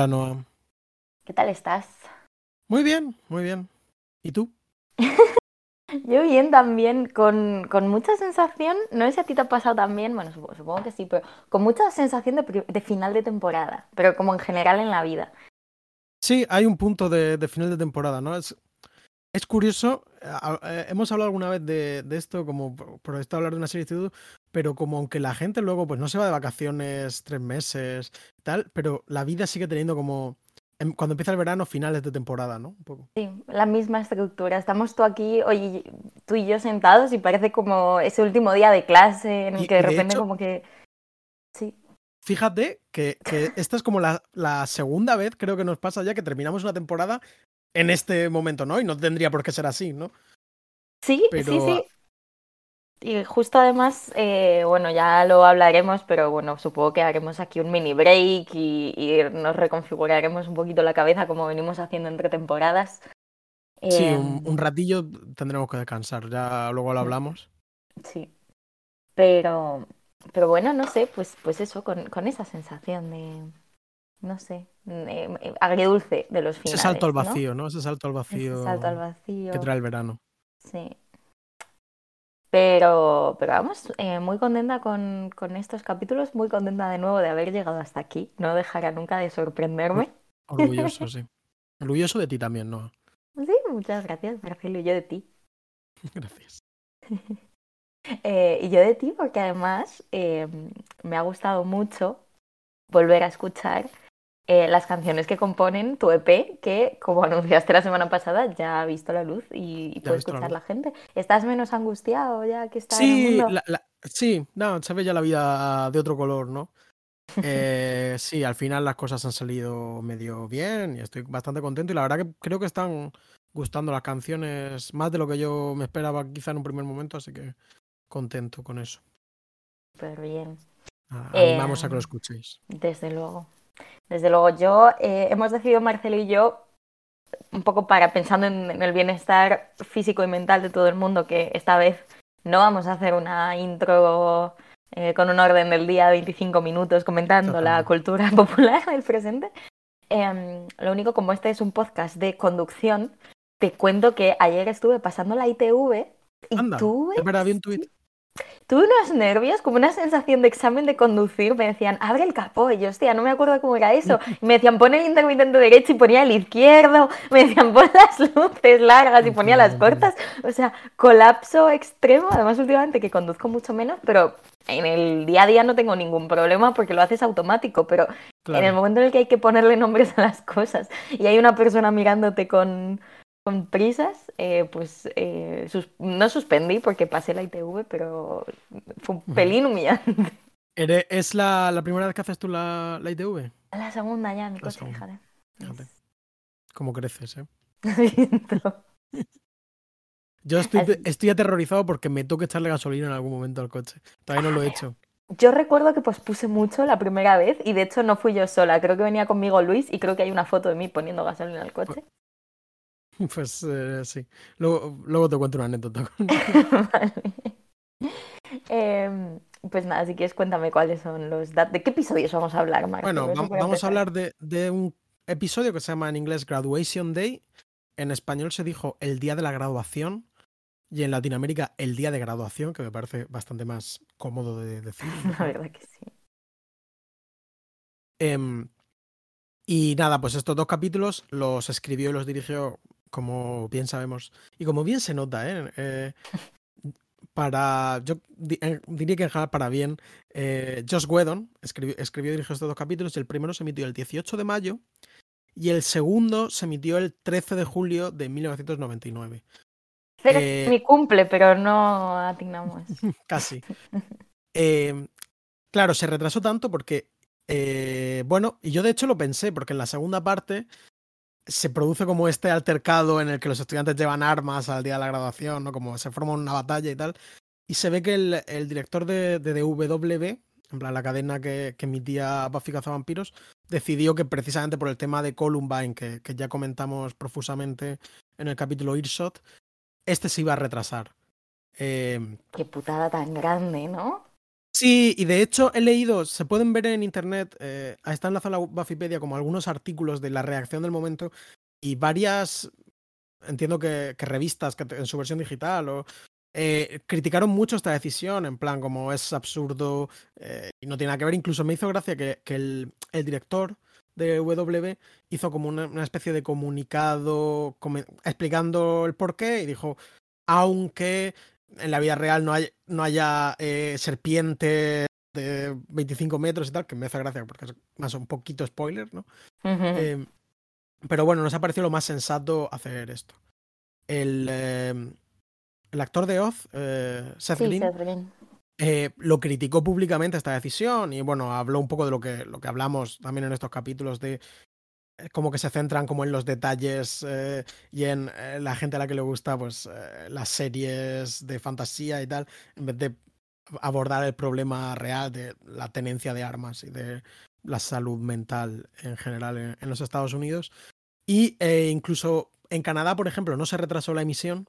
Hola, Noah. ¿Qué tal estás? Muy bien, muy bien. ¿Y tú? Yo bien también, con, con, mucha sensación, no sé si a ti te ha pasado también, bueno, supongo, supongo que sí, pero con mucha sensación de, de, final de temporada, pero como en general en la vida. Sí, hay un punto de, de final de temporada, ¿no? Es, es curioso, eh, hemos hablado alguna vez de, de esto, como por esto hablar de una serie de pero como aunque la gente luego pues no se va de vacaciones tres meses, tal, pero la vida sigue teniendo como cuando empieza el verano, finales de temporada, ¿no? Un poco. Sí, la misma estructura. Estamos tú aquí, hoy tú y yo sentados y parece como ese último día de clase en el Y- que de repente hecho- como que... Sí, Fíjate que, que esta es como la, la segunda vez, creo que nos pasa ya, que terminamos una temporada en este momento, ¿no? Y no tendría por qué ser así, ¿no? sí, Pero- sí, sí. Y justo además, eh, bueno, ya lo hablaremos, pero bueno, supongo que haremos aquí un mini break y, y nos reconfiguraremos un poquito la cabeza como venimos haciendo entre temporadas. Sí, Eh, un, un ratillo tendremos que descansar, ya luego lo hablamos. Sí. Pero, pero bueno, no sé, pues, pues eso, con, con esa sensación de, no sé, eh, eh, agridulce de los Ese finales. salto al ¿no? vacío, ¿no? Ese salto al Ese vacío salto al vacío. que trae el verano. Sí. Pero, pero vamos, eh, muy contenta con, con estos capítulos, muy contenta de nuevo de haber llegado hasta aquí. No dejará nunca de sorprenderme. Orgulloso, sí. Orgulloso de ti también, ¿no? Sí, muchas gracias, Marcelo, y yo de ti. Gracias. Eh, y yo de ti, porque además eh, me ha gustado mucho volver a escuchar eh, las canciones que componen tu EP, que como anunciaste la semana pasada, ya ha visto la luz y, y puede la escuchar la gente. ¿Estás menos angustiado ya que está en el Sí, mundo? la- la- sí, no, se ve ya la vida de otro color, ¿no? Eh, sí, al final las cosas han salido medio bien y estoy bastante contento y la verdad que creo que están gustando las canciones más de lo que yo me esperaba quizá en un primer momento, así que contento con eso. Súper bien, Ah, Eh, Animamos a que lo escuchéis. desde luego. Desde luego, yo eh, hemos decidido, Marcelo y yo, un poco para pensando en, en el bienestar físico y mental de todo el mundo, que esta vez no vamos a hacer una intro eh, con un orden del día de 25 minutos comentando la cultura popular del presente. Em, lo único, como este es un podcast de conducción, te cuento que ayer estuve pasando la ITV y Anda, tuve, es verdad, vi un tuit. Tuve unos nervios, como una sensación de examen de conducir. Me decían, abre el capó. Y yo, hostia, no me acuerdo cómo era eso. Y me decían, pon el intermitente derecho y ponía el izquierdo. Me decían, pon las luces largas y ponía las cortas. O sea, colapso extremo. Además, últimamente que conduzco mucho menos, pero en el día a día no tengo ningún problema porque lo haces automático. Pero en el momento en el que hay que ponerle nombres a las cosas y hay una persona mirándote con, con prisas, eh, pues eh, sus- no suspendí porque pasé la ITV, pero fue un pelín humillante. ¿Es la, la primera vez que haces tú la, la ITV? La segunda ya mi La coche, fíjate. fíjate. ¿Cómo creces, eh? Yo estoy, Así- estoy aterrorizado porque me toca echarle gasolina en algún momento al coche. Todavía no lo he hecho. Yo recuerdo que pospuse mucho la primera vez y de hecho no fui yo sola, creo que venía conmigo Luis y creo que hay una foto de mí poniendo gasolina al coche. Pues eh, sí. Luego, luego te cuento una anécdota. Vale. Em, pues nada, si quieres cuéntame cuáles son los datos. ¿De qué episodios vamos a hablar, Marco? Bueno, vamos a hablar de, de un episodio que se llama en inglés Graduation Day. En español se dijo el día de la graduación. Y en Latinoamérica el día de graduación, que me parece bastante más cómodo de decir. La verdad que sí. Em, y nada, pues estos dos capítulos los escribió y los dirigió, como bien sabemos, y como bien se nota, ¿eh? Eh, para, yo eh, diría que en general para bien, eh, Josh Whedon escribió, escribió y dirigió estos dos capítulos, el primero se emitió el 18 de mayo, y el segundo se emitió el 13 de julio de 1999. Cero- Eh, Mi cumple, pero no atinamos. Casi. Eh, claro, se retrasó tanto porque, bueno, y yo de hecho lo pensé, porque en la segunda parte se produce como este altercado en el que los estudiantes llevan armas al día de la graduación, ¿no? Como se forma una batalla y tal. Y se ve que el, director de, de DWB, en plan la cadena que, que emitía Buffy Cazavampiros, decidió que precisamente por el tema de Columbine, que, que ya comentamos profusamente en el capítulo Earshot, este se iba a retrasar. Eh, Qué putada tan grande, ¿no? Sí, y de hecho he leído, se pueden ver en internet, eh, está en la Buffypedia como algunos artículos de la reacción del momento y varias, entiendo que, revistas que en su versión digital o eh, criticaron mucho esta decisión, en plan como es absurdo eh, y no tiene nada que ver. Incluso me hizo gracia que, el, director de W hizo como una especie de comunicado explicando el porqué y dijo, aunque en la vida real no, hay, no haya eh, serpientes de 25 metros y tal, que me hace gracia porque es más un poquito spoiler, ¿no? Uh -huh. eh, pero bueno, nos ha parecido lo más sensato hacer esto. El, eh, el actor de Oz, Seth sí, Green, Seth Green. eh, lo criticó públicamente esta decisión y bueno, habló un poco de lo que, lo que hablamos también en estos capítulos de como que se centran como en los detalles eh, y en eh, la gente a la que le gusta pues eh, las series de fantasía y tal, en vez de abordar el problema real de la tenencia de armas y de la salud mental en general en, en los Estados Unidos. Y incluso en Canadá, por ejemplo, no se retrasó la emisión.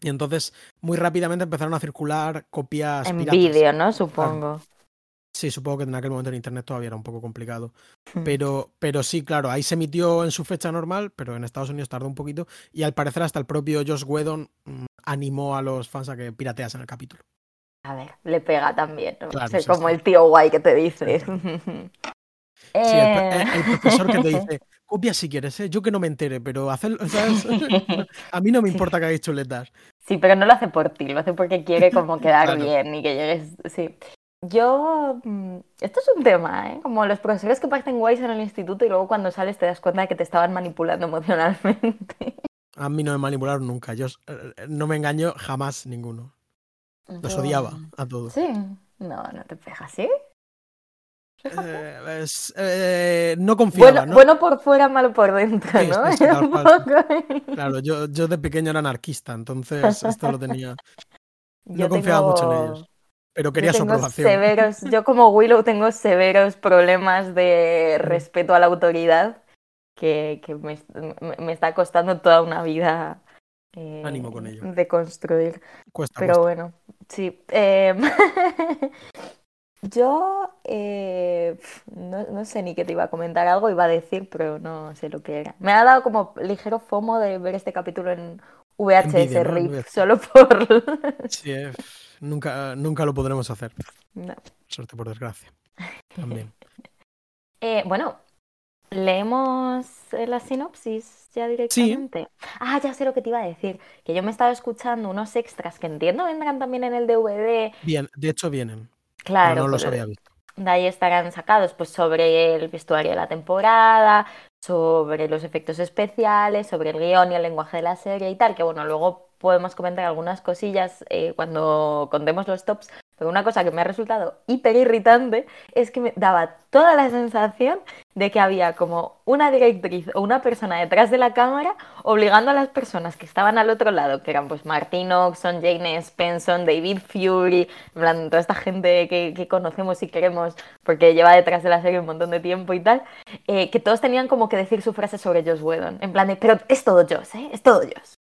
Y entonces muy rápidamente empezaron a circular copias En vídeo, ¿no? Supongo. Sí, supongo que en aquel momento en internet todavía era un poco complicado. Hmm. Pero, pero sí, claro, ahí se emitió en su fecha normal, pero en Estados Unidos tardó un poquito. Y al parecer hasta el propio Josh Whedon mm, animó a los fans a que pirateasen el capítulo. A ver, le pega también, ¿no? Claro, O sea, sí, como sí. el tío guay que te dice. Sí, el, Eh, el- el profesor que te dice, copia si quieres, ¿eh? yo que no me entere, pero ¿sabes? A mí no me importa que hagáis chuletas. Sí, pero no lo hace por ti, lo hace porque quiere como quedar Claro. bien y que llegues. Sí. Yo. mm, Esto es un tema, ¿eh? Como los profesores que parecen guays en el instituto y luego cuando sales te das cuenta de que te estaban manipulando emocionalmente. A mí no me manipularon nunca. Yo eh, no me engañó jamás ninguno. Los Yo- odiaba a todos. Sí. No, no te pegas, ¿sí? Eh, es- eh, no Bueno, confiaba, ¿no? bueno por fuera, malo por dentro, Sí, ¿no? cual. poco. Claro, yo, yo de pequeño era anarquista, entonces esto lo tenía. Yo No confiaba mucho en ellos. Pero Yo quería su tengo aprobación. severos, yo como Willow tengo severos problemas de respeto a la autoridad que, que me, está costando toda una vida eh, Ánimo con ello. de construir. Cuesta, Pero cuesta. bueno, sí. eh, yo eh, no, no sé ni qué te iba a comentar, algo iba a decir, pero no sé lo que era. Me ha dado como ligero fomo de ver este capítulo en VHS RIP, VHS. solo por... Sí, eh, nunca, nunca lo podremos hacer. No. Suerte por desgracia. También. Eh, bueno, leemos la sinopsis ya directamente. Ah, ya sé lo que te iba a decir. Que yo me estaba escuchando unos extras que entiendo vendrán también en el DVD. Bien, de hecho vienen. Claro, pero no los por- había visto. de ahí estarán sacados pues sobre el vestuario de la temporada, sobre los efectos especiales, sobre el guion y el lenguaje de la serie y tal, que bueno, luego podemos comentar algunas cosillas eh, cuando contemos los tops, pero una cosa que me ha resultado hiper irritante es que me daba toda la sensación de que había como una directriz o una persona detrás de la cámara obligando a las personas que estaban al otro lado, que eran pues Martin Oxon, Jane Spenson, David Fury, plan, toda esta gente que, conocemos y queremos porque lleva detrás de la serie un montón de tiempo y tal, eh, que todos tenían como que decir su frase sobre Joss Whedon, en plan de, pero es todo Joss, ¿eh? Es todo Joss.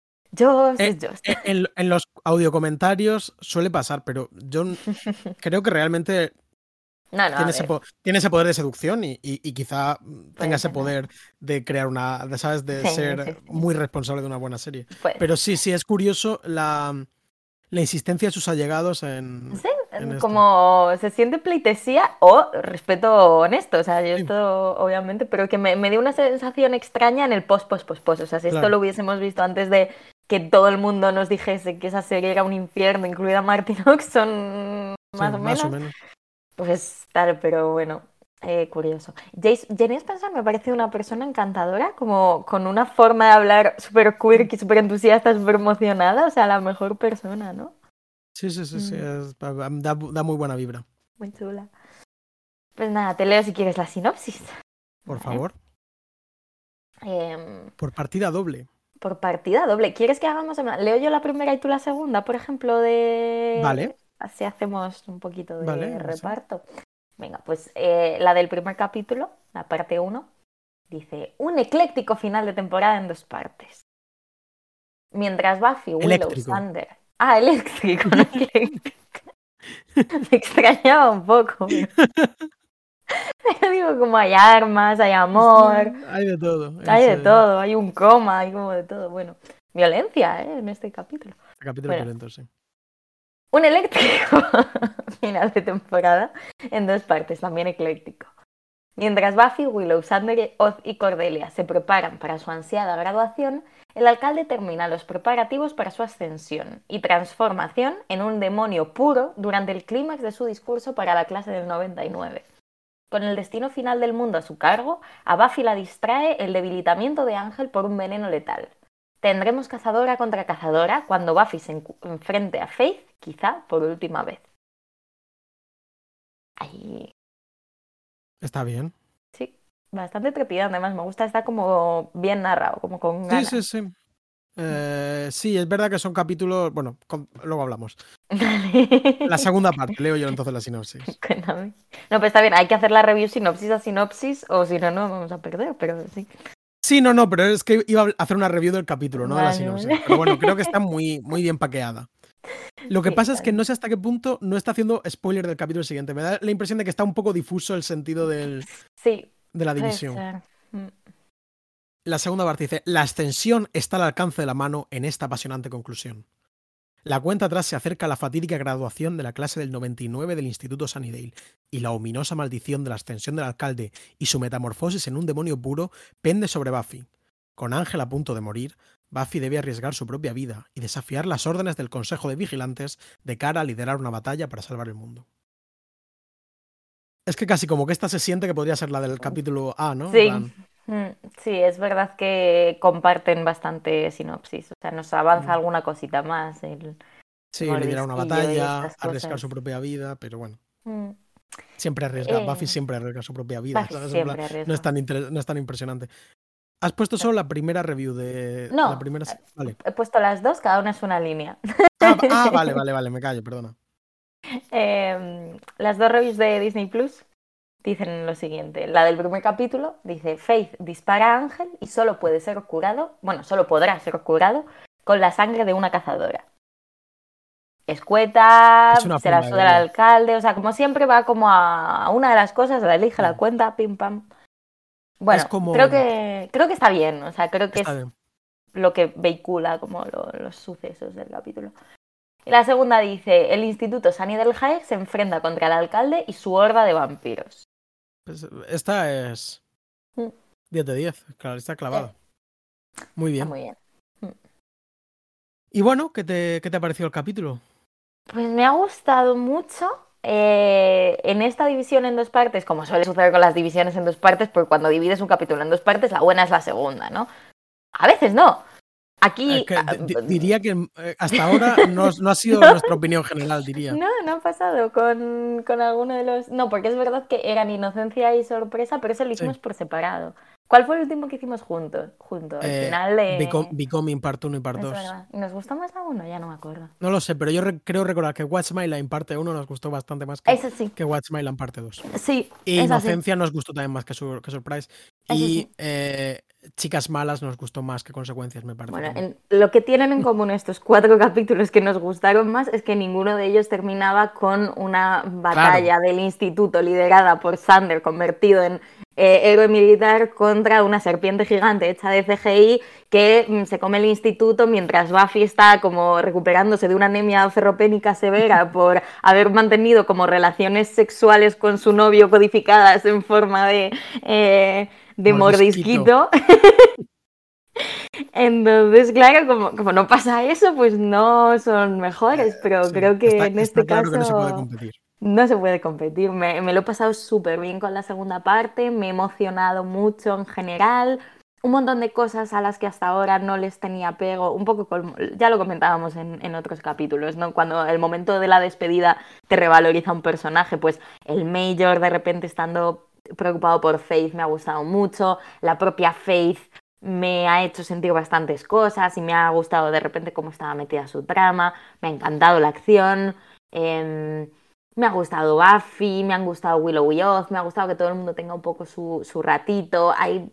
Eh. Eh, En, en los audio comentarios suele pasar, pero yo creo que realmente No, tiene, ese tiene poder de seducción y, y- y quizá mm, tenga ese poder de crear una, de, ¿sabes? De Sí, ser sí, sí. muy responsable de una buena serie. Pero sí, sí, es curioso la, la insistencia de sus allegados en... Sí, en esto. como se siente pleitesía o respeto honesto, o sea, yo Sí. esto obviamente, pero que me, me dio una sensación extraña en el post, post, post, post, o sea, si esto lo hubiésemos visto antes de que todo el mundo nos dijese que esa serie era un infierno, incluida Martin Oxon, Sí, más, o, menos, más o menos. pues tal, pero bueno, eh, curioso. Jace, Jenny Spencer me parece una persona encantadora, como con una forma de hablar súper quirky, súper entusiasta, súper emocionada, o sea, la mejor persona, ¿no? Sí, sí, sí, sí, Mm. es- da, da muy buena vibra. Muy chula. Pues nada, te leo si quieres la sinopsis. Por Vale. favor, Em, por partida doble. por partida doble. ¿Quieres que hagamos? plan, Leo yo la primera y tú la segunda, por ejemplo, de. Vale. Así hacemos un poquito de Vale, sí. Venga, pues eh, la del primer capítulo, la parte 1, dice: Un ecléctico final de temporada en dos partes. Mientras Buffy, Willow, Eléctrico. Sander. Ah, eléctrico, no ecléctico. Me extrañaba un poco. Pero digo, como hay armas, hay amor. hay de todo. Hay de todo, hay un coma, hay como de todo. Bueno, violencia, ¿eh? En este capítulo. Capítulo violento, sí. Un eléctrico final de temporada en dos partes, también ecléctico. Mientras Buffy, Willow, Sander, Oz y Cordelia se preparan para su ansiada graduación, el alcalde termina los preparativos para su ascensión y transformación en un demonio puro durante el clímax de su discurso para la clase del 99. Con el destino final del mundo a su cargo, a Buffy la distrae el debilitamiento de Ángel por un veneno letal. Tendremos cazadora contra cazadora cuando Buffy se enfrente a Faith, quizá por última vez. Ahí. Está bien. Sí, bastante trepidante. Además, me gusta, está como bien narrado, como con ganas. Sí, sí, sí. Eh, sí, es verdad que son capítulos. Bueno, luego hablamos. la segunda parte, leo yo entonces la sinopsis. Cuéntame. No, pues está bien, hay que hacer la review sinopsis a sinopsis, o si no, no vamos a perder, pero sí. Sí, no, no, pero es que iba a hacer una review del capítulo, no de la sinopsis. Pero bueno, creo que está muy, muy bien paqueada. Lo que pasa es que no sé hasta qué punto no está haciendo spoiler del capítulo siguiente. Me da la impresión de que está un poco difuso el sentido del, sí, de la división. Mm. La segunda parte dice, la ascensión está al alcance de la mano en esta apasionante conclusión. La cuenta atrás se acerca a la fatídica graduación de la clase del 99 del Instituto Sunnydale, y la ominosa maldición de la ascensión del alcalde y su metamorfosis en un demonio puro pende sobre Buffy. Con Ángel a punto de morir, Buffy debe arriesgar su propia vida y desafiar las órdenes del Consejo de Vigilantes de cara a liderar una batalla para salvar el mundo. Es que casi como que esta se siente que podría ser la del capítulo A, ¿no? Sí. Sí, es verdad que comparten bastante sinopsis. O sea, nos avanza mm. alguna cosita más. El sí, liderar una batalla, arriesgar su propia vida, pero bueno. Mm. Siempre arriesga. Buffy eh, siempre arriesga su propia vida. no, es tan no es tan impresionante. ¿Has puesto solo la primera review de no, la primera? Vale. He puesto las dos, cada una es una línea. Ah, ah vale, vale, vale, me callo, perdona. Em, las dos reviews de Disney Plus dicen lo siguiente. La del primer capítulo dice, Faith dispara a Ángel y solo puede ser curado, bueno, solo podrá ser curado con la sangre de una cazadora. Escueta, se la suda al alcalde, o sea, como siempre va como a una de las cosas, la elige, la cuenta, pim pam. Bueno, creo que creo que está bien, o sea, creo que es lo que vehicula como los sucesos del capítulo. Y la segunda dice, el Instituto Sani del Jae se enfrenta contra el alcalde y su horda de vampiros. Pues esta es 10 mm. de 10, claro, está clavada. Muy bien. muy bien. Y bueno, ¿qué te, ¿qué te ha parecido el capítulo? Pues me ha gustado mucho. Eh, en esta división en dos partes, como suele suceder con las divisiones en dos partes, porque cuando divides un capítulo en dos partes, la buena es la segunda, ¿no? A veces no. Aquí. Ah, diría que eh, hasta ahora no, ha sido nuestra opinión general, diría. No, no ha pasado con, con, alguno de los. No, porque es verdad que eran inocencia y sorpresa, pero eso lo hicimos por separado. ¿Cuál fue el último que hicimos juntos? Juntos, al eh, final de. Becoming Part 1 y Part 2. ¿Y nos gustó más la 1? Ya no me acuerdo. No lo sé, pero yo creo recordar que Watch My Line Parte 1 nos gustó bastante más que, sí. que Watch My Line Parte 2. Sí. Y Inocencia nos gustó también más que, que Surprise. Y eh, Chicas Malas nos gustó más que Consecuencias, me parece. Bueno, lo que tienen en común estos cuatro capítulos que nos gustaron más es que ninguno de ellos terminaba con una batalla del instituto liderada por Sander, convertido en eh, héroe militar contra una serpiente gigante hecha de CGI que mm, se come el instituto mientras Buffy está como recuperándose de una anemia ferropénica severa por haber mantenido como relaciones sexuales con su novio codificadas en forma de... Eh, de mordisquito. Entonces, claro, como, como, no pasa eso, pues no son mejores, pero creo que en este caso no se puede competir. No se puede competir. Me, me lo he pasado súper bien con la segunda parte, me he emocionado mucho en general, un montón de cosas a las que hasta ahora no les tenía apego, un poco, ya lo comentábamos en, en, otros capítulos, ¿no? Cuando el momento de la despedida te revaloriza un personaje, pues el Major de repente estando preocupado por Faith, me ha gustado mucho. La propia Faith me ha hecho sentir bastantes cosas y me ha gustado de repente cómo estaba metida su trama. Me ha encantado la acción. Em, me ha gustado Buffy, me han gustado Willow y Oz, me ha gustado que todo el mundo tenga un poco su, su ratito. Hay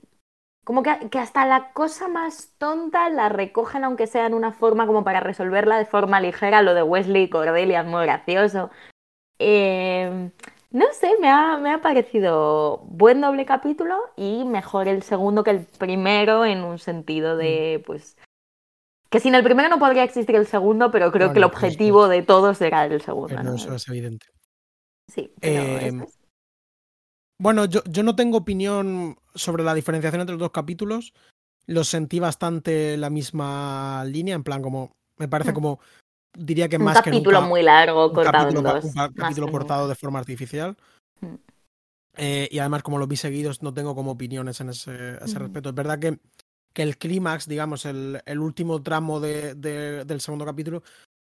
como que, que, hasta la cosa más tonta la recogen, aunque sea en una forma como para resolverla de forma ligera. Lo de Wesley y Cordelia es muy gracioso. Eh, no sé, me ha, me ha parecido buen doble capítulo y mejor el segundo que el primero en un sentido de, pues, que sin el primero no podría existir el segundo, pero creo No, que el no, por objetivo de todos era el segundo. Pero ¿no? eso es evidente. Sí, pero Eh, eso es. Bueno, yo, yo no tengo opinión sobre la diferenciación entre los dos capítulos. Los sentí bastante la misma línea, en plan como, me parece Mm. como, diría que un más que capítulo nunca, muy largo un cortado capítulo, en dos. un más capítulo que cortado de forma artificial. Mm. Eh, y además, como los vi seguidos, no tengo como opiniones en ese, ese Mm. respecto. Es verdad que, que el clímax, digamos, el, el último tramo de, de- del segundo capítulo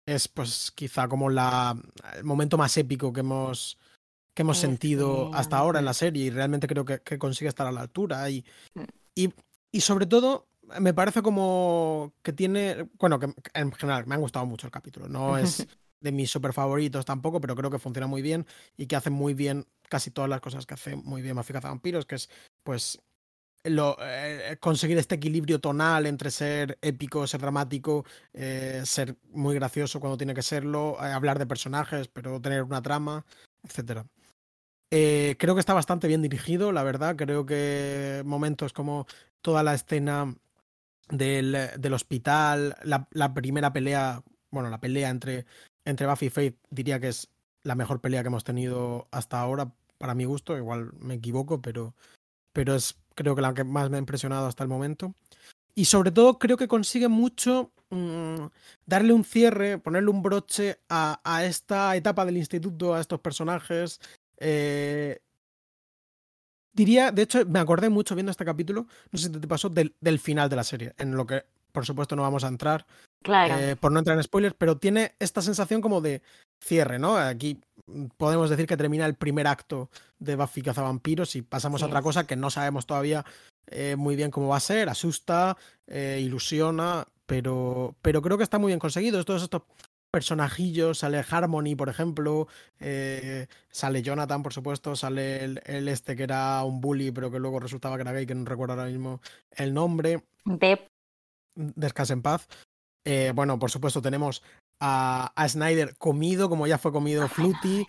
es pues quizá como la, el momento más épico que hemos, que hemos sentido que- hasta ahora en la serie y realmente creo que, que consigue estar a la altura. Y, Mm. y, y sobre todo, me parece como que tiene, bueno, que en general me han gustado mucho el capítulo. No es de mis super favoritos tampoco, pero creo que funciona muy bien y que hace muy bien casi todas las cosas que hace muy bien Buffy Vampiros, que es pues lo, eh, conseguir este equilibrio tonal entre ser épico, ser dramático, eh, ser muy gracioso cuando tiene que serlo, eh, hablar de personajes, pero tener una trama, etcétera. Creo que está bastante bien dirigido, la verdad. Creo que momentos como toda la escena del, del hospital, la, la primera pelea, bueno, la pelea entre, entre Buffy y Faith, diría que es la mejor pelea que hemos tenido hasta ahora, para mi gusto. Igual me equivoco, pero, pero es creo que la que más me ha impresionado hasta el momento. Y sobre todo creo que consigue mucho mm, darle un cierre, ponerle un broche a, a esta etapa del instituto, a estos personajes. eh, diría, de hecho, me acordé mucho viendo este capítulo, no sé si te pasó, del, del final de la serie, en lo que por supuesto no vamos a entrar, Claro. eh, por no entrar en spoilers, pero tiene esta sensación como de cierre, ¿no? Aquí podemos decir que termina el primer acto de Buffy Cazavampiros y pasamos a otra cosa que no sabemos todavía eh, muy bien cómo va a ser, asusta, eh, ilusiona, pero, pero creo que está muy bien conseguido. Todos estos personajillos, sale Harmony, por ejemplo, eh, sale Jonathan, por supuesto, sale el, el este que era un bully, pero que luego resultaba que era gay, que no recuerdo ahora mismo el nombre De descanse en paz. Eh, bueno, por supuesto, tenemos a, a Snyder comido, como ya fue comido Fluty.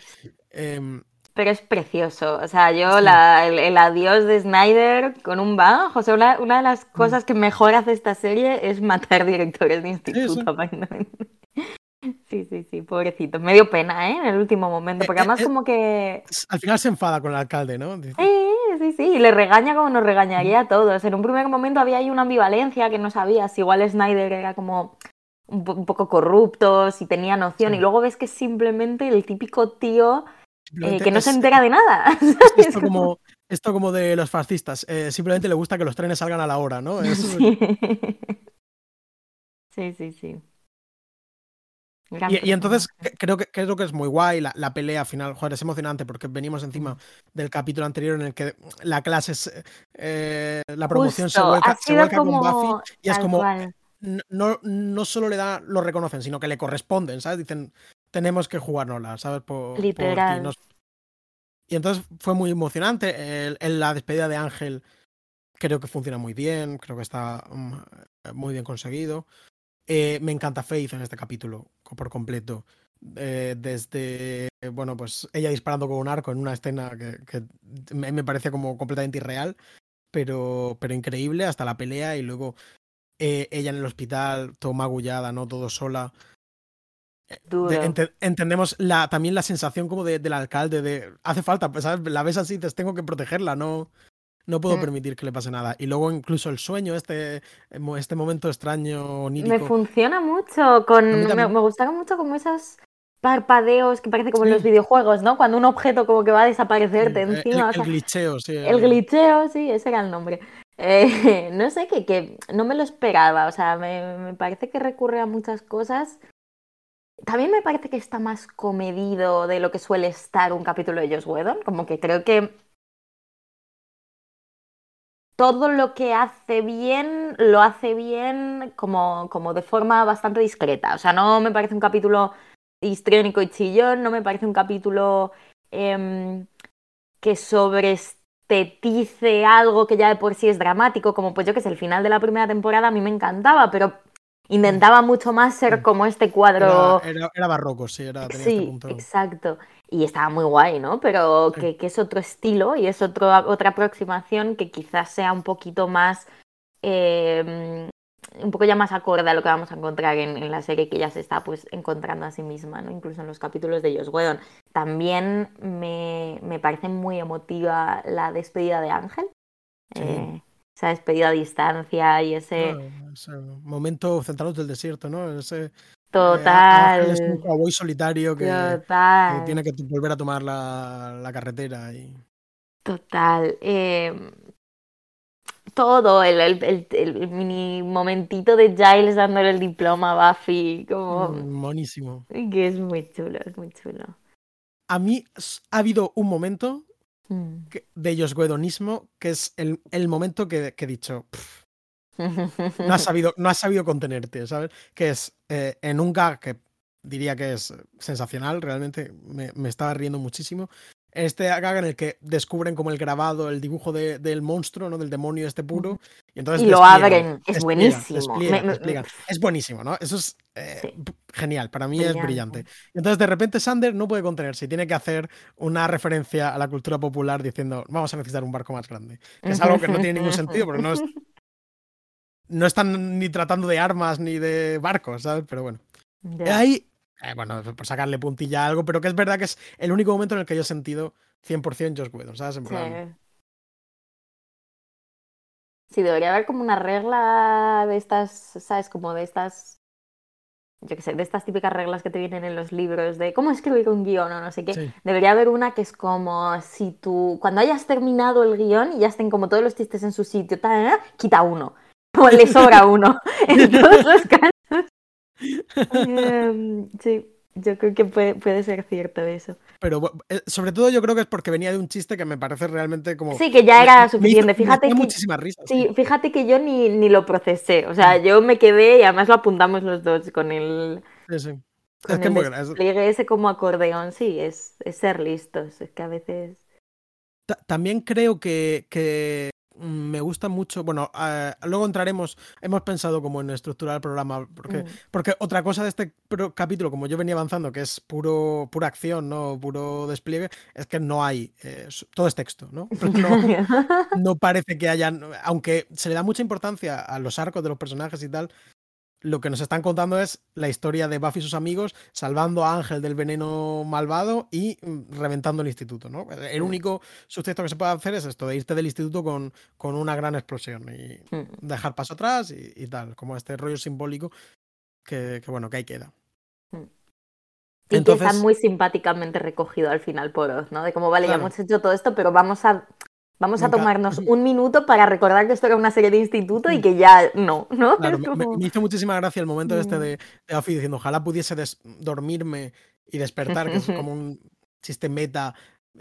em, Pero es precioso. O sea, yo Sí. la- el, el adiós de Snyder con un bajo. O sea, una, una de las Mm. cosas que mejor hace esta serie es matar directores de instituto. Sí, sí, sí, pobrecito. Me dio pena, ¿eh? En el último momento. Porque Eh, además eh. como que... al final se enfada con el alcalde, ¿no? Sí, sí, sí. Y le regaña como nos regañaría a todos. En un primer momento había ahí una ambivalencia que no sabía si igual Snyder era como un, po- un poco corrupto, si tenía noción. Sí. Y luego ves que es simplemente el típico tío eh, que no es- se entera de nada. esto como, esto como de los fascistas. eh, simplemente le gusta que los trenes salgan a la hora, ¿no? Es- Sí. Sí, sí, sí. Y, y entonces creo que, creo que es muy guay la, la pelea final. Joder, es emocionante porque venimos encima del capítulo anterior en el que la clase, es, eh, la promoción se vuelca, se vuelca con Buffy y es como, cual. no, no solo le da, lo reconocen, sino que le corresponden, ¿sabes? Dicen, tenemos que jugárnosla, ¿sabes? Por, por. Literal. Nos- Y entonces fue muy emocionante. El, el- la despedida de Ángel creo que funciona muy bien, creo que está mm, muy bien conseguido. Eh, me encanta Faith en este capítulo, por completo. Eh, desde, bueno, pues ella disparando con un arco en una escena que, que me, me parece como completamente irreal, pero, pero increíble, hasta la pelea y luego eh, ella en el hospital, todo magullada, ¿no? Todo sola. De- Duro. ente- entendemos la, también la sensación como de- del alcalde de hace falta, pues, ¿sabes? La ves así, tengo que protegerla, no, no puedo Mm. permitir que le pase nada. Y luego incluso el sueño, este, mo- este momento extraño, Me onírico. funciona mucho con... Me, me gustaron mucho como esos parpadeos que parece como en los videojuegos, ¿no? Cuando un objeto como que va a desaparecerte el, encima. o el sea, glitcheo, sí. El glitcheo, sí, ese era el nombre. Eh, no sé, que, que no me lo esperaba. O sea, me, me parece que recurre a muchas cosas. También me parece que está más comedido de lo que suele estar un capítulo de Joss Whedon. Como que creo que todo lo que hace bien, lo hace bien como, como de forma bastante discreta. O sea, no me parece un capítulo histriónico y chillón, no me parece un capítulo em, que sobreestetice algo que ya de por sí es dramático, como pues yo que sé, el final de la primera temporada a mí me encantaba, pero intentaba mucho más ser Mm. como este Era, cuadro... era, era barroco, sí, era, tenía Sí, este punto. exacto. Y estaba muy guay, ¿no? Pero que, es otro estilo y es otro, otra aproximación que quizás sea un poquito más, em, un poco ya más acorde a lo que vamos a encontrar en, la serie que ya se está pues encontrando a sí misma, ¿no? Incluso en los capítulos de Joss Whedon. También me, me parece muy emotiva la despedida de Ángel. Eh, esa despedida a distancia y ese... momento centrado del desierto, ¿no? Ese Total. es un cowboy solitario que, tiene que volver a tomar la, carretera. Y... Total. Em, todo, el, el, mini momentito de Giles dándole el diploma a Buffy, como... Monísimo. Que es muy chulo, es muy chulo. A mí ha habido un momento mm. de ellos Guedonismo que es el, momento que, he dicho, no has sabido, no has sabido contenerte, ¿sabes? Que es eh, en un gag que diría que es sensacional, realmente me, me estaba riendo muchísimo. Este gag en el que descubren como el grabado, el dibujo de, del monstruo, ¿no? Del demonio este puro. Y, entonces lo abren, es buenísimo. Es buenísimo, ¿no? Eso es eh, genial, para mí es brillante. Y entonces de repente Sander no puede contenerse y tiene que hacer una referencia a la cultura popular diciendo, vamos a necesitar un barco más grande. Que es algo que no tiene ningún sentido, pero no es, no están ni tratando de armas ni de barcos, ¿sabes? Pero bueno. Ahí, eh, bueno, por sacarle puntilla a algo, pero que es verdad que es el único momento en el que yo he sentido 100% Josh Whedon, ¿sabes? En plan... Sí. debería haber como una regla de estas, ¿sabes? Como de estas yo qué sé, de estas típicas reglas que te vienen en los libros de cómo escribir un guion o no sé qué, debería haber una que es como si tú, cuando hayas terminado el guion y ya estén como todos los chistes en su sitio, quita uno o le sobra uno en todos los casos. Em, sí, yo creo que puede, puede, ser cierto eso. Pero eh, sobre todo yo creo que es porque venía de un chiste que me parece realmente como... Sí, que ya era suficiente. fíjate que, muchísimas risas. Sí, fíjate que yo ni, ni lo procesé. O sea, mm. yo me quedé y además lo apuntamos los dos con el... Sí, sí. es que el ese como acordeón, sí, es, es ser listos. Es que a veces... También creo que, que me gusta mucho, bueno, eh, luego entraremos, hemos pensado como en estructurar el programa, porque, mm. porque otra cosa de este capítulo, como yo venía avanzando, que es puro, pura acción, no puro despliegue, es que no hay, eh, todo es texto, ¿no? No, no parece que haya, aunque se le da mucha importancia a los arcos de los personajes y tal, lo que nos están contando es la historia de Buffy y sus amigos salvando a Ángel del veneno malvado y mm, reventando el instituto, ¿no? El único suceso que se puede hacer es esto, de irte del instituto con, con una gran explosión y mm. dejar paso atrás y, tal, como este rollo simbólico que, bueno, que ahí queda. Mm. Y que está muy simpáticamente recogido al final por Oz, ¿no? De como, vale, ya hemos hecho todo esto, pero vamos a Vamos a tomarnos un minuto para recordar que esto era una serie de instituto y que ya no, ¿no? me, hizo muchísima gracia el momento este de, de diciendo, ojalá pudiese dormirme y despertar, que es como un chiste meta,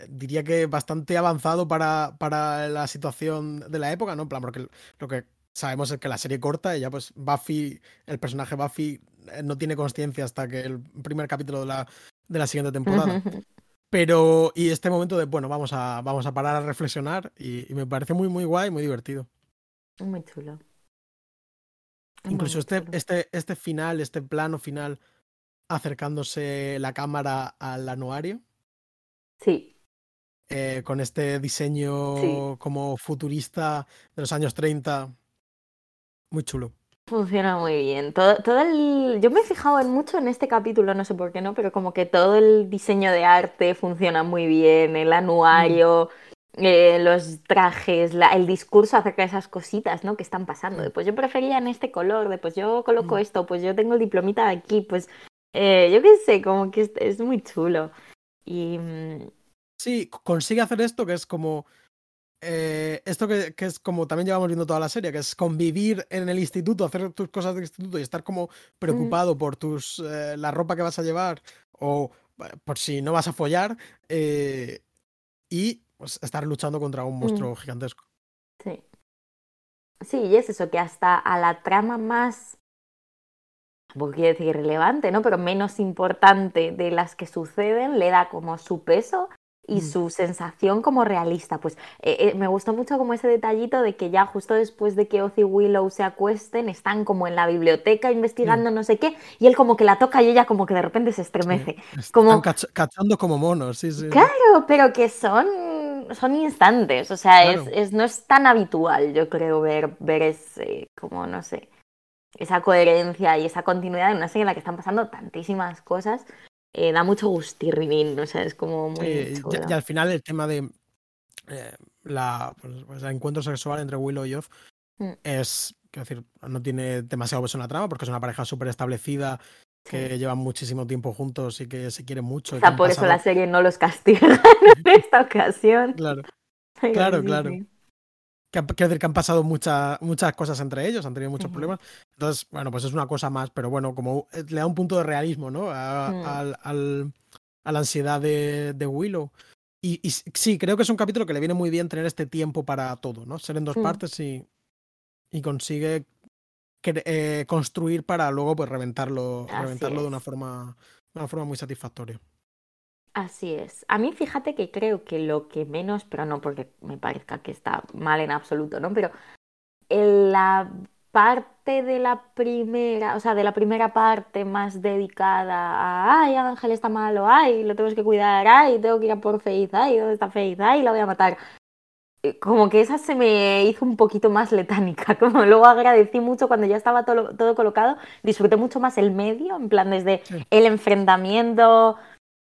diría que bastante avanzado para, para la situación de la época, ¿no? En plan, porque lo que sabemos es que la serie corta y ya pues Buffy, el personaje Buffy eh, no tiene conciencia hasta que el primer capítulo de la, de la siguiente temporada. Pero, y este momento de, bueno, vamos a, vamos a parar a reflexionar y, me parece muy, muy guay, muy divertido. Muy chulo. Incluso este, este, este final, este plano final, acercándose la cámara al anuario. Sí. Eh, con este diseño como futurista de los años 30. Muy chulo. Funciona muy bien. Todo, todo el... Yo me he fijado en mucho en este capítulo, no sé por qué no, pero como que todo el diseño de arte funciona muy bien, el anuario, eh, los trajes, el discurso acerca de esas cositas, ¿no? Que están pasando. De, pues yo prefería en este color, de pues yo coloco esto, pues yo tengo el diplomita aquí, pues eh, yo qué sé, como que es, muy chulo. Y... Mm, sí, consigue hacer esto que es como eh, esto que, es como también llevamos viendo toda la serie, que es convivir en el instituto, hacer tus cosas del instituto y estar como preocupado por tus eh, la ropa que vas a llevar o eh, por si no vas a follar y pues, estar luchando contra un mm. monstruo gigantesco. Sí. Sí, y es eso, que hasta a la trama más, no quiero decir irrelevante, ¿no? Pero menos importante de las que suceden, le da como su peso y Mm. su sensación como realista. Pues eh, eh, me gustó mucho como ese detallito de que ya justo después de que Oz y Willow se acuesten, están como en la biblioteca investigando no sé qué, y él como que la toca y ella como que de repente se estremece. Están Como, cach- cachando como monos, sí, sí. sí. claro, pero que son, son instantes, o sea, es, es- no es tan habitual, yo creo, ver, ver ese, como, no sé, esa coherencia y esa continuidad en una serie en la que están pasando tantísimas cosas. Eh, da mucho gustirrinín, o sea, es como muy Sí, y, chulo. y al final el tema de eh, la, pues, pues, el encuentro sexual entre Willow y Oz Mm. es, quiero decir, no tiene demasiado peso en la trama porque es una pareja súper establecida que Sí. llevan muchísimo tiempo juntos y que se quieren mucho. Quizá han por eso la serie no los castiga en esta ocasión. Claro, claro, sí, claro. sí. Que, han- quiero decir que han pasado muchas muchas cosas entre ellos, han tenido muchos problemas. Entonces, bueno, pues es una cosa más, pero bueno, como eh, le da un punto de realismo, ¿no? A, Mm. al- al- a la ansiedad de, de Willow. Y, sí, creo que es un capítulo que le viene muy bien tener este tiempo para todo, ¿no? Ser en dos Mm. partes y, y consigue eh, construir para luego pues reventarlo, Así reventarlo de una forma, de una forma muy satisfactoria. Así es. A mí fíjate que creo que lo que menos, pero no porque me parezca que está mal en absoluto, ¿no? Pero en la parte de la primera, o sea, de la primera parte más dedicada a, ay, Ángel está malo, ay, lo tenemos que cuidar, ay, tengo que ir a por Faith, ay, ¿dónde está Faith? Ay, la voy a matar. Eh, Como que esa se me hizo un poquito más letánica, como luego agradecí mucho cuando ya estaba todo, todo colocado, disfruté mucho más el medio, en plan desde el enfrentamiento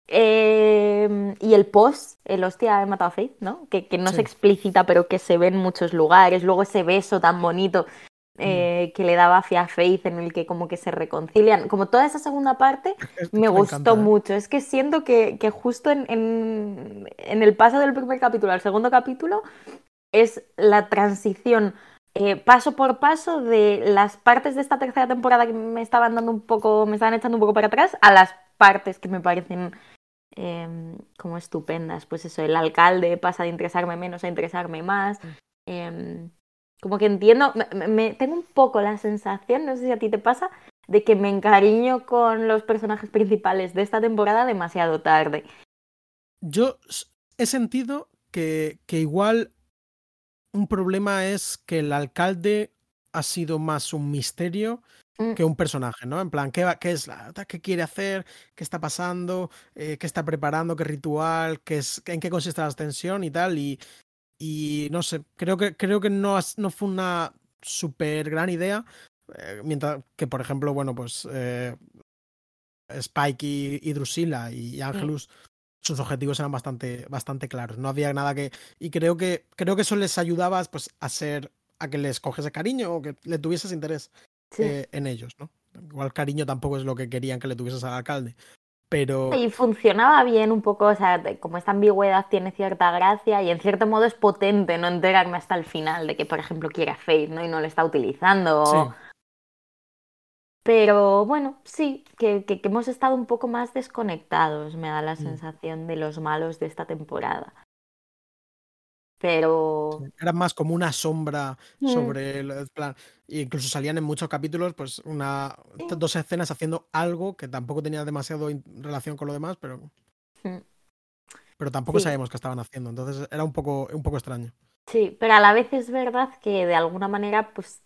eh, y el post, el hostia, he matado a Faith, ¿no? Que, que no Sí. se explicita, pero que se ve en muchos lugares. Luego ese beso tan bonito eh, que le daba a Faith, en el que como que se reconcilian. Como toda esa segunda parte me gustó encanta, ¿eh? mucho. Es que siento que, que justo en, en, en el paso del primer capítulo al segundo capítulo es la transición eh, paso por paso de las partes de esta tercera temporada que me estaban dando un poco, me estaban echando un poco para atrás, a las partes que me parecen eh, como estupendas. Pues eso, el alcalde pasa de interesarme menos a interesarme más. Eh, como que entiendo, me, me- tengo un poco la sensación, no sé si a ti te pasa, de que me encariño con los personajes principales de esta temporada demasiado tarde. Yo he sentido que, que igual un problema es que el alcalde ha sido más un misterio Mm, que un personaje, ¿no? En plan, ¿qué, va- qué es la, qué quiere hacer? ¿Qué está pasando? Eh, ¿Qué está preparando? ¿Qué ritual? ¿Qué es, ¿En qué consiste la ascensión y tal? Y, y no sé, creo que, creo que no, no fue una súper gran idea. eh, mientras que, por ejemplo, bueno, pues eh, Spike y, y Drusilla y Angelus, sus objetivos eran bastante, bastante claros. No había nada que. Y creo que, creo que eso les ayudaba pues, a ser. a que les cogiese cariño o que le tuvieses interés sí. eh, en ellos, ¿no? Igual cariño tampoco es lo que querían que le tuvieses al alcalde. Pero. Y funcionaba bien un poco, o sea, como esta ambigüedad tiene cierta gracia y en cierto modo es potente no enterarme hasta el final de que, por ejemplo, quiere a Faith, ¿no? Y no le está utilizando. Sí, Pero bueno, sí, que, que- que hemos estado un poco más desconectados, me da la Mm. sensación de los malos de esta temporada. Pero sí, eran más como una sombra Mm. sobre el el plan. E incluso salían en muchos capítulos, pues, una, dos escenas haciendo algo que tampoco tenía demasiado relación con lo demás, pero, mm, pero tampoco Sí. sabíamos qué estaban haciendo. Entonces era un poco, un poco extraño. sí, pero a la vez es verdad que de alguna manera pues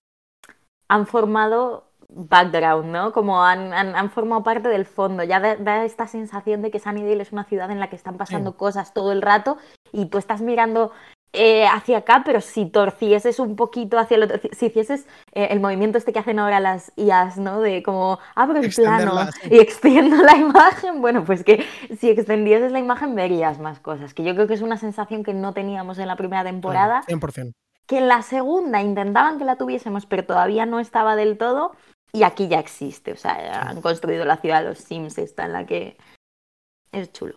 han formado background, ¿no? Como han, han, han formado parte del fondo. Ya da, da esta sensación de que Sunnydale es una ciudad en la que están pasando cosas todo el rato y tú estás mirando eh, hacia acá, pero si torcieses un poquito hacia el otro, si hicieses eh, el movimiento este que hacen ahora las IAs, ¿no? De como abro el plano sí. y extiendo la imagen, bueno, pues que si extendieses la imagen verías más cosas, que yo creo que es una sensación que no teníamos en la primera temporada, Claro, 100%. que en la segunda intentaban que la tuviésemos, pero todavía no estaba del todo, y aquí ya existe, o sea, han construido la ciudad de los Sims, esta en la que es chulo.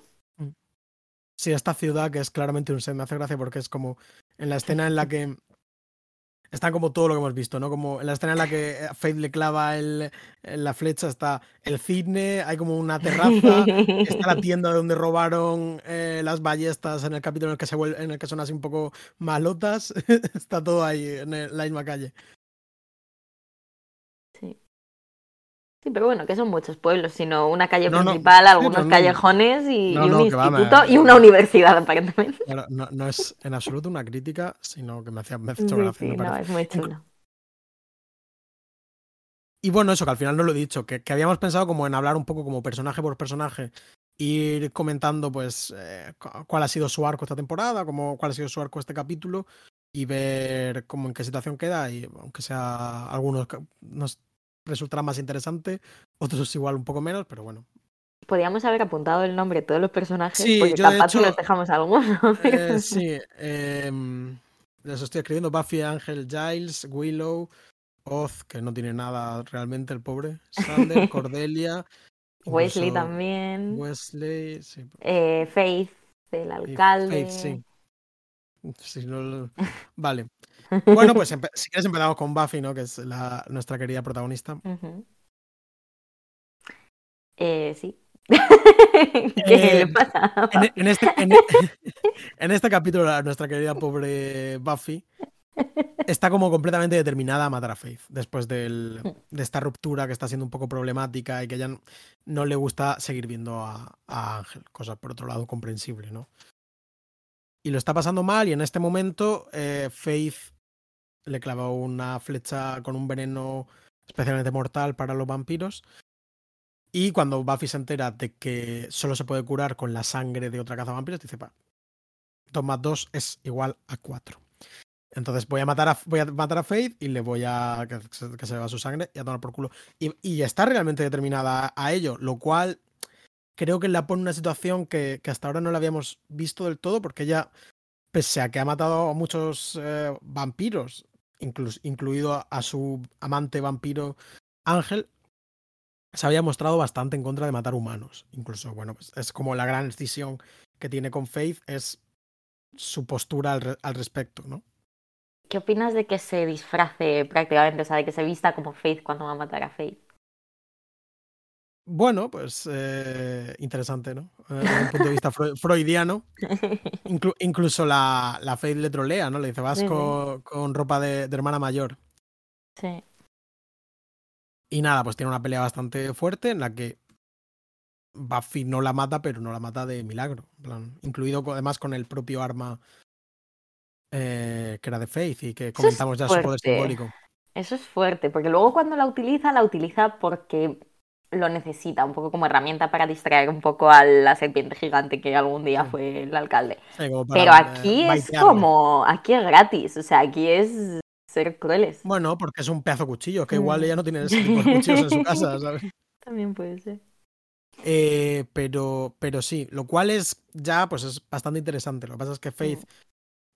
Sí, esta ciudad que es claramente un set, me hace gracia porque es como en la escena en la que está como todo lo que hemos visto, ¿no? Como en la escena en la que Faith le clava el, la flecha está el cisne, hay como una terraza, está la tienda donde robaron eh, las ballestas en el capítulo en el que se vuel- en el que son así un poco malotas, está todo ahí en la misma calle. Sí. Pero bueno, que son muchos pueblos, sino una calle No, principal, algunos no- callejones y, un va, instituto y una universidad, aparentemente. Claro, no, es en absoluto una crítica, sino que me hacía me Sí, gracia, sí, no, es muy chulo. Y bueno, eso que al final no lo he dicho, que, que habíamos pensado como en hablar un poco como personaje por personaje, ir comentando pues eh, cu- cuál ha sido su arco esta temporada, como cuál ha sido su arco este capítulo y ver cómo en qué situación queda y aunque sea algunos nos resultará más interesante, otros igual un poco menos, pero bueno. Podríamos haber apuntado el nombre de todos los personajes, Sí, porque yo capaz si hecho- nos dejamos algunos. Eh, sí, em, les estoy escribiendo Buffy, Ángel, Giles, Willow, Oz, que no tiene nada realmente el pobre, Sander, Cordelia, Wesley incluso también. Wesley, sí, eh, Faith, el alcalde. Faith, sí. No Vale. Bueno, pues si quieres empezamos con Buffy, ¿no? Que es la, nuestra querida protagonista. Eh, sí. ¿Qué Eh, le pasa? En, en este, en, en este capítulo, nuestra querida pobre Buffy está como completamente determinada a matar a Faith después del- de esta ruptura que está siendo un poco problemática y que ya no, no le gusta seguir viendo a, a Ángel, cosa por otro lado comprensible, ¿no? Y lo está pasando mal y en este momento eh, Faith le clava una flecha con un veneno especialmente mortal para los vampiros. Y cuando Buffy se entera de que solo se puede curar con la sangre de otra cazavampiros, dice, pa, 2 más 2 es igual a 4. Entonces voy a matar a, voy a, matar a Faith y le voy a que se, beba su sangre y a tomar por culo. Y, está realmente determinada a, a, ello, lo cual creo que la pone en una situación que, que, hasta ahora no la habíamos visto del todo, porque ella, pese a que ha matado a muchos eh, vampiros, inclus, incluido a, su amante vampiro Ángel, se había mostrado bastante en contra de matar humanos. Incluso, bueno, pues es como la gran decisión que tiene con Faith, es su postura al, al respecto, ¿no? ¿Qué opinas de que se disfrace prácticamente, o sea, de que se vista como Faith cuando va a matar a Faith? Bueno, pues eh, interesante, ¿no? Eh, desde un punto de vista fre freudiano. Inclu incluso la, la Faith le trolea, ¿no? Le dice, vas con, con, ropa de, de, hermana mayor. Sí. Y nada, pues tiene una pelea bastante fuerte en la que Buffy no la mata, pero no la mata de milagro. En plan, incluido además con el propio arma eh, que era de Faith y que comentamos ya su poder simbólico. Eso es fuerte, porque luego cuando la utiliza, la utiliza porque lo necesita, un poco como herramienta para distraer un poco a la serpiente gigante que algún día fue el alcalde. Sí, Pero aquí eh, es como, aquí es gratis, o sea, aquí es ser crueles. Bueno, porque es un pedazo de cuchillo, que igual ella no tiene ese tipo de cuchillos en su casa, ¿sabes? También puede ser. Eh, pero, pero sí, lo cual es ya, pues es bastante interesante. Lo que pasa es que Faith, mm.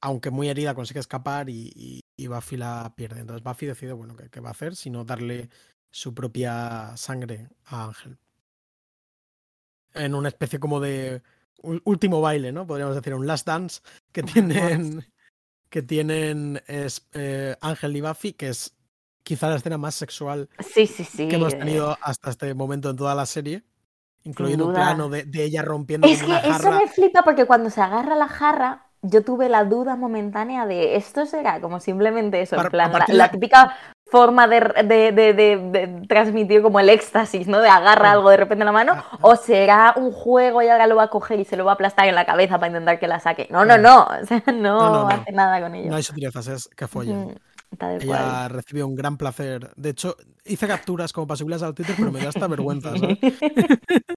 aunque muy herida, consigue escapar y, y, y, Buffy la pierde. Entonces Buffy decide, bueno, ¿qué, qué va a hacer? Sino darle su propia sangre a Ángel. En una especie como de último baile, ¿no? Podríamos decir, un last dance que tienen, que tienen es, eh, Ángel y Buffy, que es quizá la escena más sexual sí, sí, sí, que hemos tenido eh... hasta este momento en toda la serie. Incluido un plano de, de, ella rompiendo Es que una eso me flipa porque cuando se agarra la jarra, yo tuve la duda momentánea de esto será como simplemente eso, Para, en plan, la, típica forma de, de, de, de, transmitir como el éxtasis, ¿no? De agarra algo de repente en la mano, Ah, o será un juego y ahora lo va a coger y se lo va a aplastar en la cabeza para intentar que la saque. No, no, no, o sea, no, no, no, no. hace nada con ello. No hay sutilezas, es que. Mm, Está de Ella cual. recibió un gran placer. De hecho, hice capturas como para subirlas al Twitter, pero me da hasta vergüenza.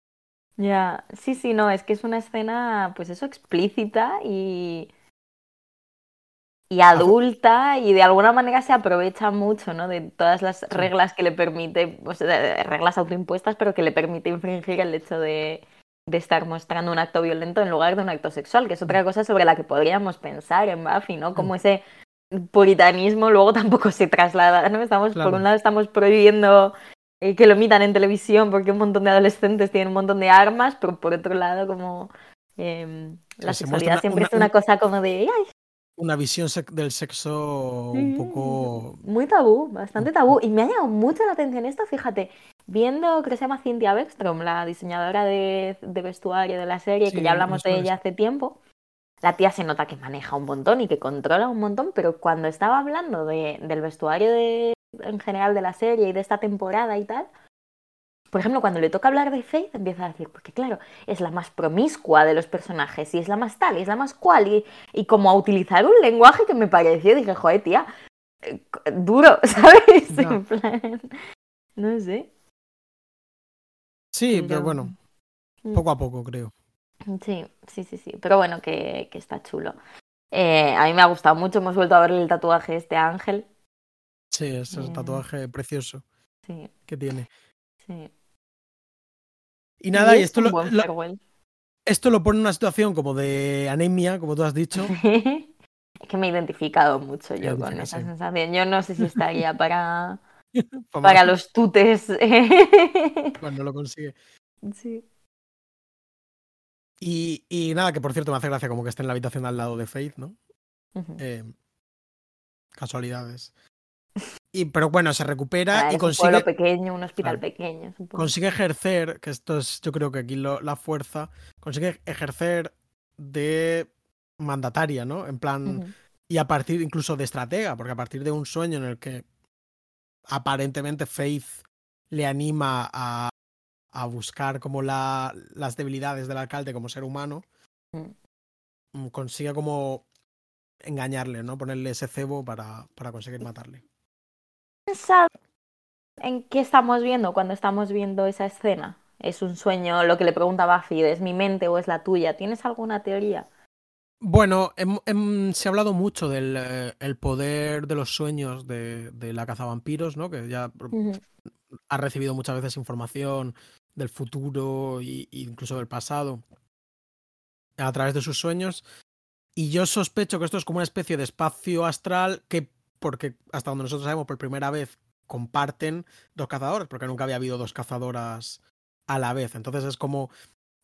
Ya, sí, sí, no, es que es una escena, pues eso, explícita y, y adulta y de alguna manera se aprovecha mucho, ¿no? De todas las reglas que le permite, pues, reglas autoimpuestas, pero que le permite infringir el hecho de, de estar mostrando un acto violento en lugar de un acto sexual, que es otra cosa sobre la que podríamos pensar en Buffy, ¿no? Como ese puritanismo luego tampoco se traslada, ¿no? Estamos, Claro. por un lado estamos prohibiendo eh, que lo emitan en televisión porque un montón de adolescentes tienen un montón de armas, pero por otro lado como eh, la se sexualidad siempre una- es una cosa como de ay, Una visión sec- del sexo un poco. muy tabú, bastante tabú. Y me ha llamado mucho la atención esto, fíjate, viendo, creo que se llama Cynthia Beckstrom, la diseñadora de, de vestuario de la serie, Sí, que ya hablamos de ella hace tiempo. La tía se nota que maneja un montón y que controla un montón, pero cuando estaba hablando de, del vestuario de, en general de la serie y de esta temporada y tal, por ejemplo, cuando le toca hablar de Faith, empieza a decir, porque claro, es la más promiscua de los personajes, y es la más tal, y es la más cual, y, y como a utilizar un lenguaje que me pareció, dije, joder, tía, eh, duro, ¿sabes? Ya. En plan, no sé. Sí, pero Pero- bueno, Mm. poco a poco creo. Sí, sí, sí, sí. Pero bueno, que, que está chulo. Eh, a mí me ha gustado mucho. Hemos vuelto a ver el tatuaje este Ángel. Sí, es el Eh. tatuaje precioso Sí, que tiene. sí. Y nada, y es esto lo, esto lo pone en una situación como de anemia, como tú has dicho. Es que me he identificado mucho yo con esa sensación. Yo no sé si estaría para, Para los tutes. cuando lo consigue. Sí. Y, y nada, que por cierto me hace gracia como que esté en la habitación al lado de Faith, ¿no? Eh, casualidades. Y, pero bueno, se recupera y es un consigue, pequeño, un hospital Claro. pequeño. consigue ejercer, que esto es yo creo que aquí lo- la fuerza, consigue ejercer de mandataria, ¿no? En plan, y a partir incluso de estratega, porque a partir de un sueño en el que aparentemente Faith le anima a, a buscar como la, las debilidades del alcalde como ser humano, Mm. mm, consigue como engañarle, ¿no? Ponerle ese cebo para, para conseguir matarle. Pensado en qué estamos viendo cuando estamos viendo esa escena? ¿Es un sueño lo que le pregunta Buffy? ¿Es mi mente o es la tuya? ¿Tienes alguna teoría? Bueno, se ha hablado mucho del eh, el poder de los sueños de, de la cazavampiros, ¿no? Que ya Ujú. ha recibido muchas veces información del futuro e incluso del pasado a través de sus sueños. Y yo sospecho que esto es como una especie de espacio astral que, porque hasta donde nosotros sabemos, por primera vez comparten dos cazadores, porque nunca había habido dos cazadoras a la vez. Entonces es como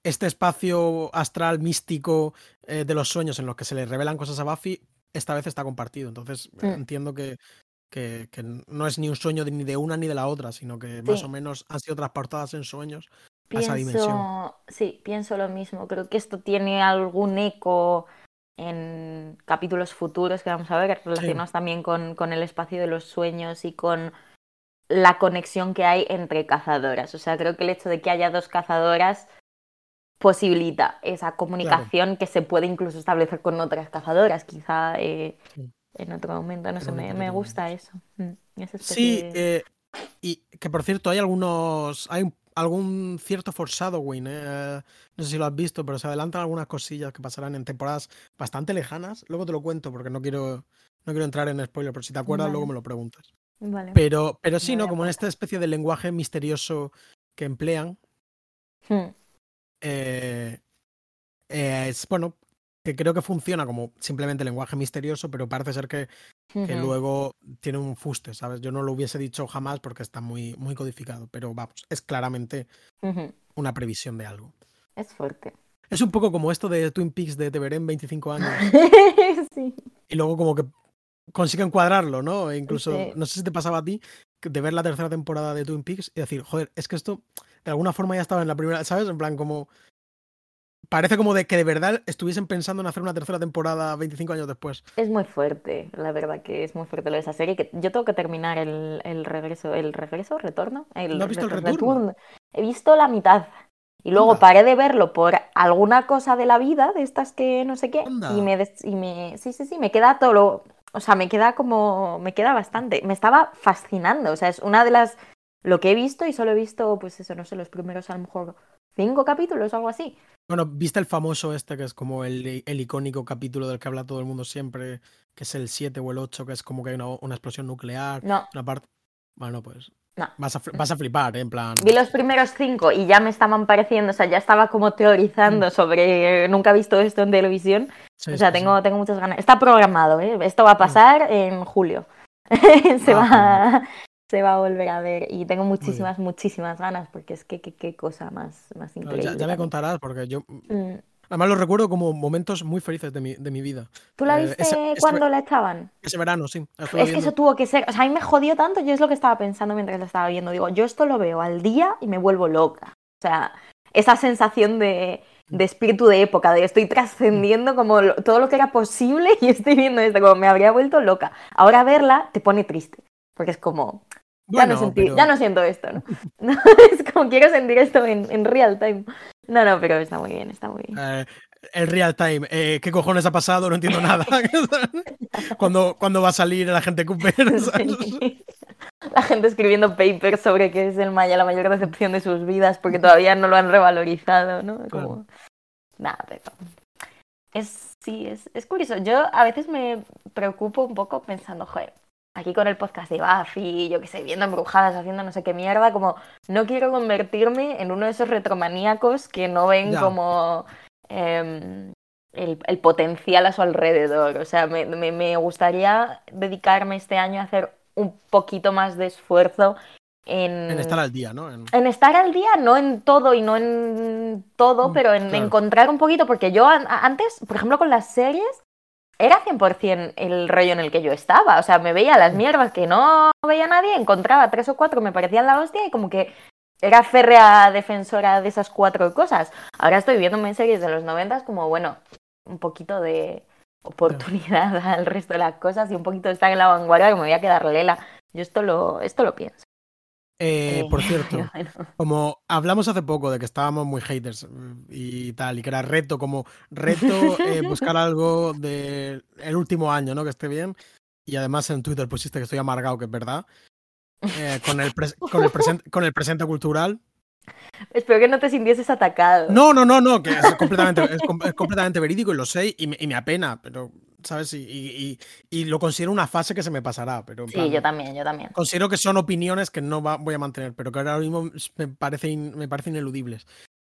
este espacio astral místico eh, de los sueños en los que se le revelan cosas a Buffy, esta vez está compartido. Entonces Mm. entiendo que, que, que no es ni un sueño de- ni de una ni de la otra, sino que más o menos han sido transportadas en sueños a esa dimensión. Sí, pienso lo mismo. Creo que esto tiene algún eco en capítulos futuros que vamos a ver, relacionados también con, con el espacio de los sueños y con la conexión que hay entre cazadoras. O sea, creo que el hecho de que haya dos cazadoras posibilita esa comunicación que se puede incluso establecer con otras cazadoras, quizá eh, Sí. en otro momento. No sé, me, me gusta eso. Mm, esa Sí, de- eh, y que por cierto, hay algunos. Hay un- algún cierto foreshadowing, ¿eh? No sé si lo has visto, pero se adelantan algunas cosillas que pasarán en temporadas bastante lejanas. Luego te lo cuento porque no quiero, no quiero entrar en spoiler, pero si te acuerdas, luego me lo preguntas. Vale. Pero, pero sí, ¿no? Como en esta especie de lenguaje misterioso que emplean. Mm, eh, eh, es bueno, que creo que funciona como simplemente lenguaje misterioso, pero parece ser que que luego tiene un fuste, ¿sabes? Yo no lo hubiese dicho jamás porque está muy, muy codificado, pero vamos, es claramente una previsión de algo. Es fuerte. Es un poco como esto de Twin Peaks de Te veré en 25 años sí. y luego como que consiguen cuadrarlo, ¿no? E incluso, Sí. no sé si te pasaba a ti, de ver la tercera temporada de Twin Peaks y decir, joder, es que esto de alguna forma ya estaba en la primera, ¿sabes? En plan como... Parece como de que de verdad estuviesen pensando en hacer una tercera temporada 25 años después. Es muy fuerte, la verdad que es muy fuerte lo de esa serie. Que yo tengo que terminar el, el regreso, ¿el regreso? ¿Retorno? El, ¿No has visto el re- retorno? He visto la mitad. Y luego Anda. paré de verlo por alguna cosa de la vida, de estas que no sé qué, Anda. y me, y me, sí, sí, sí, me queda todo lo, o sea, me queda como, me queda bastante, me estaba fascinando, o sea, es una de las, lo que he visto y solo he visto, pues eso, no sé, los primeros a lo mejor cinco capítulos o algo así. Bueno, ¿viste el famoso este que es como el, el icónico capítulo del que habla todo el mundo siempre, que es el 7 o el 8, que es como que hay una, una explosión nuclear, No, una parte... Bueno, pues no. vas a, vas a flipar, ¿eh? en plan... Vi los primeros cinco y ya me estaban pareciendo, o sea, ya estaba como teorizando sobre, nunca he visto esto en televisión, Sí, o sea, sí, sí. tengo, tengo muchas ganas. Está programado, ¿eh? Esto va a pasar en julio. se, Ah, va, se va a volver a ver y tengo muchísimas, muchísimas ganas porque es que qué, cosa más, más increíble. ya, ya me contarás, porque yo... Mm. Además lo recuerdo como momentos muy felices de mi, de mi vida. ¿Tú la Eh, viste ese cuando la echaban? Ese verano, sí. Es que eso tuvo que ser, o sea, a mí me jodió tanto, yo es lo que estaba pensando mientras la estaba viendo. Digo, yo esto lo veo al día y me vuelvo loca. O sea, esa sensación de, de espíritu de época, de estoy trascendiendo como lo- todo lo que era posible y estoy viendo esto, como me habría vuelto loca. Ahora verla te pone triste, porque es como, ya, no ya, no siento esto, ¿no? es como quiero sentir esto en, en, real time. No, no, pero está muy bien, está muy bien. Eh, el real time, eh, ¿qué cojones ha pasado? No entiendo nada. cuando, cuando va a salir la gente Cooper? La gente escribiendo papers sobre que es el Maya la mayor decepción de sus vidas porque todavía no lo han revalorizado, ¿no? Como... Nada, pero es, sí, es, es curioso. Yo a veces me preocupo un poco pensando, joder, aquí con el podcast de Buffy, yo que sé, viendo embrujadas, haciendo no sé qué mierda, como no quiero convertirme en uno de esos retromaníacos que no ven como em, el, el, potencial a su alrededor. O sea, me, me, me, gustaría dedicarme este año a hacer un poquito más de esfuerzo en, estar al día, ¿no? En... estar al día, no en todo y no en todo, mm, pero en encontrar un poquito, porque yo antes, por ejemplo, con las series, era 100% el rollo en el que yo estaba. O sea, me veía las mierdas que no veía nadie, encontraba tres o cuatro, me parecían la hostia y como que era férrea defensora de esas cuatro cosas. Ahora estoy viéndome en series de los noventas como, bueno, un poquito de oportunidad al resto de las cosas y un poquito de estar en la vanguardia que me voy a quedar lela. Yo esto lo, esto lo pienso. Eh, por cierto, como hablamos hace poco de que estábamos muy haters mm, y tal, y que era reto, como reto eh, buscar algo del el último año, ¿no? Que esté bien. Y además en Twitter pusiste que estoy amargado, que es verdad. Eh, con, el con, el con el presente cultural. Espero que no te sintieses atacado. No, no, no, no, que es completamente, es, completamente verídico y lo sé y me, y me apena, pero ¿sabes? Y, y, lo considero una fase que se me pasará. Pero sí, yo también, yo también. Considero que son opiniones que no voy a mantener, pero que ahora mismo me, parece me parecen ineludibles.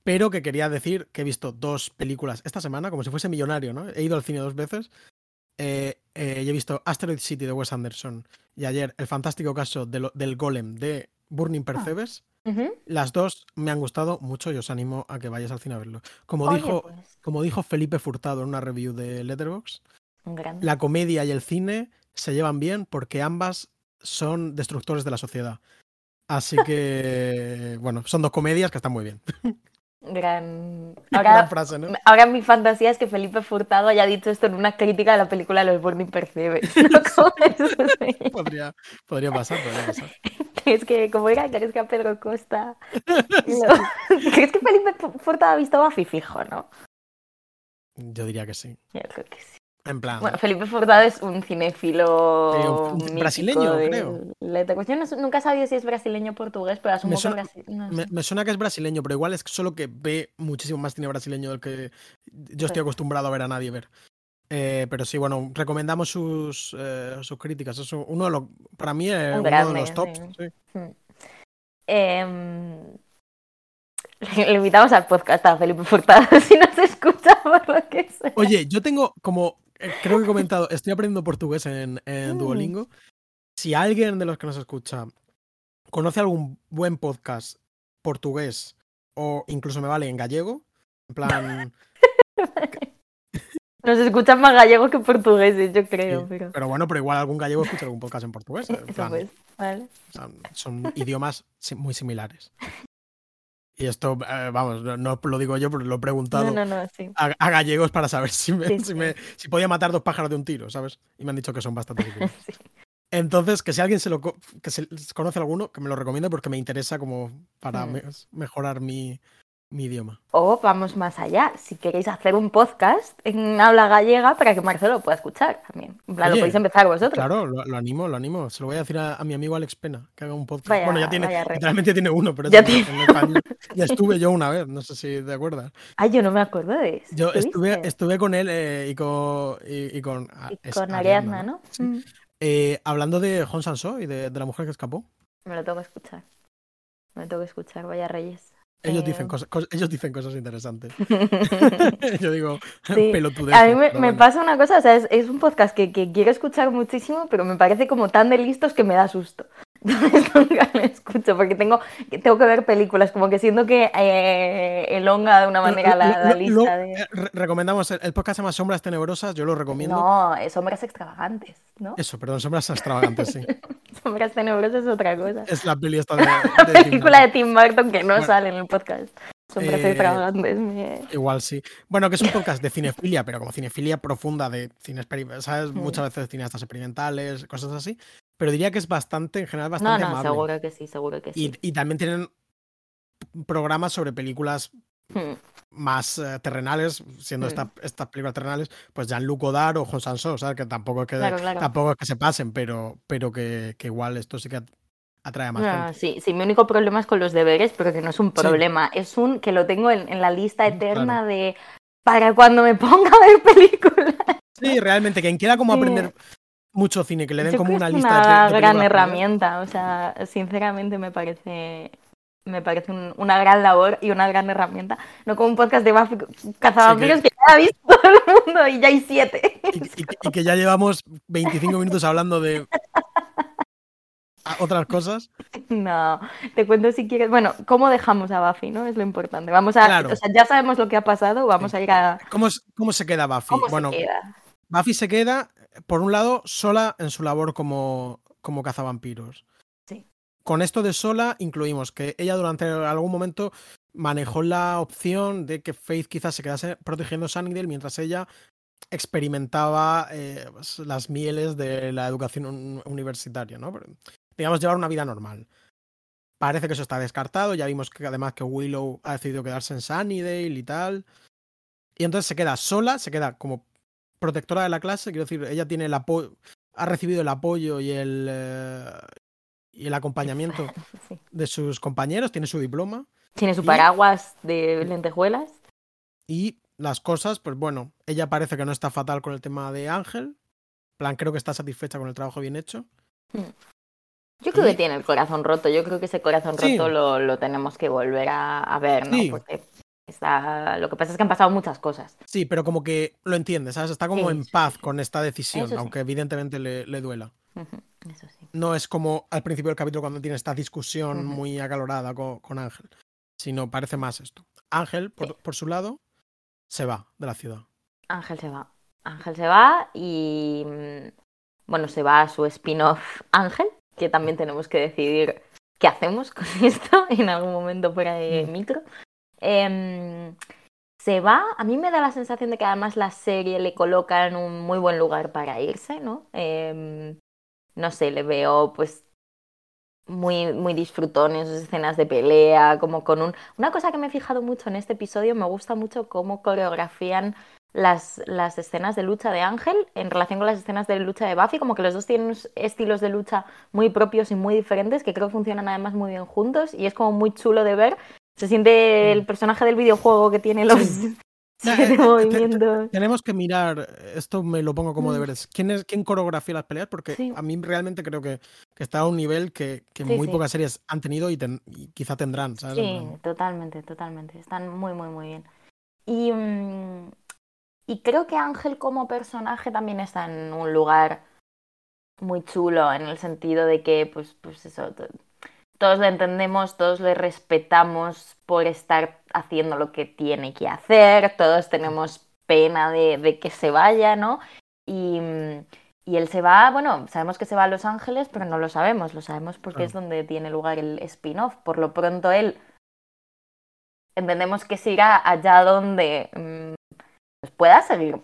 Pero que quería decir que he visto dos películas esta semana, como si fuese millonario, ¿no? He ido al cine dos veces. Eh, eh, y he visto Asteroid City de Wes Anderson y ayer el fantástico caso del Golem de Burning ah, Percebes. Las dos me han gustado mucho y os animo a que vayáis al cine a verlo. Como, dijo, pues. como dijo Felipe Furtado en una review de Letterboxd, la comedia y el cine se llevan bien porque ambas son destructores de la sociedad. Así que, bueno, son dos comedias que están muy bien. Gran... Ahora, frase, ¿no? ahora mi fantasía es que Felipe Furtado haya dicho esto en una crítica de la película Los Burning Percebes. podría, podría pasar, podría pasar. Es que, como era, crees que a Pedro Costa. ¿Crees que Felipe Furtado ha visto Buffy fijo, no? Yo diría que sí. Yo creo que sí. En plan. Bueno, Felipe Furtado es un cinéfilo. brasileño, creo. Yo nunca he sabido si es brasileño o portugués, pero asumo me suena, que me, suena que es brasileño, pero igual es solo que ve muchísimo más cine brasileño del que yo estoy acostumbrado a ver a nadie ver. Eh, pero sí, bueno, recomendamos sus, eh, sus críticas. Es uno de los, para mí es uno de los tops. Hmm. Em, le invitamos al podcast a Felipe Furtado si nos escucha por lo que sea. Oye, yo tengo como eh, creo que he comentado, estoy aprendiendo portugués en, mm. Duolingo. Si alguien de los que nos escucha conoce algún buen podcast portugués o incluso me vale en gallego, en plan... Nos escuchan más gallegos que portugueses, yo creo. pero... pero... bueno, pero igual algún gallego escucha algún podcast en portugués. pues, vale. son idiomas muy similares. Y esto, eh, vamos, no, lo digo yo, pero lo he preguntado a, gallegos para saber si, me, si, me, si, podía matar dos pájaros de un tiro, ¿sabes? Y me han dicho que son bastante difíciles. Entonces, que si alguien se lo que se conoce alguno, que me lo recomiende porque me interesa como para mm. mejorar mi, mi idioma. O vamos más allá, si queréis hacer un podcast en habla gallega para que Marcelo pueda escuchar también. Plan, lo podéis empezar vosotros. Claro, lo, animo, lo animo. Se lo voy a decir a, mi amigo Alex Pena, que haga un podcast. bueno, ya tiene, literalmente tiene uno, pero ya, ya estuve yo una vez, no sé si te acuerdas. Ay, yo no me acuerdo de eso. Yo estuve, estuve con él eh, y con. Y, con, ah, con Ariadna, ¿no? Mm. Eh, hablando de Hong Sanso y de, de la mujer que escapó. Me lo tengo que escuchar. Me lo tengo que escuchar, vaya reyes. Ellos, dicen cosas, ellos dicen cosas interesantes. Yo digo, sí. A mí me, pasa una cosa, o sea, es, un podcast que, que, quiero escuchar muchísimo, pero me parece como tan de listos que me da susto. Nunca lo escucho porque tengo, tengo que ver películas, como que siento que eh, elonga de una manera la, lista de... Eh, recomendamos, el, podcast se llama Sombras Tenebrosas, yo lo recomiendo. No, Sombras Extravagantes, ¿no? Eso, perdón, Sombras Extravagantes, sí. sombras Tenebrosas es otra cosa. Es la peli esta de... la película de Tim Burton que no sale en el podcast. Sombras eh, extravagantes. Igual sí. Bueno, que es un podcast de cinefilia, pero como cinefilia profunda de cine ¿sabes? Mm. Muchas veces cineastas experimentales, cosas así pero diría que es bastante, en general, bastante no, no, amable. seguro que sí, seguro que sí. Y, y también tienen programas sobre películas Hmm. más eh, terrenales, siendo Mm. esta- estas películas terrenales, pues Jean-Luc Godard o Juan Sansó, ¿sabes? Que tampoco es que, Claro, claro. tampoco es que se pasen, pero, pero que, que igual esto sí que at- atrae a más Ah, gente. sí, sí, mi único problema es con los deberes, pero que no es un problema, es un que lo tengo en, en la lista Mm, eterna de para cuando me ponga a ver películas. Sí, realmente, quien quiera como Sí. aprender mucho cine, que le den Yo como creo una que es lista de, una pe- de gran herramienta, o sea, sinceramente me parece me parece un- una gran labor y una gran herramienta. No como un podcast de Buffy cazavampiros Sí, que ya ha visto todo el mundo y ya hay siete. Y, y- y que ya llevamos 25 minutos hablando de otras cosas. No, te cuento si quieres. Bueno, ¿cómo dejamos a Buffy, no? Es lo importante.Amos a, Claro. o sea, ya sabemos lo que ha pasado, vamos Sí. a ir a ¿Cómo, cómo se queda Buffy? cómo bueno, se queda. Buffy se queda, por un lado, sola en su labor como, como cazavampiros. Sí. Con esto de sola incluimos que ella durante algún momento manejó la opción de que Faith quizás se quedase protegiendo Sunnydale mientras ella experimentaba eh, pues, las mieles de la educación un- universitaria, ¿no? Pero, Digamos, llevar una vida normal. Parece que eso está descartado, ya vimos que además que Willow ha decidido quedarse en Sunnydale y tal. Y entonces se queda sola, se queda como protectora de la clase, quiero decir, ella tiene el apoyo, ha recibido el apoyo y el, eh, y el acompañamiento Sí. de sus compañeros, tiene su diploma Tiene su Y- paraguas de lentejuelas. y las cosas, pues bueno, ella parece que no está fatal con el tema de Ángel, plan creo que está satisfecha con el trabajo bien hecho. Yo creo Y- que tiene el corazón roto. Yo creo que ese corazón Sí. roto lo, lo tenemos que volver a, a ver, ¿no? Sí. Porque está... lo que pasa es que han pasado muchas cosas. Sí, pero como que lo entiende, ¿sabes? Está como Sí, en paz sí. con esta decisión, Eso sí. aunque evidentemente le, le duela. Eso sí. No es como al principio del capítulo cuando tiene esta discusión muy acalorada con, con Ángel, sino parece más esto. Ángel, por su lado, se va de la ciudad. Ángel se va. Ángel se va y. mm, Bueno, se va a su spin-off Ángel, que también tenemos que decidir qué hacemos con esto en algún momento fuera de Mm. micro. Em, se va. A mí me da la sensación de que además la serie le coloca en un muy buen lugar para irse, ¿no? Em, no sé, le veo pues muy, muy disfrutón en sus escenas de pelea, como con un... Una cosa que me he fijado mucho en este episodio, me gusta mucho cómo coreografían las, las escenas de lucha de Ángel en relación con las escenas de lucha de Buffy, como que los dos tienen estilos de lucha muy propios y muy diferentes, que creo funcionan además muy bien juntos, y es como muy chulo de ver. Se siente el personaje del videojuego que tiene los Sí. siete Eh, te- movimientos. Tenemos que mirar, esto me lo pongo como Mm. deberes, ¿quién, es, quién coreografía las peleas? Porque Sí. a mí realmente creo que, que está a un nivel que, que Sí, muy sí. pocas series han tenido y, ten- y quizá tendrán, ¿sabes? Sí, totalmente, totalmente. Están muy, muy, muy bien. Y, mm, y creo que Ángel como personaje también está en un lugar muy chulo, en el sentido de que, pues, pues eso, todos le entendemos, todos le respetamos por estar haciendo lo que tiene que hacer, todos tenemos pena de, de que se vaya, ¿no? Y, y él se va, bueno, sabemos que se va a Los Ángeles, pero no lo sabemos, lo sabemos porque es donde tiene lugar el spin-off. Por lo pronto él entendemos que se irá allá donde mm, pues pueda seguir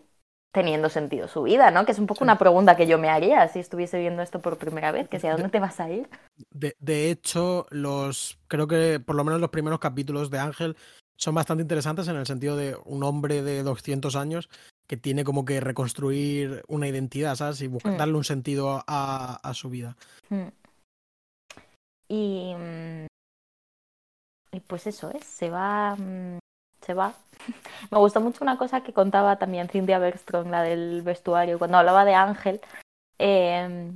teniendo sentido su vida, ¿no? Que es un poco Sí. una pregunta que yo me haría si estuviese viendo esto por primera vez, que si a dónde te vas a ir. De, de hecho, los creo que por lo menos los primeros capítulos de Ángel son bastante interesantes en el sentido de un hombre de 200 años que tiene como que reconstruir una identidad, ¿sabes? Y buscar Mm. darle un sentido a, a su vida. Mm. Y, mm, y pues eso es, se va, se va. Me gustó mucho una cosa que contaba también Cynthia Bergstrom, la del vestuario, cuando hablaba de Ángel, eh,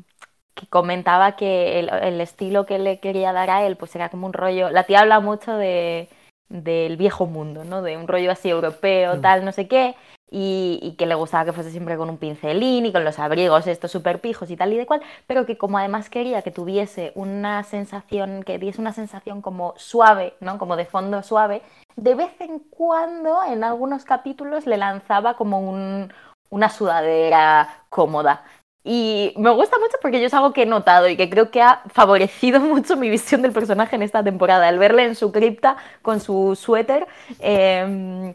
que comentaba que el, el estilo que le quería dar a él, pues era como un rollo. La tía habla mucho de del viejo mundo, ¿no? De un rollo así europeo, Mm. tal, no sé qué, y, y que le gustaba que fuese siempre con un pincelín y con los abrigos estos súper pijos y tal y de cual, pero que como además quería que tuviese una sensación, que diese una sensación como suave, ¿no? Como de fondo suave, de vez en cuando en algunos capítulos le lanzaba como un, una sudadera cómoda. Y me gusta mucho porque yo es algo que he notado y que creo que ha favorecido mucho mi visión del personaje en esta temporada. El verle en su cripta con su suéter, eh,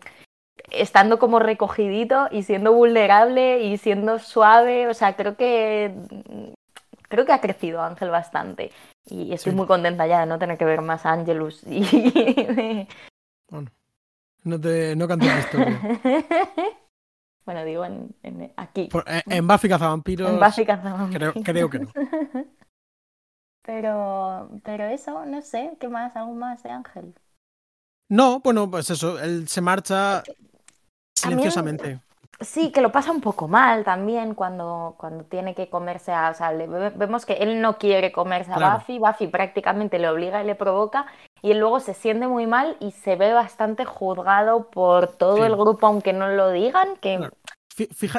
estando como recogidito y siendo vulnerable y siendo suave. O sea, creo que creo que ha crecido Ángel bastante. Y estoy muy contenta ya de no tener que ver más Angelus. Y Bueno, no, te, no cantes la historia. bueno, digo en, aquí. en, en Buffy Cazavampiros. En Buffy Cazavampiros. Creo, creo que no. Pero, pero eso, no sé, ¿qué más? ¿Algo más de Ángel? No, bueno, pues eso, él se marcha silenciosamente. sí, que lo pasa un poco mal también cuando, cuando tiene que comerse a. O sea, vemos que él no quiere comerse a Buffy, Buffy prácticamente le obliga y le provoca, y él luego se siente muy mal y se ve bastante juzgado por todo el grupo, aunque no lo digan. Que...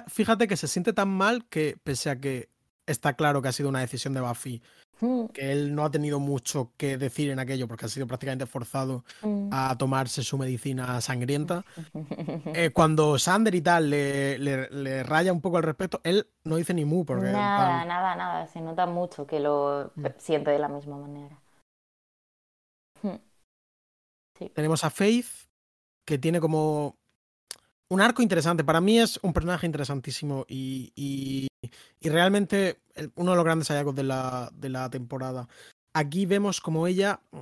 Fíjate que se siente tan mal que, pese a que está claro que ha sido una decisión de Buffy Mm. que él no ha tenido mucho que decir en aquello porque ha sido prácticamente forzado mm. a tomarse su medicina sangrienta. Eh, cuando Sander y tal le, le, raya un poco al respecto, él no dice ni mu. Porque, nada, nada, nada. Se nota mucho que lo mm. siente de la misma manera. Tenemos a Faith, que tiene como un arco interesante. Para mí es un personaje interesantísimo y, y, realmente uno de los grandes hallazgos de la, de la temporada. Aquí vemos como ella mm,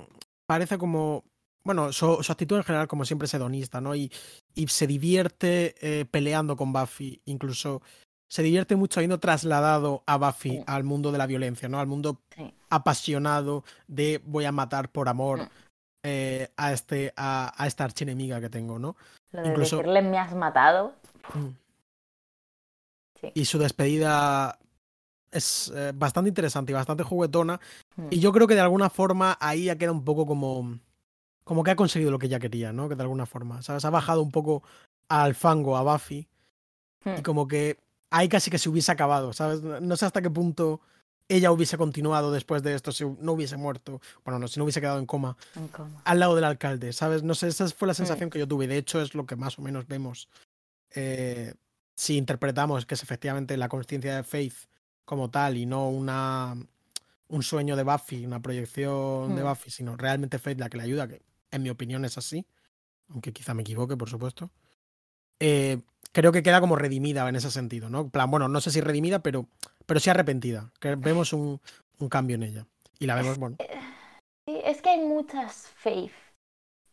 parece como, bueno, su, actitud en general como siempre es hedonista, ¿no? Y, y se divierte eh, peleando con Buffy, incluso se divierte mucho habiendo trasladado a Buffy al mundo de la violencia, ¿no? Al mundo apasionado de voy a matar por amor. Mm. Eh, a, este, a, a, esta archienemiga que tengo, ¿no? Lo de decirle me has matado. Mm. Y su despedida es eh, bastante interesante y bastante juguetona. Mm. Y yo creo que de alguna forma ahí ya queda un poco como. Como que ha conseguido lo que ella quería, ¿no? Que de alguna forma. ¿Sabes? Ha bajado un poco al fango, a Buffy. Y mm. como que ahí casi que se hubiese acabado, ¿sabes? No sé hasta qué punto ella hubiese continuado después de esto, si no hubiese muerto, bueno, no, si no hubiese quedado en coma, al lado del alcalde, ¿sabes? No sé, esa fue la sensación que yo tuve. De hecho, es lo que más o menos vemos eh, si interpretamos que es efectivamente la conciencia de Faith como tal y no una un sueño de Buffy, una proyección de hmm. Buffy, sino realmente Faith la que le ayuda, que en mi opinión es así, aunque quizá me equivoque, por supuesto. Eh, creo que queda como redimida en ese sentido, ¿no? plan, bueno, no sé si redimida, pero, pero sí arrepentida. Que vemos un, un cambio en ella. Y la vemos, bueno. Sí, es que hay muchas faith.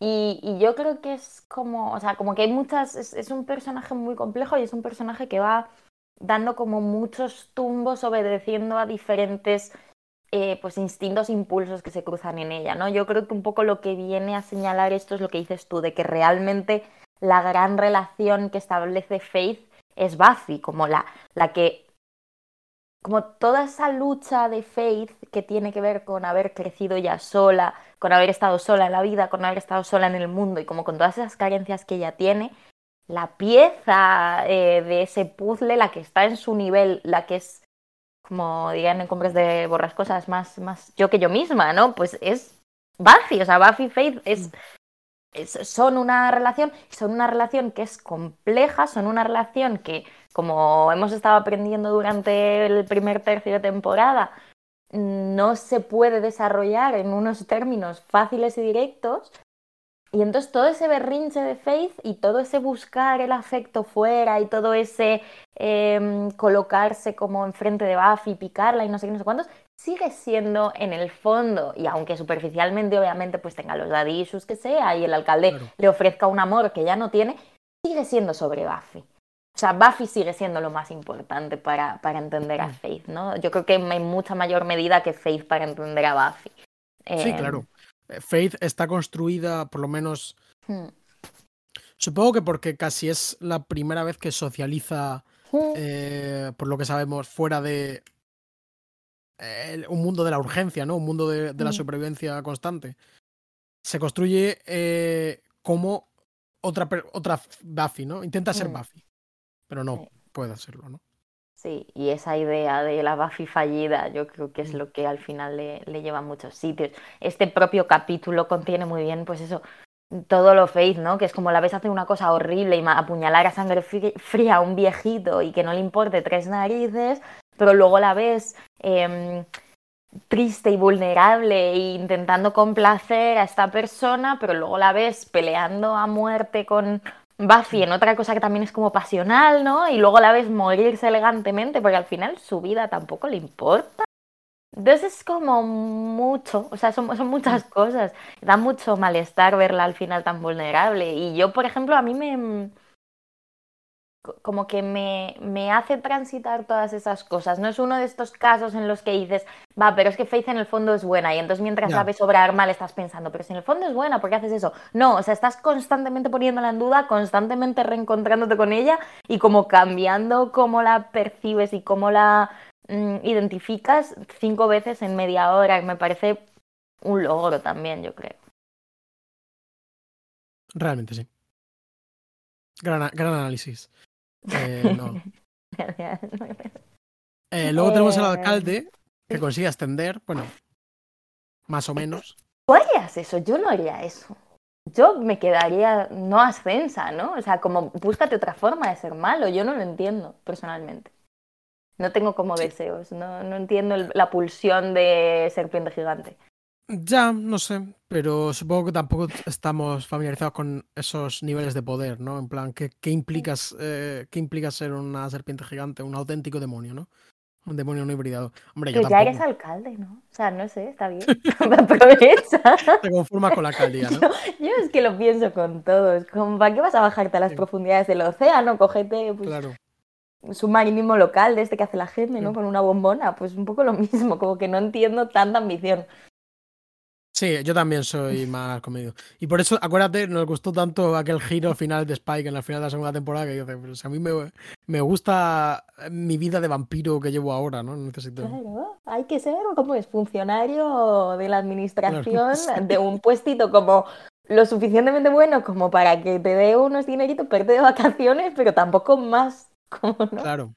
Y, y, yo creo que es como, o sea, como que hay muchas, es, un personaje muy complejo y es un personaje que va dando como muchos tumbos obedeciendo a diferentes eh, pues instintos, impulsos que se cruzan en ella, ¿no? Yo creo que un poco lo que viene a señalar esto es lo que dices tú, de que realmente la gran relación que establece Faith es Buffy, como la, la que como toda esa lucha de Faith que tiene que ver con haber crecido ya sola, con haber estado sola en la vida, con haber estado sola en el mundo y como con todas esas carencias que ella tiene, la pieza eh, de ese puzzle, la que está en su nivel, la que es, como dirían en compras de borrascosas, más, más yo que yo misma, ¿no? Pues es Buffy, o sea, Buffy Faith es son una relación, son una relación que es compleja, son una relación que, como hemos estado aprendiendo durante el primer tercio de temporada, no se puede desarrollar en unos términos fáciles y directos, y entonces todo ese berrinche de Faith y todo ese buscar el afecto fuera y todo ese em, colocarse como enfrente de Buffy, picarla y no sé qué, no sé cuántos, sigue siendo en el fondo, y aunque superficialmente obviamente pues tenga los daddy que sea y el alcalde le ofrezca un amor que ya no tiene, sigue siendo sobre Buffy. O sea, Buffy sigue siendo lo más importante para, para entender a mm. Faith, ¿no? Yo creo que en mucha mayor medida que Faith para entender a Buffy. Sí, em, claro. Eh, Faith está construida, por lo menos. Hmm. Supongo que porque casi es la primera vez que socializa, hmm. eh, por lo que sabemos, fuera de eh, un mundo de la urgencia, ¿no? Un mundo de, la hmm. supervivencia constante. Se construye como otra, otra Buffy, ¿no? Intenta ser Buffy, pero no puede hacerlo, ¿no? Sí, y esa idea de la Buffy fallida yo creo que es lo que al final le, lleva a muchos sitios. Este propio capítulo contiene muy bien, pues eso, todo lo Faith, ¿no? Que es como la ves hacer una cosa horrible y apuñalar a sangre fría a un viejito y que no le importe tres narices, pero luego la ves em, triste y vulnerable e intentando complacer a esta persona, pero luego la ves peleando a muerte con Buffy en otra cosa que también es como pasional, ¿no? Y luego la ves morirse elegantemente, porque al final su vida tampoco le importa. Entonces es como mucho, o sea, son, son muchas cosas. Da mucho malestar verla al final tan vulnerable. Y yo, por ejemplo, a mí me, como que me, me, hace transitar todas esas cosas. No es uno de estos casos en los que dices, va, pero es que Faith en el fondo es buena y entonces mientras la ves obrar mal estás pensando, pero si en el fondo es buena, ¿por qué haces eso? No, o sea, estás constantemente poniéndola en duda, constantemente reencontrándote con ella y como cambiando cómo la percibes y cómo la mm, identificas cinco veces en media hora. Me parece un logro también, yo creo. Realmente sí. Gran, gran análisis. Eh, no. eh, luego tenemos al alcalde que consigue ascender, bueno, más o menos. ¿Tú harías eso? Yo no haría eso. Yo me quedaría no ascensa, ¿no? O sea, como búscate otra forma de ser malo. Yo no lo entiendo personalmente. No tengo como deseos, no, no entiendo el, la pulsión de serpiente gigante. Ya, no sé, pero supongo que tampoco estamos familiarizados con esos niveles de poder, ¿no? En plan, ¿qué, qué, implicas, eh, ¿qué implica ser una serpiente gigante, un auténtico demonio, ¿no? Un demonio no hibridado. Hombre, yo ya tampoco. eres alcalde, ¿no? O sea, no sé, está bien. Aprovecha. Te conformas con la alcaldía, ¿no? Yo, yo, es que lo pienso con todos. Como, ¿Para qué vas a bajarte a las sí. profundidades del océano? Cógete, pues, Claro. un submarinismo local de este que hace la gente, ¿no? Con una bombona. Pues un poco lo mismo, como que no entiendo tanta ambición. Sí, yo también soy más comedido. Y por eso, acuérdate, nos gustó tanto aquel giro final de Spike en la final de la segunda temporada que yo pues a mí me, me, gusta mi vida de vampiro que llevo ahora, ¿no? Necesito... Claro, hay que ser como es funcionario de la administración claro, de un puestito como lo suficientemente bueno como para que te dé unos dineritos, perte de vacaciones, pero tampoco más, como no. Claro.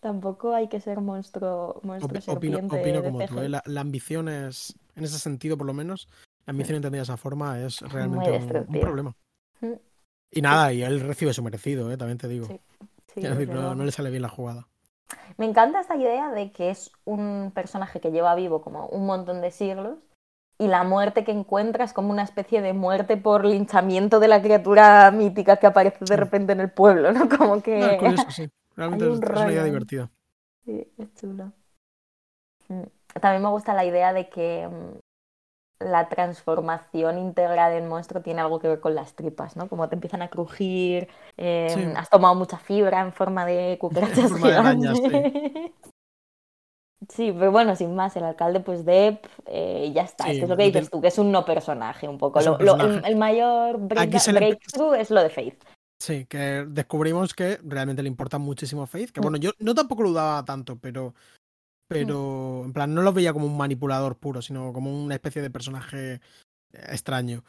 Tampoco hay que ser monstruo, monstruo Op opino, opino como tú, ¿eh? la, la, ambición es, en ese sentido por lo menos, la ambición entendida de esa forma es realmente un, un, problema. Mm. Y nada, y él recibe su merecido, ¿eh? también te digo. Sí, sí, es decir, no, no, le sale bien la jugada. Me encanta esta idea de que es un personaje que lleva vivo como un montón de siglos y la muerte que encuentra es como una especie de muerte por linchamiento de la criatura mítica que aparece de repente en el pueblo, ¿no? Como que... No, es curioso, sí. Realmente es, es, una idea divertida. Sí, es chulo. Mm, también me gusta la idea de que mm, la transformación íntegra del monstruo tiene algo que ver con las tripas, ¿no? Como te empiezan a crujir, eh, sí. has tomado mucha fibra en forma de cucarachas en forma de arañas, sí. sí. pero bueno, sin más, el alcalde pues Depp, eh, ya está, es, que es lo que dices tú, que es un no personaje un poco. Lo, personaje. Lo, el, el, mayor break, breakthrough es lo de Faith. Sí, que descubrimos que realmente le importa muchísimo Faith. Que bueno, yo no tampoco lo daba tanto, pero. Pero. En plan, no lo veía como un manipulador puro, sino como una especie de personaje extraño.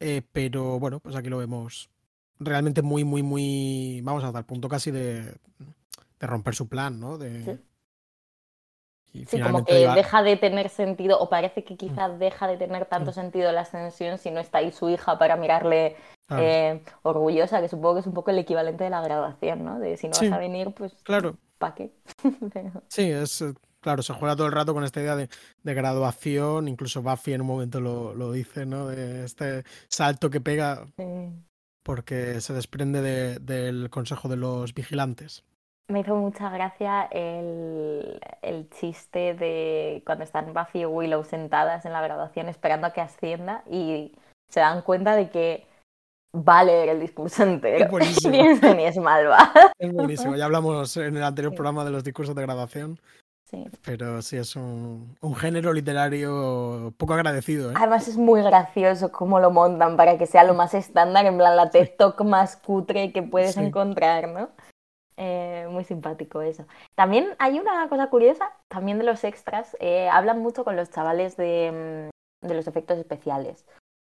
Eh, pero bueno, pues aquí lo vemos realmente muy, muy, muy. Vamos hasta el punto casi de. de romper su plan, ¿no? De. Sí. Y sí, como que deja de tener sentido, o parece que quizás deja de tener tanto sentido la ascensión si no está ahí su hija para mirarle Claro. Eh, orgullosa, que supongo que es un poco el equivalente de la graduación, ¿no? De si no sí, vas a venir, pues claro. ¿para qué? Pero... Sí, es eh, claro, se juega todo el rato con esta idea de, de graduación, incluso Buffy en un momento lo, lo, dice, ¿no? De este salto que pega porque se desprende de, del consejo de los vigilantes. Me hizo mucha gracia el, el, chiste de cuando están Buffy y Willow sentadas en la graduación esperando a que ascienda y se dan cuenta de que va a leer el discurso entero. Es buenísimo. Ni es malvada. Es buenísimo. Ya hablamos en el anterior programa de los discursos de graduación. Sí. Pero sí, es un, un, género literario poco agradecido. ¿eh? Además es muy gracioso cómo lo montan para que sea lo más estándar, en plan la TED Talk más cutre que puedes Sí. encontrar, ¿no? Eh, muy simpático eso. También hay una cosa curiosa, también de los extras, eh, hablan mucho con los chavales de, mm, de los efectos especiales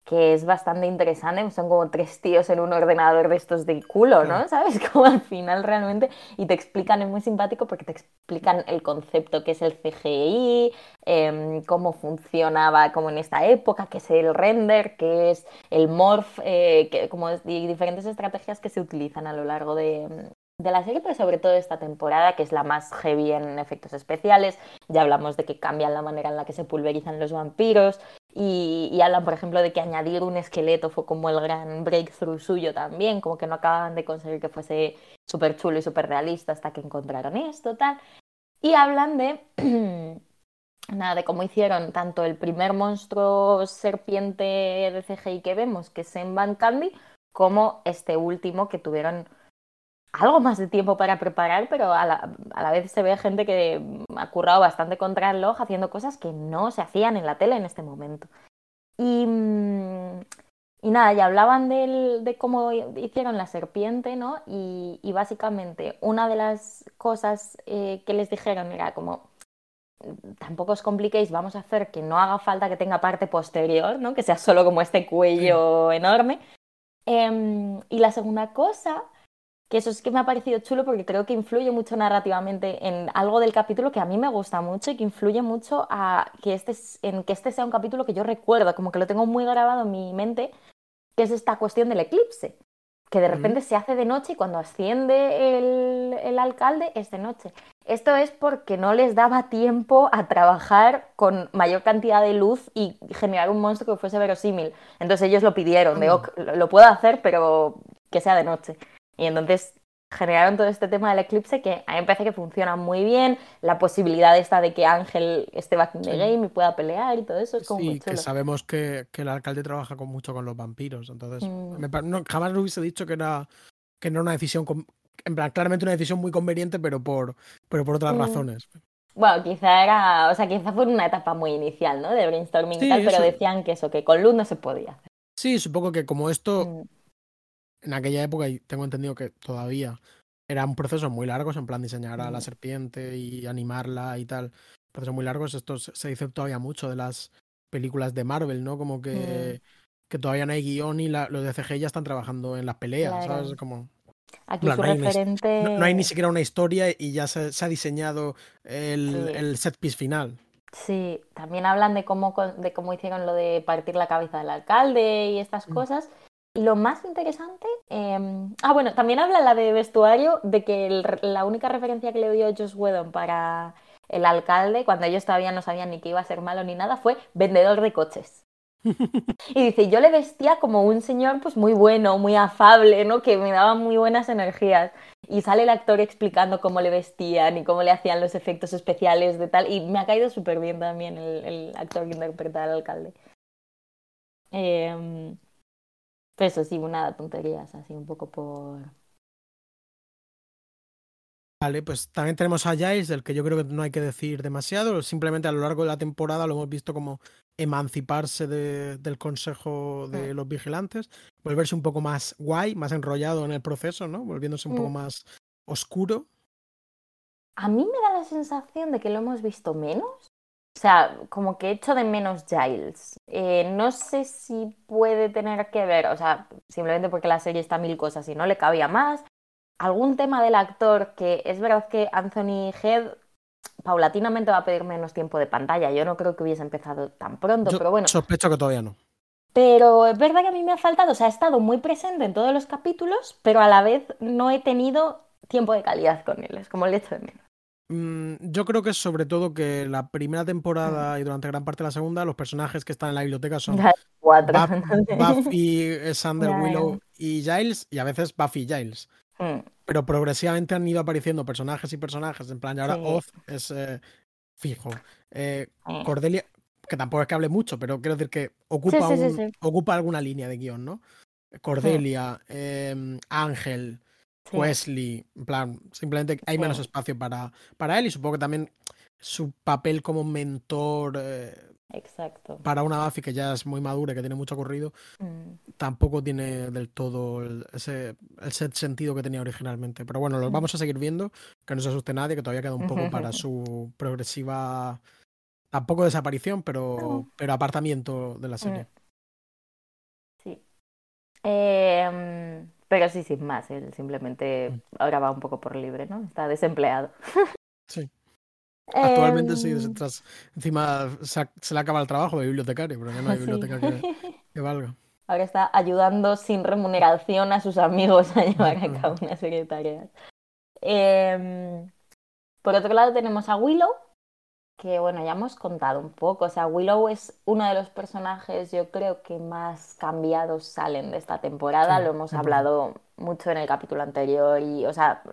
que es bastante interesante, son como tres tíos en un ordenador de estos del culo, ¿no? Claro. ¿Sabes? Como al final realmente, y te explican, es muy simpático porque te explican el concepto que es el CGI, eh, cómo funcionaba como en esta época, qué es el render, qué es el morph, eh, que, como y diferentes estrategias que se utilizan a lo largo de, de la serie, pero sobre todo esta temporada, que es la más heavy en efectos especiales. Ya hablamos de que cambian la manera en la que se pulverizan los vampiros y, hablan, por ejemplo, de que añadir un esqueleto fue como el gran breakthrough suyo también, como que no acababan de conseguir que fuese súper chulo y súper realista hasta que encontraron esto, tal. Y hablan de nada, de cómo hicieron tanto el primer monstruo serpiente de CGI que vemos, que es en Van Candy, como este último que tuvieron algo más de tiempo para preparar, pero a la, a la, vez se ve gente que ha currado bastante contra el reloj haciendo cosas que no se hacían en la tele en este momento. Y, mm, y nada, ya hablaban del, de cómo hicieron la serpiente, ¿no? Y, y básicamente una de las cosas eh, que les dijeron era como, tampoco os compliquéis, vamos a hacer que no haga falta que tenga parte posterior, ¿no? Que sea solo como este cuello enorme. Eh, y la segunda cosa que eso es que me ha parecido chulo porque creo que influye mucho narrativamente en algo del capítulo que a mí me gusta mucho y que influye mucho a que este, en que este sea un capítulo que yo recuerdo, como que lo tengo muy grabado en mi mente, que es esta cuestión del eclipse, que de repente se hace de noche y cuando asciende el, el alcalde es de noche. Esto es porque no les daba tiempo a trabajar con mayor cantidad de luz y generar un monstruo que fuese verosímil. Entonces ellos lo pidieron, de, ok, lo puedo hacer, pero que sea de noche. Y entonces generaron todo este tema del eclipse que a mí me parece que funciona muy bien. La posibilidad esta de que Ángel esté back in the game y pueda pelear y todo eso es como sí, muy chulo. que sabemos que, que, el alcalde trabaja con, mucho con los vampiros. Entonces, mm. me, no, jamás le hubiese dicho que era, que no era una decisión, con, en plan, claramente una decisión muy conveniente, pero por, pero por otras mm. razones. Bueno, quizá era, o sea, quizá fue una etapa muy inicial, ¿no? De brainstorming sí, y tal, pero eso. decían que eso, que con luz no se podía hacer. Sí, supongo que como esto Mm. En aquella época, y tengo entendido que todavía eran procesos muy largos, en plan diseñar a la Mm. serpiente y animarla y tal, procesos muy largos. Esto se dice todavía mucho de las películas de Marvel, ¿no? Como Mm. que, que todavía no hay guion y la- los de CGI ya están trabajando en las peleas, Claro. ¿sabes? Como, Aquí su no hay referente. no, no hay ni siquiera una historia y ya se, se ha diseñado el, Sí. el set piece final. Sí, también hablan de cómo, de cómo hicieron lo de partir la cabeza del alcalde y estas Mm. cosas. Lo más interesante, eh, ah, bueno, también habla la de vestuario, de que el- la única referencia que le dio Josh Whedon para el alcalde, cuando ellos todavía no sabían ni que iba a ser malo ni nada, fue vendedor de coches. Y dice, yo le vestía como un señor pues muy bueno, muy afable, ¿no? Que me daba muy buenas energías. Y sale el actor explicando cómo le vestían y cómo le hacían los efectos especiales de tal. Y me ha caído súper bien también el, el actor que interpreta al alcalde. Eh, pues eso sí, una tonterías, así un poco por... Vale, pues también tenemos a Giles, del que yo creo que no hay que decir demasiado. Simplemente a lo largo de la temporada lo hemos visto como emanciparse de- del consejo de Mm. los vigilantes, volverse un poco más guay, más enrollado en el proceso, ¿no? Volviéndose un poco Mm. más oscuro. A mí me da la sensación de que lo hemos visto menos. O sea, como que echo de menos Giles. Eh, no sé si puede tener que ver, o sea, simplemente porque la serie está mil cosas y no le cabía más. Algún tema del actor que es verdad que Anthony Head paulatinamente va a pedir menos tiempo de pantalla. Yo no creo que hubiese empezado tan pronto, Yo pero bueno. sospecho que todavía no. Pero es verdad que a mí me ha faltado, o sea, ha estado muy presente en todos los capítulos, pero a la vez no he tenido tiempo de calidad con él. Es como el hecho de menos. Mm, yo creo que es sobre todo que la primera Mm. temporada y durante gran parte de la segunda, los personajes que están en la biblioteca son cuatro. Buffy, eh, Sander. Willow y Giles, y a veces Buffy y Giles. Mm, Pero progresivamente han ido apareciendo personajes y personajes. En plan, y ahora Sí. Oz es eh, fijo. Eh. Cordelia, que tampoco es que hable mucho, pero quiero decir que ocupa, sí, sí, un- sí. ocupa alguna línea de guion, ¿no? Cordelia, em, Ángel, Sí. Wesley, en plan, simplemente hay menos espacio para, para él y supongo que también su papel como mentor eh, Exacto. para una Buffy que ya es muy madura y que tiene mucho corrido, Mm, tampoco tiene del todo el, ese, ese sentido que tenía originalmente. Pero bueno, los vamos a seguir viendo, que no se asuste nadie, que todavía queda un poco para su progresiva, tampoco desaparición, pero, pero apartamiento de la serie. mm. Sí. Em, pero sí, sin más. Él simplemente Mm. ahora va un poco por libre, ¿no? Está desempleado. Sí. Actualmente sí, Em, tras- encima se, le acaba el trabajo de bibliotecario, pero ya no hay sí. biblioteca que, que valga. Ahora está ayudando sin remuneración a sus amigos a llevar a cabo una serie de tareas. Em, por otro lado tenemos a Willow, que bueno, ya hemos contado un poco. O sea, Willow es uno de los personajes, yo creo que más cambiados salen de esta temporada. Sí, Lo hemos 100%. hablado mucho en el capítulo anterior y, o sea,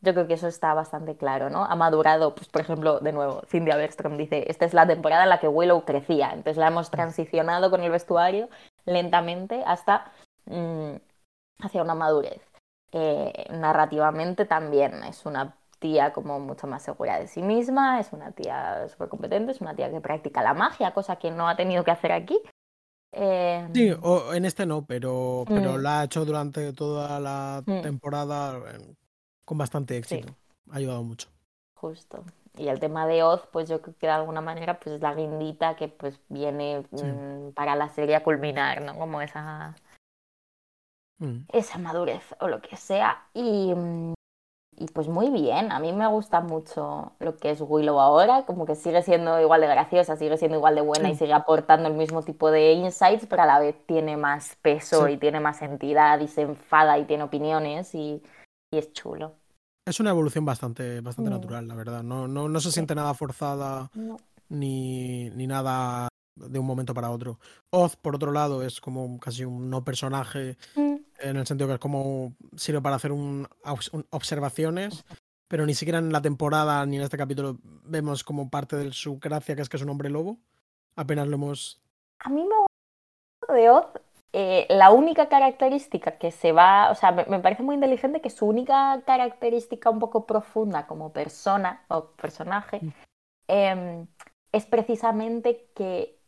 yo creo que eso está bastante claro, ¿no? Ha madurado, pues por ejemplo, de nuevo, Cindy Bergstrom dice, esta es la temporada en la que Willow crecía, entonces la hemos transicionado con el vestuario lentamente hasta mm, hacia una madurez. Eh, narrativamente también es una tía como mucho más segura de sí misma, es una tía súper competente, es una tía que practica la magia, cosa que no ha tenido que hacer aquí. Eh, sí, o en este no, pero, pero mm. la ha hecho durante toda la mm. temporada eh, con bastante éxito. Ha ayudado mucho. Justo. Y el tema de Oz, pues yo creo que de alguna manera pues es la guindita que pues viene para la serie a culminar, ¿no? Como esa Mm. esa madurez o lo que sea. Y, mm, y pues muy bien, a mí me gusta mucho lo que es Willow ahora, como que sigue siendo igual de graciosa, sigue siendo igual de buena y sigue aportando el mismo tipo de insights, pero a la vez tiene más peso y tiene más entidad y se enfada y tiene opiniones y, y es chulo. Es una evolución bastante, bastante mm. natural, la verdad. No, no, no se siente nada forzada ni, ni nada de un momento para otro. Oz, por otro lado, es como casi un no personaje, mm. En el sentido que es como sirve para hacer un, observaciones, pero ni siquiera en la temporada ni en este capítulo vemos como parte de su gracia, que es que es un hombre lobo. Apenas lo hemos. A mí me gusta de Oz. Eh, la única característica que se va, o sea, me, parece muy inteligente que su única característica un poco profunda como persona o personaje mm. em, es precisamente que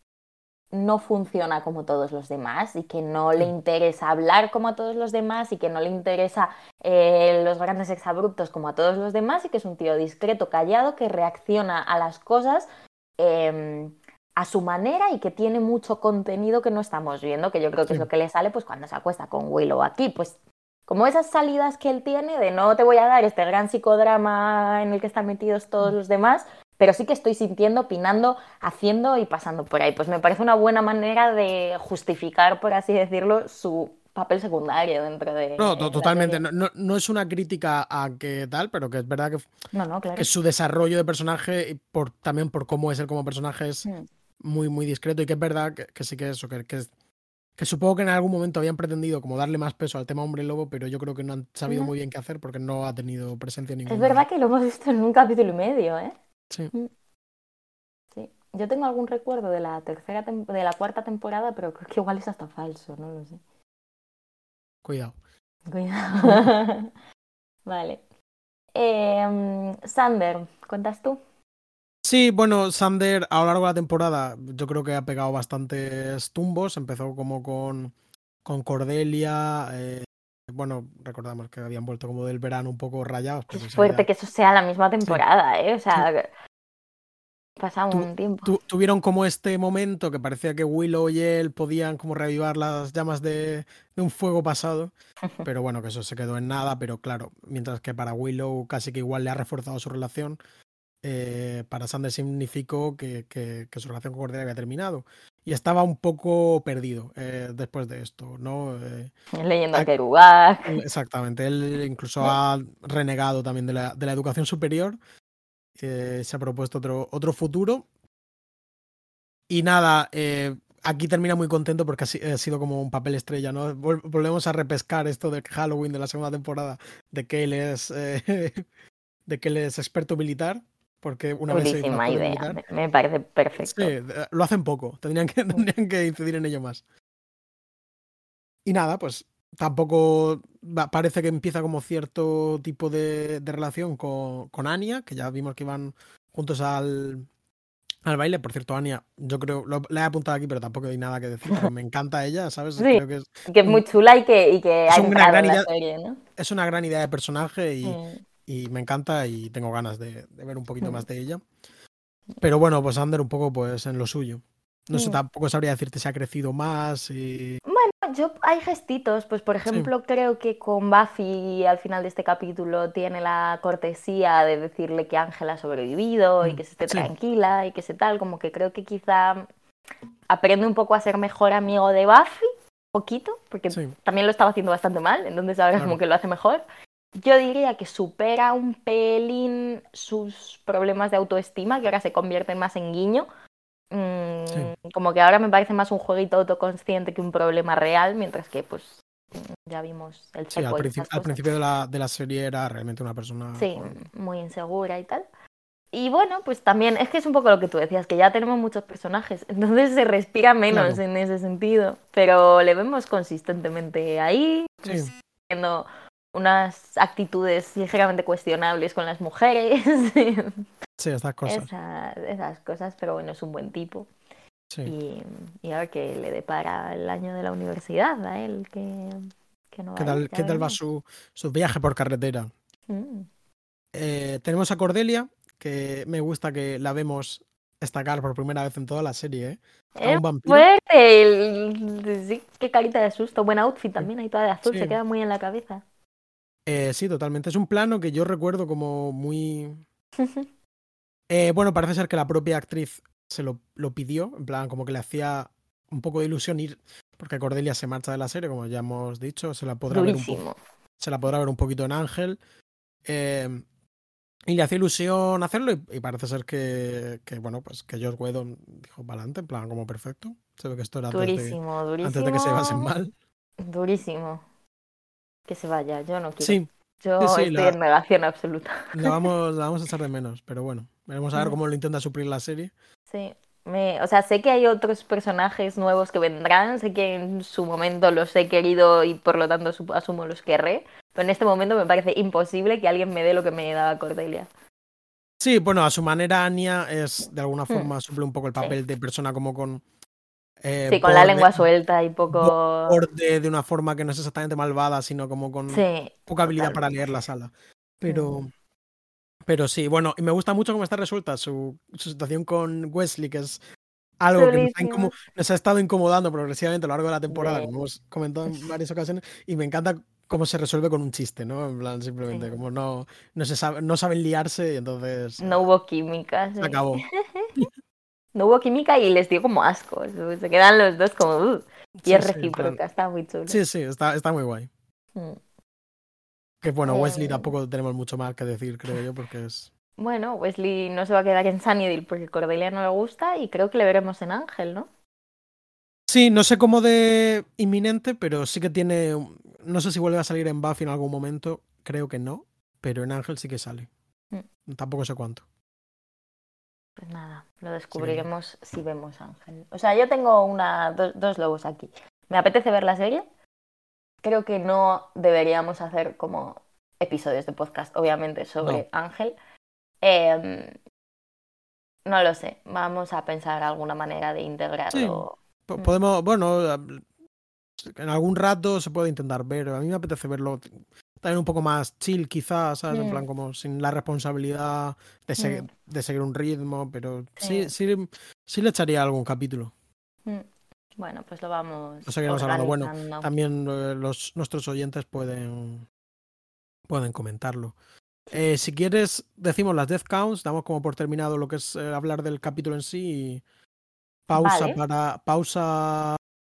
no funciona como todos los demás y que no le interesa hablar como a todos los demás y que no le interesa eh, los grandes exabruptos como a todos los demás y que es un tío discreto, callado, que reacciona a las cosas em, a su manera y que tiene mucho contenido que no estamos viendo, que yo creo que es lo que le sale pues cuando se acuesta con Willow aquí, pues como esas salidas que él tiene de no te voy a dar este gran psicodrama en el que están metidos todos los demás, pero sí que estoy sintiendo, opinando, haciendo y pasando por ahí. Pues me parece una buena manera de justificar, por así decirlo, su papel secundario dentro de... No, totalmente. No, no, es una crítica a que tal, pero que es verdad que, que su desarrollo de personaje, por, también por cómo es él como personaje, es mm. muy, muy discreto y que es verdad que, sí que eso, que, que, que, supongo que en algún momento habían pretendido como darle más peso al tema hombre lobo, pero yo creo que no han sabido muy bien qué hacer porque no ha tenido presencia ninguna. Es verdad que lo hemos visto en un capítulo y medio, ¿eh? Sí. Mm. Sí. Yo tengo algún recuerdo de la tercera de la cuarta temporada, pero creo que igual es hasta falso, no lo sé. Cuidado. Cuidado. vale. Eh, Sander, ¿cuentas tú? Sí, bueno, Sander a lo largo de la temporada yo creo que ha pegado bastantes tumbos. Empezó como con, con Cordelia, eh, bueno, recordamos que habían vuelto como del verano un poco rayados. Es fuerte que eso sea la misma temporada, ¿eh? O sea, pasado un tiempo. tuvieron como este momento que parecía que Willow y él podían como reavivar las llamas de, un fuego pasado, pero bueno, que eso se quedó en nada, pero claro, mientras que para Willow casi que igual le ha reforzado su relación, eh, para Sander significó que, que, su relación con Cordelia había terminado y estaba un poco perdido eh, después de esto, ¿no? Eh, Leyendo a Kerouac. Exactamente, él incluso ha renegado también de la, de la educación superior, eh, se ha propuesto otro, otro futuro. Y nada, aquí termina muy contento porque ha, sido como un papel estrella, ¿no? volvemos a repescar esto de Halloween de la segunda temporada, de que él es, de que él es experto militar porque una vez idea, me parece perfecto. Sí, lo hacen poco, tendrían que, tendrían que incidir en ello más. Y nada, pues tampoco parece que empieza como cierto tipo de, relación con, con, Anya, que ya vimos que iban juntos al, al baile. Por cierto, Anya, yo creo, lo, la he apuntado aquí, pero tampoco hay nada que decir. me encanta ella, ¿sabes? creo que, es, que es muy chula y que, y que es una gran idea, serie, ¿no? Es una gran idea de personaje y, y me encanta y tengo ganas de, ver un poquito más de ella. Pero bueno, pues Ander un poco pues en lo suyo. No sé, tampoco sabría decirte si ha crecido más. Y... Bueno, yo hay gestitos. Pues por ejemplo, creo que con Buffy al final de este capítulo tiene la cortesía de decirle que Ángela ha sobrevivido y mm, que se esté tranquila y que se tal. Como que creo que quizá aprende un poco a ser mejor amigo de Buffy, poquito, porque también lo estaba haciendo bastante mal, entonces ahora como que lo hace mejor yo diría que supera un pelín sus problemas de autoestima, que ahora se convierten más en guiño. Mm, como que ahora me parece más un jueguito autoconsciente que un problema real, mientras que pues ya vimos el Sí, al, principio, al de la, de la serie era realmente una persona. Sí, con- muy insegura y tal. Y bueno, pues también es que es un poco lo que tú decías, que ya tenemos muchos personajes, entonces se respira menos Claro. en ese sentido, pero le vemos consistentemente ahí, pues, Sí. teniendo unas actitudes ligeramente cuestionables con las mujeres, Sí, estas cosas. esa- esas cosas, pero bueno, es un buen tipo. Sí. Y, y a ver qué le depara el año de la universidad a él, que, que no ¿Qué a tal, qué tal va su, su viaje por carretera? Mm. Eh, tenemos a Cordelia, que me gusta que la vemos destacar por primera vez en toda la serie, ¿eh? A Es un vampiro. fuerte, el- sí, qué carita de susto, buen outfit también, ahí toda de azul, Sí. se queda muy en la cabeza. Eh, sí, totalmente. Es un plano que yo recuerdo como muy. Eh, bueno, parece ser que la propia actriz se lo, lo pidió, en plan, como que le hacía un poco de ilusión ir, porque Cordelia se marcha de la serie, como ya hemos dicho, se la podrá ver un poco, Durísimo. se la podrá ver un poquito en Ángel. eh, y le hacía ilusión hacerlo y, y parece ser que, que, bueno, pues que Josh Whedon dijo para adelante, en plan, como perfecto. Se ve que esto era antes de, Durísimo, durísimo. antes de que se llevasen mal. Durísimo. Que se vaya, yo no quiero. Sí, yo sí, sí, estoy la- en negación absoluta. la vamos, la vamos a echar de menos, pero bueno, veremos a ver cómo lo intenta suplir la serie. Sí. Me, o sea, sé que hay otros personajes nuevos que vendrán, sé que en su momento los he querido y por lo tanto asumo los querré, pero en este momento me parece imposible que alguien me dé lo que me daba Cordelia. Sí, bueno, a su manera Anya es de alguna Hmm. forma suple un poco el Sí. papel de persona como con eh, Sí, con la lengua suelta y poco... borde de una forma que no es exactamente malvada, sino como con Sí, poca habilidad para leer la sala. Pero pero sí, bueno, y me gusta mucho cómo está resuelta su, su situación con Wesley, que es algo que nos ha, nos ha estado incomodando progresivamente a lo largo de la temporada, Sí. como hemos comentado en varias ocasiones, y me encanta cómo se resuelve con un chiste, ¿no? En plan, simplemente, Sí. como no, no, se sabe, no saben liarse y entonces No hubo química, sí. se acabó. No hubo química y les dio como asco. Se quedan los dos como... "Uh", y Sí, es recíproca, está muy chulo. Sí, sí, está, está muy guay. Mm. Que bueno, Wesley Eh, tampoco tenemos mucho más que decir, creo yo, porque es. Bueno, Wesley no se va a quedar en Sunnydale porque Cordelia no le gusta y creo que le veremos en Ángel, ¿no? Sí, no sé cómo de inminente, pero sí que tiene. No sé si vuelve a salir en Buffy en algún momento, creo que no, pero en Ángel sí que sale. Tampoco sé cuánto. Pues nada, lo descubriremos si vemos Ángel. O sea, yo tengo una, dos, dos lobos aquí. Me apetece ver la serie. Creo que no deberíamos hacer como episodios de podcast, obviamente, sobre Ángel. Em, no lo sé. Vamos a pensar alguna manera de integrarlo. Mm. Podemos, bueno, en algún rato se puede intentar ver. A mí me apetece verlo también un poco más chill, quizás, ¿sabes? En Mm. plan, como sin la responsabilidad de, se- Mm. de seguir un ritmo, pero sí, Sí. sí, sí le echaría algún capítulo. Mm. Bueno, pues lo vamos. Lo seguiremos hablando. Bueno, organizando. También eh, los, nuestros oyentes pueden, pueden comentarlo. Eh, si quieres, decimos las death counts, damos como por terminado lo que es eh, hablar del capítulo en sí y pausa Vale. para pausa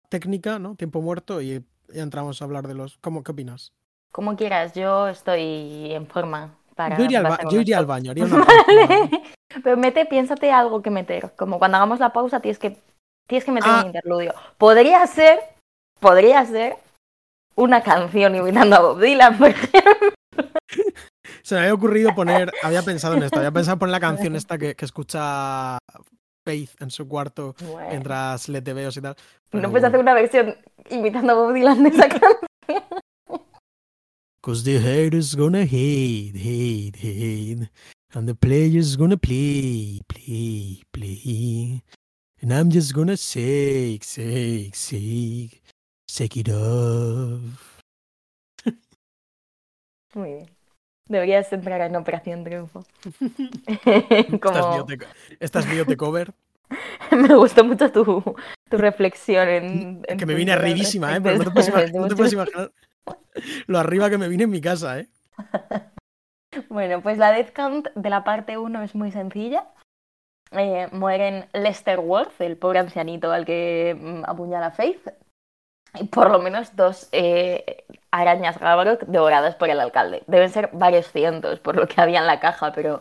técnica, ¿no? Tiempo muerto y ya entramos a hablar de los. ¿Cómo, ¿Qué opinas? Como quieras, yo estoy en forma para. Yo iría, al, ba- yo iría al baño, haría una. Vale. Pero mete, piénsate algo que meter. Como cuando hagamos la pausa tienes que, tienes que meter Ah. un interludio. Podría ser, podría ser una canción imitando a Bob Dylan, por ejemplo. Se me había ocurrido poner, había pensado en esto, había pensado en poner la canción esta que, que escucha Faith en su cuarto Bueno, mientras le te veos y tal. pero no puedes bueno. hacer una versión imitando a Bob Dylan de esa canción. Cause the haters gonna hate, hate, hate. And the players gonna play, play, play. And I'm just gonna shake, shake, shake. Shake it off. Muy bien. Deberías entrar en Operación Triunfo. Como... Biote, esta es Biote cover. Me gustó mucho tu, tu reflexión en, en Que me vine al arribísima, ¿eh? Pero no te puedes imaginar, no te Mucho- puedes imaginar lo arriba que me vine en mi casa, ¿eh? Bueno, pues la death count de la parte 1 es muy sencilla. Eh, mueren Lester Worth, el pobre ancianito al que mm, apuñala Faith, y por lo menos dos eh, arañas Gavrok devoradas por el alcalde. Deben ser varios cientos por lo que había en la caja, pero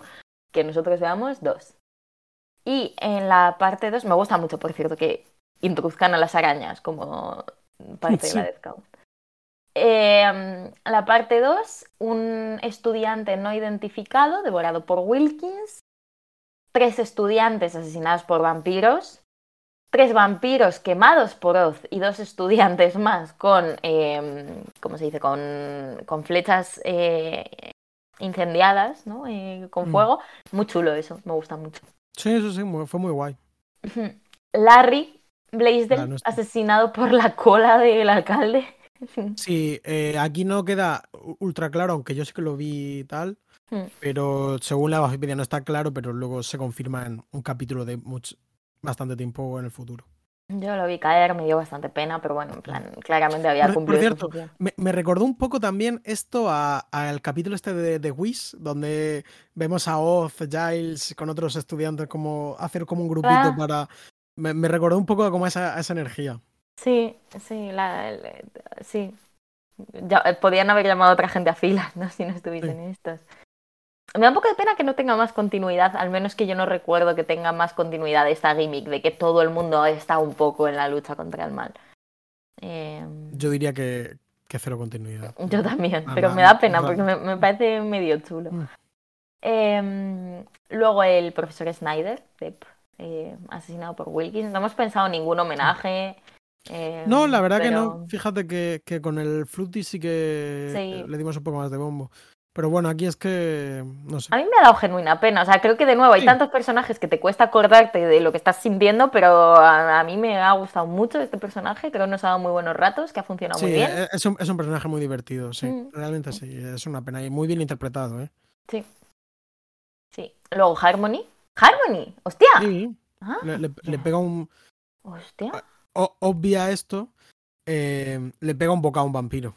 que nosotros veamos dos. Y en la parte 2, me gusta mucho, por cierto, que introduzcan a las arañas como parte Sí. de la death count. Eh, Eh, la parte 2, un estudiante no identificado devorado por Wilkins, tres estudiantes asesinados por vampiros, tres vampiros quemados por Oz y dos estudiantes más con, eh, ¿cómo se dice?, con, con flechas eh, incendiadas, ¿no? Eh, con Mm. fuego. Muy chulo eso, me gusta mucho. Sí, eso sí, fue muy guay. Larry Blaisdell, La nuestra. asesinado por la cola del alcalde. Sí, eh, aquí no queda ultra claro, aunque yo sí que lo vi y tal, Mm. pero según la Wikipedia no está claro, pero luego se confirma en un capítulo de mucho, bastante tiempo en el futuro. Yo lo vi caer, me dio bastante pena, pero bueno, en plan, claramente había Por- por cumplido cierto. Me, me recordó un poco también esto a- al capítulo este de, de Wish, donde vemos a Oz, Giles con otros estudiantes como hacer como un grupito Ah. para... Me, me recordó un poco como esa, a esa energía. Sí, sí, la, el- sí. Ya, eh, podían haber llamado a otra gente a filas, ¿no? Si no estuviesen estos. Me da un poco de pena que no tenga más continuidad, al menos que yo no recuerdo que tenga más continuidad esta gimmick de que todo el mundo está un poco en la lucha contra el mal. Eh, Yo diría que, que cero continuidad. Yo también, Ah, pero me da pena porque me, me parece medio chulo. Mm. Em, luego el profesor Snyder, Depp, eh, asesinado por Wilkins. No hemos pensado en ningún homenaje. Em, No, la verdad que no. Fíjate que, que con el Fruity sí que Sí. le dimos un poco más de bombo. Pero bueno, aquí es que, no sé. A mí me ha dado genuina pena. O sea, creo que de nuevo hay Sí. tantos personajes que te cuesta acordarte de lo que estás sintiendo, pero a, a mí me ha gustado mucho este personaje. Creo que nos ha dado muy buenos ratos, que ha funcionado Sí, muy bien. e- es un, es un personaje muy divertido, sí. Mm. Realmente sí, es una pena y muy bien interpretado, ¿eh? Sí. Sí. Luego Harmony. ¡Harmony! ¡Hostia! Sí, Ah, le, le- pega un... ¡Hostia! Obvia esto, eh, le pega un bocado a un vampiro.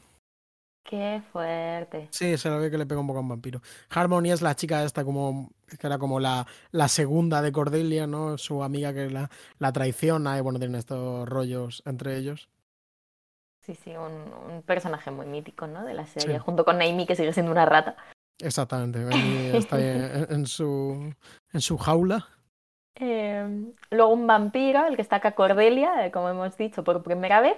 ¡Qué fuerte! Sí, se lo ve que le pega un bocado a un vampiro. Harmony es la chica esta como... que era como la, la segunda de Cordelia, ¿no? Su amiga que la, la traiciona y bueno, tienen estos rollos entre ellos. Sí, sí, un, un personaje muy mítico, ¿no? De la serie, Sí. junto con Amy, que sigue siendo una rata. Exactamente, está ahí en, en su, en su jaula. Eh, luego un vampiro, el que está acá Cordelia, eh, como hemos dicho, por primera vez.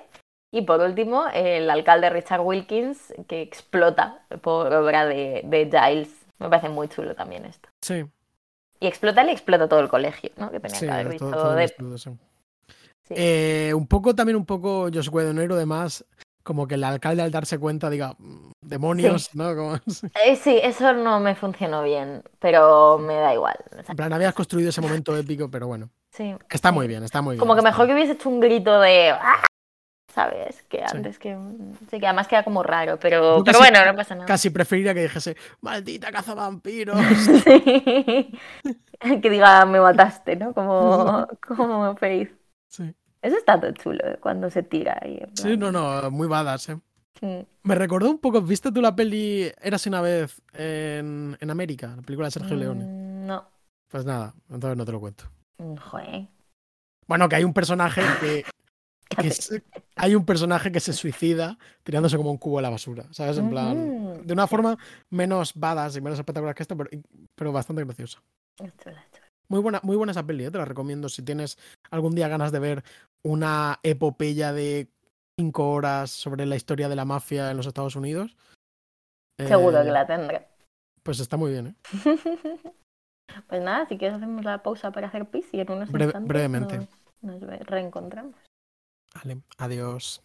Y por último, el alcalde Richard Wilkins, que explota por obra de, de Giles. Me parece muy chulo también esto. Sí, Y explota y explota todo el colegio, ¿no? Que tenía sí, que haber visto todo de... estudio, sí. Sí. Eh, un poco también un poco Josh Whedonero además como que el alcalde al darse cuenta diga "Mm, demonios no como sí. Eh, sí, eso no me funcionó bien, pero me da igual. en plan habías construido ese momento épico pero bueno sí, está muy bien está muy bien Como que mejor que hubiese hecho un grito de... "¡Ah!", ¿Sabes? Que Sí. antes que... Sí, que además queda como raro, pero, pero bueno, no pasa nada. casi preferiría que dijese maldita caza vampiros Sí. que diga, me mataste, ¿no? Como, como Faith. sí. Eso está todo chulo, ¿eh? cuando se tira ahí. sí no no muy badass eh. Me recordó un poco viste tú la peli Érase una vez en, en América la película de Sergio Leone Mm, No. pues nada entonces no te lo cuento Mm, Joder. bueno que hay un personaje que hay un personaje que se suicida tirándose como un cubo a la basura, ¿sabes? En plan, Ujú. de una forma menos badass y menos espectacular que esta, pero, pero bastante graciosa. Chula, chula. Muy buena, muy buena esa peli, ¿eh? te la recomiendo si tienes algún día ganas de ver una epopeya de cinco horas sobre la historia de la mafia en los Estados Unidos. Seguro eh, que la tendré. Pues está muy bien, ¿eh? Pues nada, si quieres hacemos la pausa para hacer pis y en unos instantes brevemente. nos, nos reencontramos. Vale, adiós.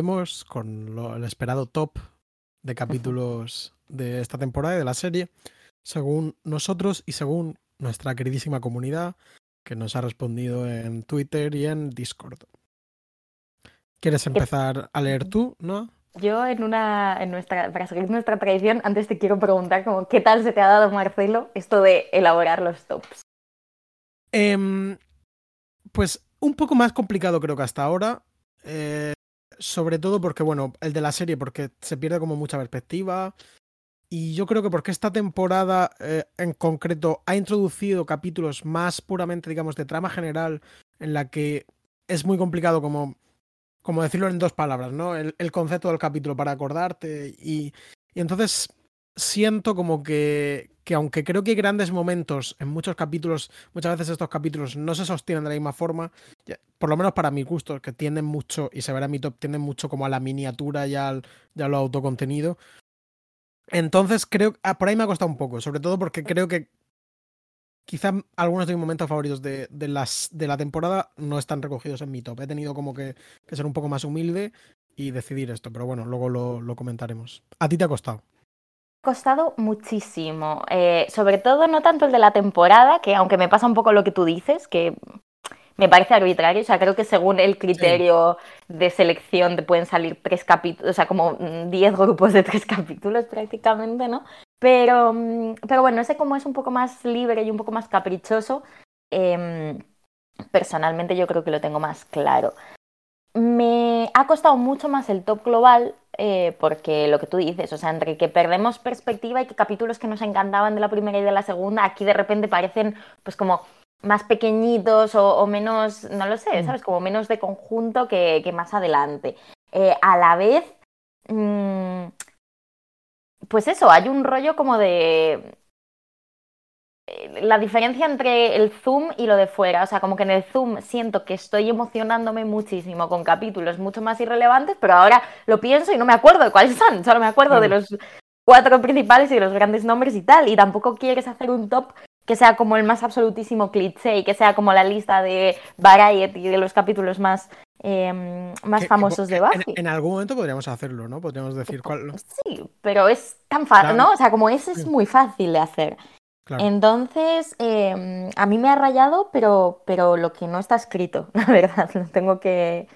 Volvemos con lo- el esperado top de capítulos de esta temporada y de la serie, según nosotros y según nuestra queridísima comunidad que nos ha respondido en Twitter y en Discord. ¿Quieres empezar a leer tú, no? Yo en una, en nuestra, para seguir nuestra tradición, antes te quiero preguntar como, ¿qué tal se te ha dado, Marcelo, esto de elaborar los tops? Em, pues un poco más complicado creo que hasta ahora. eh, sobre todo porque, bueno, el de la serie, porque se pierde como mucha perspectiva. Y yo creo que porque esta temporada eh, en concreto ha introducido capítulos más puramente, digamos, de trama general, en la que es muy complicado como, como decirlo en dos palabras, ¿no? El, el concepto del capítulo para acordarte. Y, y entonces siento como que, que aunque creo que hay grandes momentos en muchos capítulos, muchas veces estos capítulos no se sostienen de la misma forma, por lo menos para mi gusto, que tienden mucho, y se verá en mi top, tienden mucho como a la miniatura y al, y a lo autocontenido. Entonces creo, ah, por ahí me ha costado un poco, sobre todo porque creo que quizá algunos de mis momentos favoritos de, de las, de la temporada no están recogidos en mi top. He tenido como que, que ser un poco más humilde y decidir esto, pero bueno, luego lo, lo comentaremos. ¿A ti te ha costado? Costado muchísimo. Eh, sobre todo no tanto el de la temporada, que aunque me pasa un poco lo que tú dices, que me parece arbitrario, o sea, creo que según el criterio de selección te pueden salir tres capítulos, o sea, como mm, diez grupos de tres capítulos prácticamente, ¿no? Pero, mm, pero bueno, ese como es un poco más libre y un poco más caprichoso, em, personalmente yo creo que lo tengo más claro. Me ha costado mucho más el top global eh, porque lo que tú dices, o sea, entre que perdemos perspectiva y que capítulos que nos encantaban de la primera y de la segunda, aquí de repente parecen pues como más pequeñitos o, o menos, no lo sé, Mm. ¿sabes? Como menos de conjunto que, que más adelante. Eh, a la vez, mm, pues eso, hay un rollo como de la diferencia entre el zoom y lo de fuera. O sea, como que en el zoom siento que estoy emocionándome muchísimo con capítulos mucho más irrelevantes, pero ahora lo pienso y no me acuerdo de cuáles son. Solo me acuerdo de Claro. los cuatro principales y de los grandes nombres y tal. Y tampoco quieres hacer un top que sea como el más absolutísimo cliché y que sea como la lista de Variety de los capítulos más, eh, más Que- que famosos de Buffy. En, algún momento podríamos hacerlo, ¿no? Podríamos decir cuál. Sí, pero es tan fácil, Claro. ¿no? O sea, como ese es muy fácil de hacer. Claro. Entonces, eh, a mí me ha rayado, pero, pero lo que no está escrito, la verdad, lo tengo que,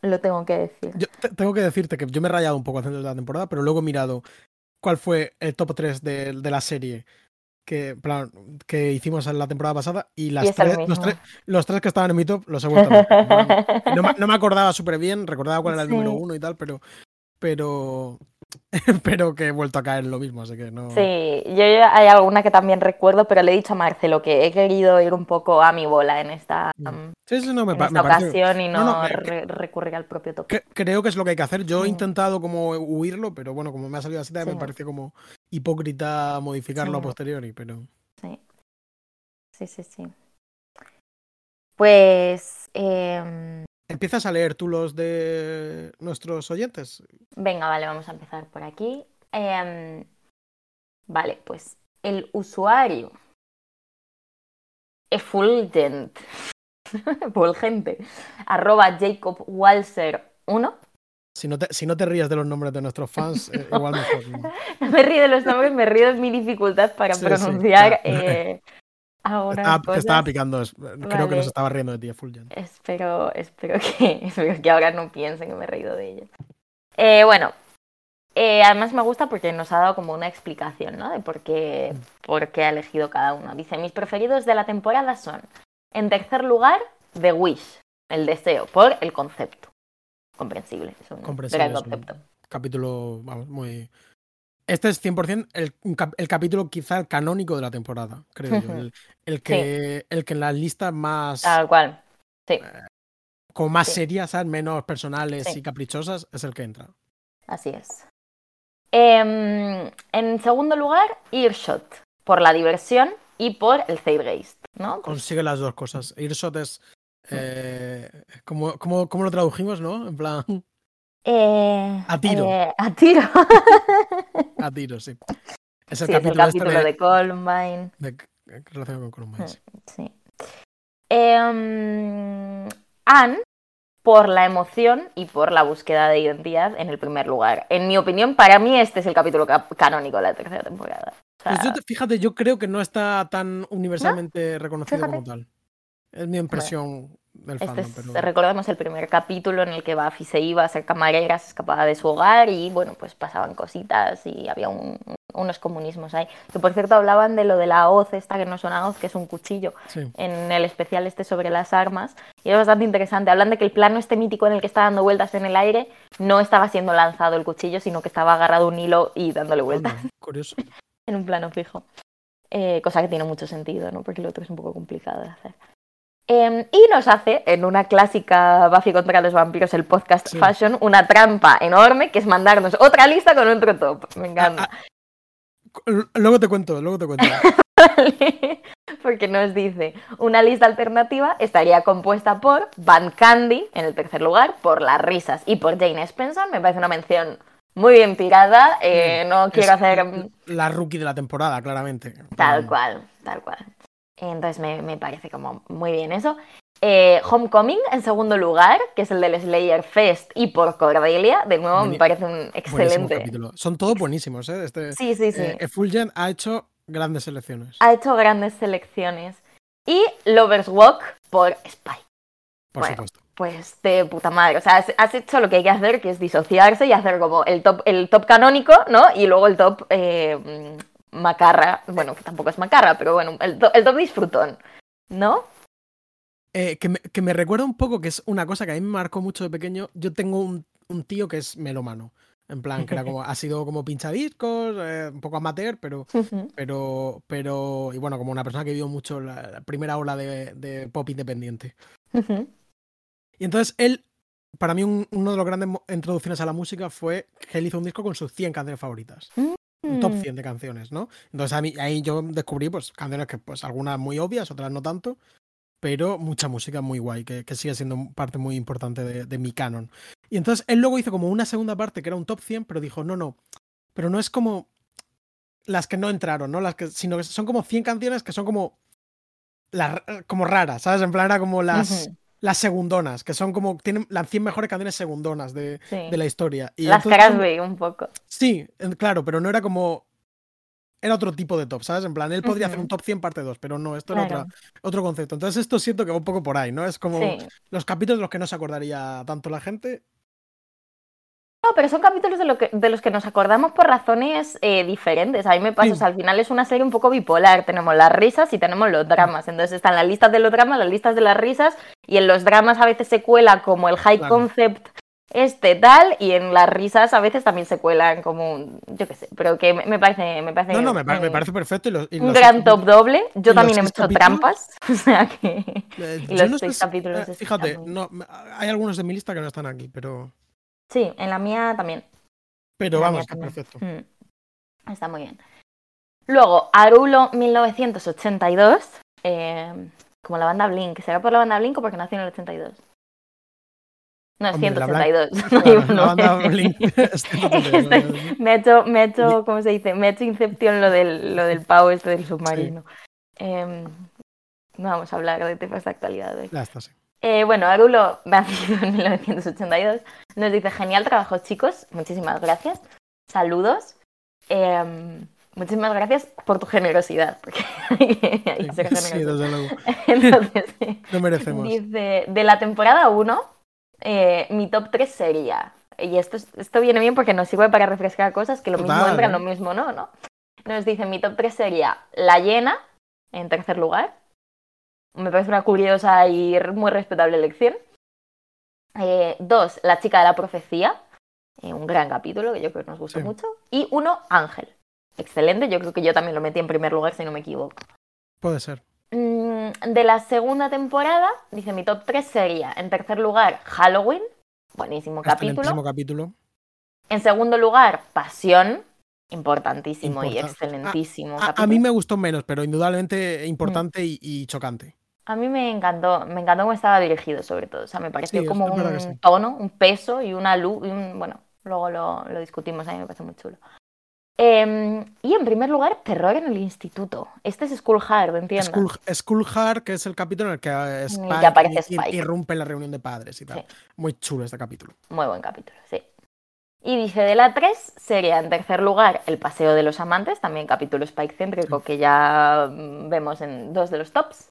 lo tengo que decir. Yo te- tengo que decirte que yo me he rayado un poco haciendo la temporada, pero luego he mirado cuál fue el top 3 de, de la serie que, plan, que hicimos en la temporada pasada y, las tres- los, tres, los tres que estaban en mi top los he vuelto a ver. No, me- no me acordaba súper bien, recordaba cuál era el Sí. número uno y tal, pero, pero, pero que he vuelto a caer en lo mismo, así que no. Sí, yo hay alguna que también recuerdo, pero le he dicho a Marcelo que he querido ir un poco a mi bola en esta, Sí, sí, no, me, en pa- esta me parece- ocasión y no, no, no, que- re- recurrir al propio top. que- creo que es lo que hay que hacer. Yo he intentado como huirlo, pero bueno, como me ha salido así, también Sí. me parece como hipócrita modificarlo a posteriori, pero. Sí, sí, sí. sí. Pues, em, ¿Empiezas a leer tú los de nuestros oyentes? venga, vale, vamos a empezar por aquí. Em, vale, pues el usuario effulgent, fulgente, arroba Jacob Walser 1. Si no, te, si no te rías de los nombres de nuestros fans, eh, igual mejor. ¿no? No me río de los nombres, me río de mi dificultad para Sí, sí, pronunciar claro. eh, ahora Estaba- te cosas. estaba picando. es- Creo que nos estaba riendo de ti, Fulgent. Espero, espero que, espero que ahora no piensen que me he reído de ella. Eh, bueno, eh, además me gusta porque nos ha dado como una explicación, ¿no? De por qué, por qué ha elegido cada uno. Dice, mis preferidos de la temporada son, en tercer lugar, The Wish, el deseo, por el concepto. Comprensible, es un Comprensible, gran es un- concepto. Capítulo, vamos, muy. Este es 100% el, el capítulo quizá canónico de la temporada, creo yo. El, el que, el que en las listas más, Tal cual. Sí, como más sí. serias, ¿sabes? menos personales Sí. y caprichosas, es el que entra. así es. Em, en segundo lugar, Earshot, por la diversión y por el zeitgeist, ¿no? Consigue las dos cosas. Earshot es. Eh, ¿cómo, cómo, cómo lo tradujimos, no? En plan, Eh, A tiro. eh, a tiro. a tiro, sí. Es el sí, es el capítulo, este capítulo de, de Columbine. de- de- relacionado con Columbine. sí. Sí. Em, Anne, por la emoción y por la búsqueda de identidad en el primer lugar. En mi opinión, para mí este es el capítulo ca- canónico de la tercera temporada. O sea, Pues yo te- fíjate, yo creo que no está tan universalmente reconocido Fíjate. como tal. Es mi impresión del Este fandom. es, pero... recordemos el primer capítulo en el que Buffy se iba a ser camarera, se escapaba de su hogar y bueno, pues pasaban cositas y había un- unos comunismos ahí. Que por cierto hablaban de lo de la hoz esta que no es una hoz, que es un cuchillo, Sí. en el especial este sobre las armas. Y es bastante interesante. Hablan de que el plano este mítico en el que está dando vueltas en el aire no estaba siendo lanzado el cuchillo, sino que estaba agarrado un hilo y dándole vueltas curioso. en un plano fijo. Eh, cosa que tiene mucho sentido, ¿no? Porque el otro es un poco complicado de hacer. Em, y nos hace, en una clásica Buffy contra los vampiros, el podcast Sí. Fashion, una trampa enorme que es mandarnos otra lista con otro top. Me encanta. Ah, Luego te cuento, luego te cuento. ¿vale? Porque nos dice, una lista alternativa estaría compuesta por Van Candy, en el tercer lugar, por las risas y por Jane Spencer. Me parece una mención muy bien tirada. eh, no quiero Es hacer... La rookie de la temporada, claramente. Tal Mm, cual, tal cual. Entonces me, me parece como muy bien eso. Eh, Homecoming en segundo lugar, que es el del Slayer Fest y por Cordelia, de nuevo me parece un excelente. capítulo. Son todos buenísimos, ¿eh? Este, Sí, sí, sí. eh, ha hecho grandes selecciones. Ha hecho grandes selecciones. Y Lovers Walk por Spike. Por bueno. supuesto. Pues de puta madre. O sea, has, has hecho lo que hay que hacer, que es disociarse y hacer como el top, el top canónico, ¿no? Y luego el top eh, macarra. Bueno, que tampoco es macarra, pero bueno, el, el top disfrutón. ¿No? Eh, que, me, que me recuerda un poco que es una cosa que a mí me marcó mucho de pequeño. Yo tengo un, un tío que es melómano. En plan, que era como, ha sido como pinchadiscos, eh, un poco amateur, pero, pero, pero, y bueno, como una persona que vio mucho la, la primera ola de, de pop independiente. Y entonces él, para mí, un- uno de los grandes introducciones a la música fue que él hizo un disco con sus 100 canciones favoritas. Un top Mm. 100 de canciones, ¿no? Entonces a mí, ahí yo descubrí pues canciones que pues algunas muy obvias, otras no tanto, pero mucha música muy guay, que, que sigue siendo parte muy importante de, de mi canon. Y entonces él luego hizo como una segunda parte que era un top 100, pero dijo, no, no, pero no es como las que no entraron, ¿no? Las que, sino que son como 100 canciones que son como, las como raras, ¿sabes? En plan era como las, las segundonas, que son como, tienen las 100 mejores canciones segundonas de, sí. de la historia. Y Las caras B un poco. Sí, claro, pero no era como. Era otro tipo de top, ¿sabes? En plan, él podría hacer un top 100 parte 2, pero no, esto era Claro. otra- otro concepto. Entonces, esto siento que va un poco por ahí, ¿no? Es como Sí. los capítulos de los que no se acordaría tanto la gente. Pero son capítulos de, lo que, de los que nos acordamos por razones eh, diferentes. A mí me pasa, Sí. o sea, al final es una serie un poco bipolar. Tenemos las risas y tenemos los dramas. Entonces están las listas de los dramas, las listas de las risas, y en los dramas a veces se cuela como el high Claro. concept este tal, y en las risas a veces también se cuelan como, un- yo qué sé, pero que me, me parece, me parece No, no, me, me parece perfecto. y los- y un gran top doble. Yo también he hecho trampas, o sea que... eh, y los no seis capítulos eh, Fíjate, no, hay algunos de mi lista que no están aquí, pero. Sí, en la mía también. Pero La vamos, también. perfecto. Mm. Está muy bien. Luego, Arulo 1982, eh, como la banda Blink. ¿Será por la banda Blink o porque nació en el 82? No, es Hombre, la Black- 182. no la banda Blink es 182, Estoy- me ha hecho, me hecho, ¿cómo se dice? Me ha hecho Inception lo del, lo del pavo este del submarino. Em, no vamos a hablar de temas de actualidad hoy. Ya está, sí. Eh, bueno, Arulo, nacido en 1982, nos dice, genial trabajo chicos, muchísimas gracias, saludos. Em, muchísimas gracias por tu generosidad, porque hay que, hay que ser Sí, desde luego. Entonces. No merecemos. Dice, de la temporada 1, eh, mi top 3 sería, y esto, es- esto viene bien porque nos sirve para refrescar cosas que lo mismo entra, lo mismo no, ¿no? Nos dice, mi top 3 sería La Llena, en tercer lugar. Me parece una curiosa y muy respetable elección. Eh, dos, La Chica de la Profecía, eh, un gran capítulo que yo creo que nos gustó Sí. mucho. Y uno, Ángel. Excelente, yo creo que yo también lo metí en primer lugar, si no me equivoco. Puede ser. Mm, de la segunda temporada, dice mi top 3 sería, en tercer lugar, Halloween, buenísimo capítulo. Capítulo. En segundo lugar, Pasión, importantísimo y excelentísimo A, a mí me gustó menos, pero indudablemente importante y, y chocante. A mí me encantó, me encantó cómo estaba dirigido sobre todo, o sea, me pareció Sí, como un que sí. tono, un peso y una luz, y un- bueno, luego lo, lo discutimos, a mí me parece muy chulo. Em, y en primer lugar, Terror en el Instituto. Este es School Hard, entiendo. School, School Hard, que es el capítulo en el que, eh, que Spike, aparece ir- Spike. irrumpe la reunión de padres y tal. Sí. Muy chulo este capítulo. Muy buen capítulo, sí. Y dice de la 3 sería en tercer lugar El Paseo de los Amantes, también capítulo Spike céntrico que ya mm, vemos en dos de los tops.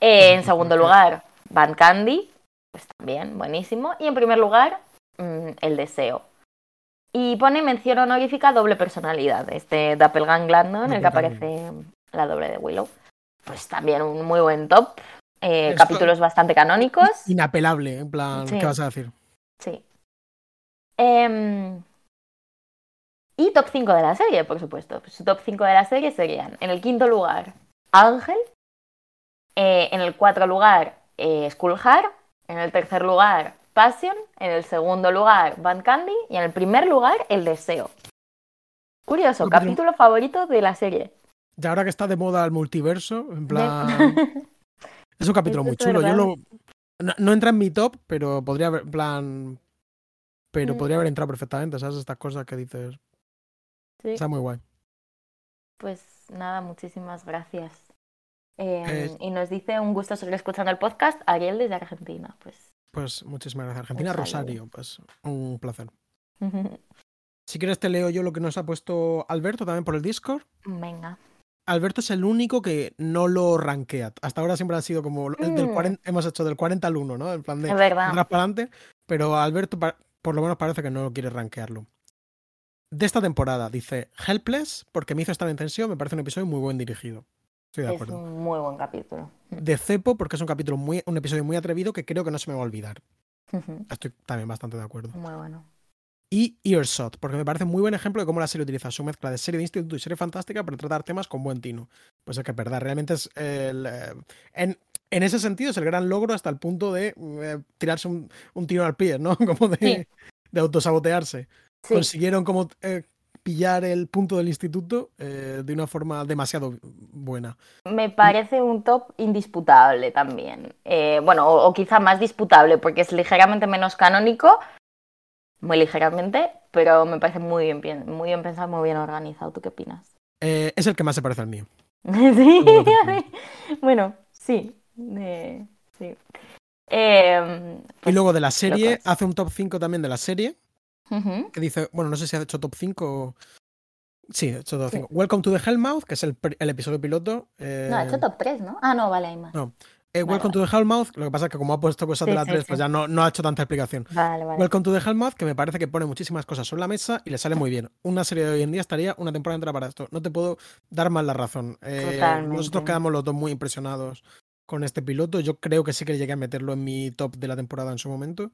Eh, en segundo lugar, Van Candy, pues también buenísimo. Y en primer lugar, mm, El Deseo. Y pone mención honorífica doble personalidad, este Doppelgang Landon, en el que aparece la doble de Willow. Pues también un muy buen top. Eh, capítulos bastante canónicos. Inapelable, en plan, Sí. ¿qué vas a decir? Sí. Em, y top 5 de la serie, por supuesto. Su top 5 de la serie serían, en el quinto lugar, Ángel. Eh, en el cuarto lugar, eh, School Hard. En el tercer lugar, Passion. En el segundo lugar, Van Candy. Y en el primer lugar, El Deseo. Curioso, Capítulo- capítulo favorito de la serie. Y ahora que está de moda el multiverso, en plan. Es un capítulo muy chulo. Yo lo. No, no entra en mi top, pero podría haber, en plan. Pero Mm. podría haber entrado perfectamente, ¿sabes? Estas cosas que dices. Sí. Está muy guay. Pues nada, muchísimas gracias. Em, Eh, y nos dice un gusto seguir escuchando el podcast, Ariel desde Argentina. Pues Pues muchísimas gracias. Argentina, saludo. Rosario, pues un placer. Si quieres te leo yo lo que nos ha puesto Alberto también por el Discord. Venga. Alberto es el único que no lo rankea. Hasta ahora siempre ha sido como el del Mm. 40 hemos hecho del 40 al 1, ¿no? En plan de adelante, pero Alberto por lo menos parece que no quiere rankearlo. De esta temporada dice Helpless porque me hizo estar en tensión, me parece un episodio muy buen dirigido. Estoy de Es acuerdo. un muy buen capítulo. De Cepo porque es un capítulo muy un episodio muy atrevido que creo que no se me va a olvidar. Estoy también bastante de acuerdo. Muy bueno. Y Earshot, porque me parece muy buen ejemplo de cómo la serie utiliza su mezcla de serie de instituto y serie fantástica para tratar temas con buen tino. Pues es que es verdad, realmente es el, eh, en, en ese sentido es el gran logro hasta el punto de eh, tirarse un, un tiro al pie, ¿no? Como de, Sí. de autosabotearse. Sí, Consiguieron como eh, pillar el punto del instituto eh, de una forma demasiado buena. me parece un top indisputable también. Eh, bueno, o, o quizá más disputable porque es ligeramente menos canónico, muy ligeramente, pero me parece muy bien, muy bien pensado, muy bien organizado. ¿Tú qué opinas? Eh, es el que más se parece al mío. Sí, bueno, sí. sí. Em, y luego de la serie, hace un top 5 también de la serie, que dice, bueno, no sé si ha hecho top 5 o... Sí, ha hecho top Sí. 5. Welcome to the Hellmouth, que es el, el episodio piloto. eh, No, ha hecho top 3, ¿no? Ah, no, vale, hay más. No. eh, Vale, Welcome to the Hellmouth, lo que pasa es que como ha puesto cosas Sí, de la sí, 3, pues sí. ya no, no ha hecho tanta explicación. Vale, vale. Welcome to the Hellmouth, que me parece que pone muchísimas cosas sobre la mesa y le sale muy bien. Una serie de hoy en día estaría una temporada entera para esto. No te puedo dar más la razón. Eh, nosotros quedamos los dos muy impresionados con este piloto. Yo creo que sí que llegué a meterlo en mi top de la temporada en su momento.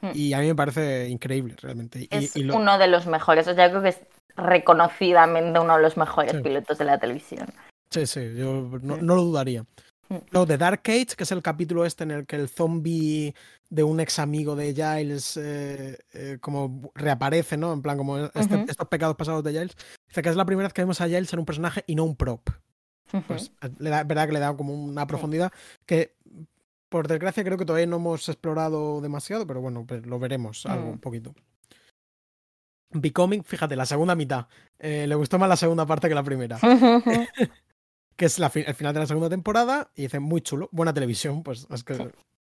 Hmm. Y a mí me parece increíble, realmente. Y- Es y lo- uno de los mejores, o sea, yo creo que es reconocidamente uno de los mejores Sí. pilotos de la televisión. Sí, sí, yo no, lo dudaría. Mm. Luego de Dark Age, que es el capítulo este en el que el zombie de un ex amigo de Giles eh, eh, como reaparece, ¿no? En plan, como este- estos pecados pasados de Giles. Dice que es la primera vez que vemos a Giles ser un personaje y no un prop. Pues le da, verdad que le da como una profundidad que por desgracia creo que todavía no hemos explorado demasiado, pero bueno, pues lo veremos algo Mm. un poquito. Becoming, fíjate, la segunda mitad. Eh, le gustó más la segunda parte que la primera, que es la fi- el final de la segunda temporada, y dice, muy chulo, buena televisión, pues es que... Sí.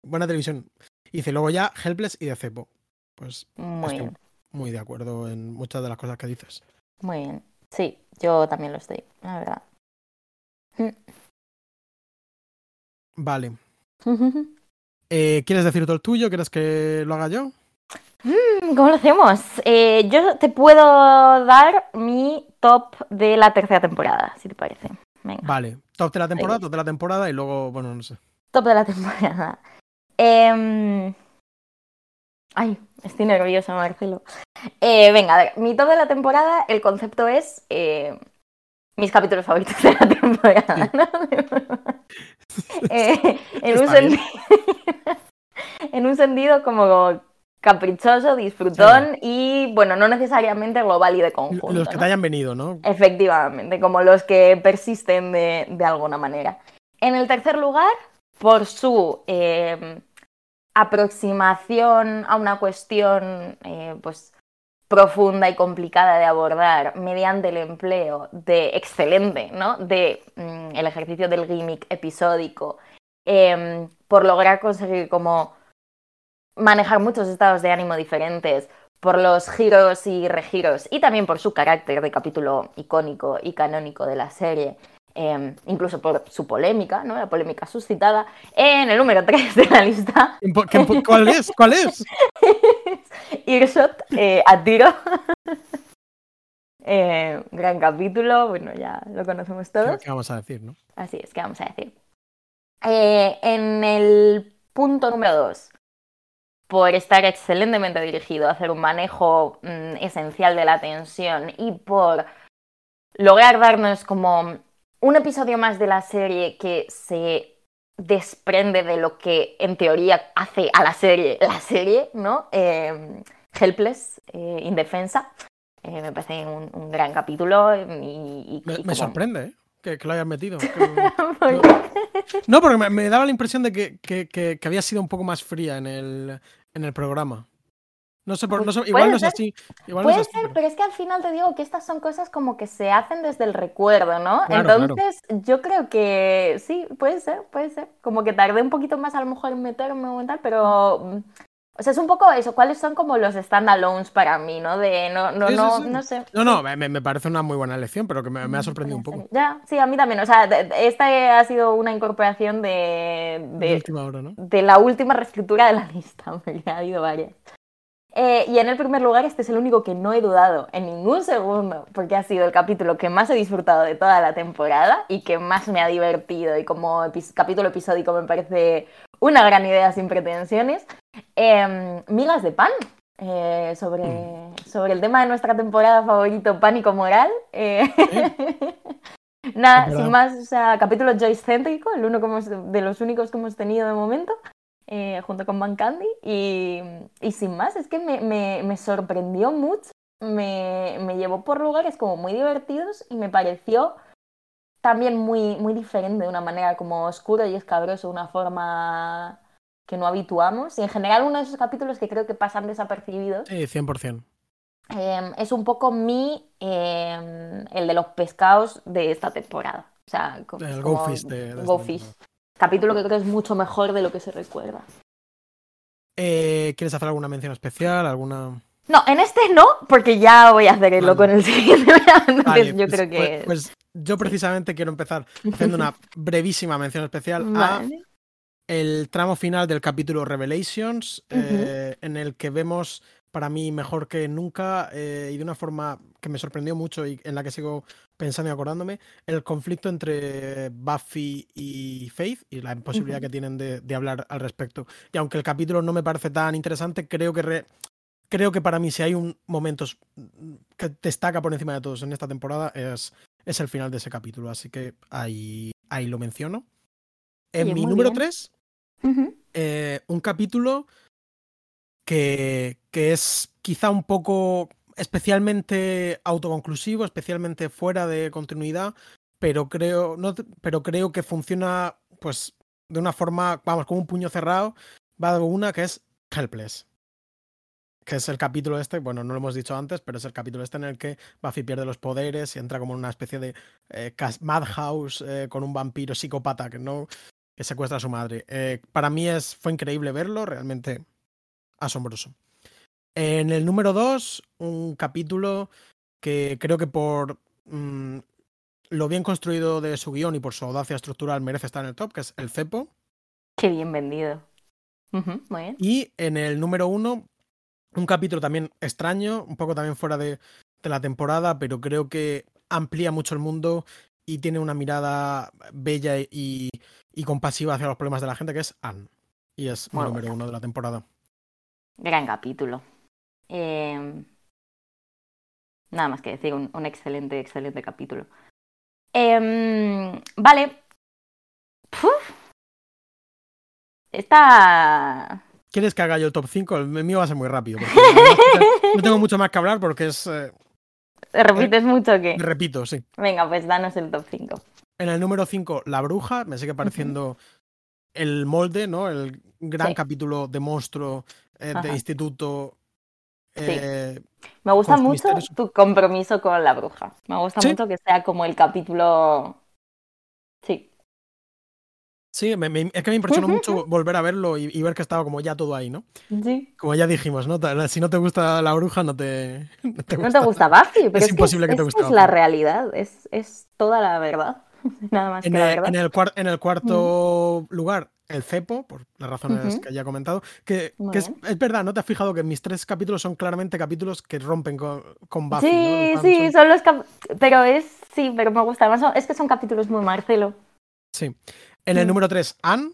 Buena televisión. Y dice, luego ya Helpless y de Cepo. Pues Muy bien, muy de acuerdo en muchas de las cosas que dices. muy bien. Sí, yo también lo estoy, la verdad. Vale. Eh, ¿Quieres decir todo el tuyo? ¿Quieres que lo haga yo? ¿Cómo lo hacemos? Eh, yo te puedo dar mi top de la tercera temporada, si te parece. Venga. Vale. Top de la temporada, top de la temporada y luego, bueno, no sé. Top de la temporada. Em, Ay, estoy nerviosa, Marcelo. Eh, venga, a ver, mi top de la temporada, el concepto es eh, mis capítulos favoritos de la temporada. ¿no? Eh, en, un sentido, en un sentido como caprichoso, disfrutón y, bueno, no necesariamente global y de conjunto. Los que ¿no? te hayan venido, ¿no? Efectivamente, como los que persisten de, de alguna manera. En el tercer lugar, por su eh, aproximación a una cuestión eh, pues, profunda y complicada de abordar mediante el empleo de excelente, ¿no? De mm, el ejercicio del gimmick episódico, em, por lograr conseguir como manejar muchos estados de ánimo diferentes, por los giros y regiros y también por su carácter de capítulo icónico y canónico de la serie, eh, incluso por su polémica, ¿no? La polémica suscitada en el número 3 de la lista, ¿Qué po- qué po- ¿Cuál es? ¿Cuál es? Earshot eh, a tiro. Eh, gran capítulo, bueno, ya lo conocemos ¿Qué, todos. qué vamos a decir, no? Así es, ¿qué vamos a decir? Eh, en el punto número 2, por estar excelentemente dirigido, hacer un manejo mm, esencial de la tensión y por lograr darnos como un episodio más de la serie que se desprende de lo que en teoría hace a la serie la serie, ¿no? Eh, Helpless, eh, Indefensa. Eh, me parece un, un gran capítulo y, y- Me, y me como- sorprende, ¿eh? Que, que lo hayas metido. que- No, porque me, me daba la impresión de que- que había sido un poco más fría en el, en el programa. No sé, por, no sé, igual no es ser. así. Igual no Puede es así, ser, pero- pero es que al final te digo que estas son cosas como que se hacen desde el recuerdo, ¿no? Claro, claro. Entonces, yo creo que sí, puede ser, puede ser. Como que tardé un poquito más a lo mejor en meterme o tal, pero. mm, O sea, es un poco eso. ¿Cuáles son como los standalones para mí, no? De no, no, Sí, sí, no, sí. no sé. No, no, me, me parece una muy buena elección, pero que me, me ha sorprendido un poco. Ya, sí, a mí también. O sea, esta ha sido una incorporación de, De de, última hora, ¿no? de la última reescritura de la lista, porque ha habido varias. Eh, y en el primer lugar, este es el único que no he dudado en ningún segundo, porque ha sido el capítulo que más he disfrutado de toda la temporada y que más me ha divertido y como epi- capítulo episódico me parece una gran idea sin pretensiones. Em, migas de pan. eh, sobre, sobre el tema de nuestra temporada favorito, Pánico Moral. Eh, Nada, sin más, o sea, capítulo Joyce céntrico, el uno hemos- de los únicos que hemos tenido de momento, eh, junto con Van Candy. Y, y sin más, es que me, me- me sorprendió mucho, me, me llevó por lugares como muy divertidos y me pareció también muy, muy diferente, de una manera como oscuro y escabroso, una forma que no habituamos. Y en general uno de esos capítulos que creo que pasan desapercibidos. Sí, 100%. Eh, es un poco mi eh, el de los pescados de esta temporada. O sea, El como Go Fish de- de esta Go temporada. Fish. Capítulo que creo es mucho mejor de lo que se recuerda. Eh, ¿Quieres hacer alguna mención especial? ¿Alguna...? No, en este no, porque ya voy a hacerlo Vale. con el siguiente. Entonces Vale, yo pues- creo que. Pues, pues yo precisamente quiero empezar haciendo una brevísima mención especial a Vale. el tramo final del capítulo Revelations, eh, en el que vemos, para mí, mejor que nunca, eh, y de una forma que me sorprendió mucho y en la que sigo pensando y acordándome, el conflicto entre Buffy y Faith y la imposibilidad que tienen de, de hablar al respecto. Y aunque el capítulo no me parece tan interesante, creo que, re- creo que para mí, si hay un momento que destaca por encima de todos en esta temporada, es, es el final de ese capítulo. Así que ahí, ahí lo menciono. En mi número bien. 3, Ujú. eh, un capítulo que, que es quizá un poco especialmente autoconclusivo, especialmente fuera de continuidad, pero creo, pero creo que funciona pues de una forma, vamos, como un puño cerrado, va de una que es Helpless. Que es el capítulo este, bueno, no lo hemos dicho antes, pero es el capítulo este en el que Buffy pierde los poderes y entra como en una especie de eh, madhouse eh, con un vampiro psicópata que no que secuestra a su madre. Eh, para mí es, fue increíble verlo, realmente asombroso. En el número 2, un capítulo que creo que por mm, lo bien construido de su guion y por su audacia estructural merece estar en el top, que es El Cepo. Qué bien vendido. Muy bien. Y en el número 1, un capítulo también extraño, un poco también fuera de, de la temporada, pero creo que amplía mucho el mundo y tiene una mirada bella y, y compasiva hacia los problemas de la gente, que es Anne. Y es Muy número uno de la temporada. Gran capítulo. Eh, Nada más que decir, un, un excelente, excelente capítulo. Em, vale. Está. ¿Quieres que haga yo el top 5? El mío va a ser muy rápido. no tengo mucho más que hablar porque es. eh, ¿Te repites mucho que? repito, sí. Venga, pues danos el top 5. En el número 5, La Bruja. Me sigue pareciendo el molde, ¿no? El gran Sí. capítulo de monstruo, eh, de instituto. Eh, Me gusta su mucho tu compromiso con la bruja. Me gusta Sí. mucho que sea como el capítulo. Sí. sí, me- me- es que me impresionó mucho volver a verlo y, y ver que estaba como ya todo ahí, ¿no? Sí. Como ya dijimos, ¿no? Si no te gusta La Bruja, no te, no te No te gusta Buffy, pero es, Es imposible que te guste es la realidad. Es, es toda la verdad. Nada más En que la el, verdad. en el cuar- en el cuarto lugar, el cepo, por las razones que ya he comentado. Que, es, es verdad, ¿no te has fijado que mis tres capítulos son claramente capítulos que rompen con, con Buffy? Sí, sí, son- los cap- Pero es. Sí, pero me gusta. Además, son- es que son capítulos muy Marcelo. sí. En el Mm. número 3, Anne.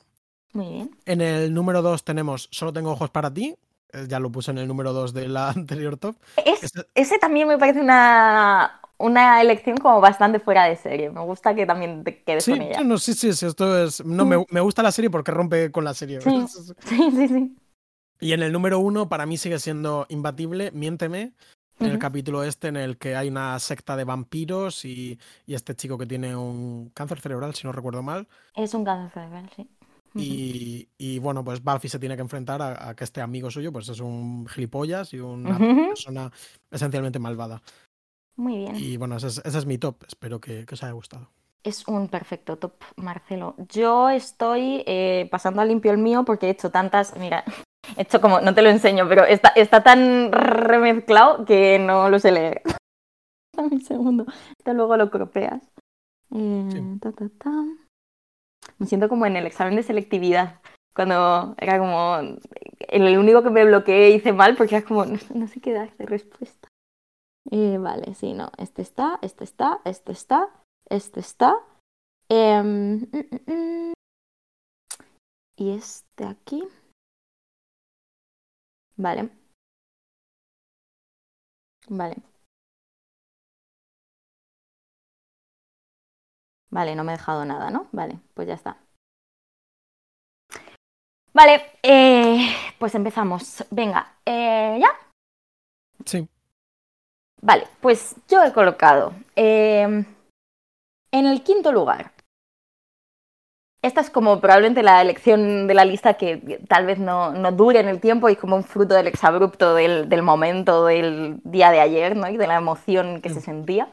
Muy bien. En el número 2 tenemos Solo tengo ojos para ti. eh, Ya lo puse en el número 2 de la anterior top. Es- Ese- ese también me parece una, una elección como bastante fuera de serie. Me gusta que también te quedes Sí, con ella. sí, no, sí, sí, sí, esto es. No, me, me gusta la serie porque rompe con la serie. Sí. Sí, sí, sí. Y en el número 1, para mí sigue siendo imbatible, Miénteme. En el Ujú. capítulo este, en el que hay una secta de vampiros y, y este chico que tiene un cáncer cerebral, si no recuerdo mal. Es un cáncer cerebral, sí. Y, y, bueno, pues Buffy se tiene que enfrentar a, a que este amigo suyo pues es un gilipollas y una Ujú. persona esencialmente malvada. Muy bien. Y bueno, ese es, ese es mi top. Espero que, que os haya gustado. Es un perfecto top, Marcelo. Yo estoy eh, pasando a limpio el mío porque he hecho tantas. Mira, he hecho como. No te lo enseño, pero está, está tan remezclado que no lo sé leer. Un segundo. Esto luego lo cropeas. Eh, Sí. ta, ta, ta. Me siento como en el examen de selectividad. Cuando era como. El único que me bloqueé hice mal porque era como. No sé qué dar de respuesta. Eh, vale, sí, no. Este está, este está, este está. Este está. Em, mm, mm, mm. y este aquí. Vale. Vale. Vale, no me he dejado nada, ¿no? Vale, pues ya está. Vale, eh, pues empezamos. Venga, eh, ¿ya? Sí, Vale, pues yo he colocado em, en el quinto lugar. Esta es como probablemente la elección de la lista que tal vez no, no dure en el tiempo y es como un fruto del exabrupto del, del momento del día de ayer, ¿no? Y de la emoción que Sí. se sentía.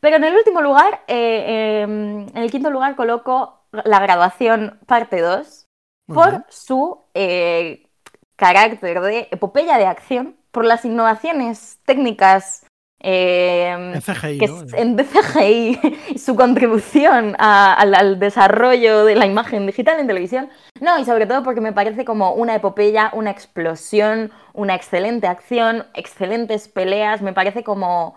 Pero en el último lugar, eh, em, en el quinto lugar coloco la graduación parte 2 muy por bien. su eh, carácter de epopeya de acción, por las innovaciones técnicas eh, En CGI, que ¿no? en su contribución a- al, al desarrollo de la imagen digital en televisión. No, y sobre todo porque me parece como una epopeya, una explosión, una excelente acción, excelentes peleas. Me parece como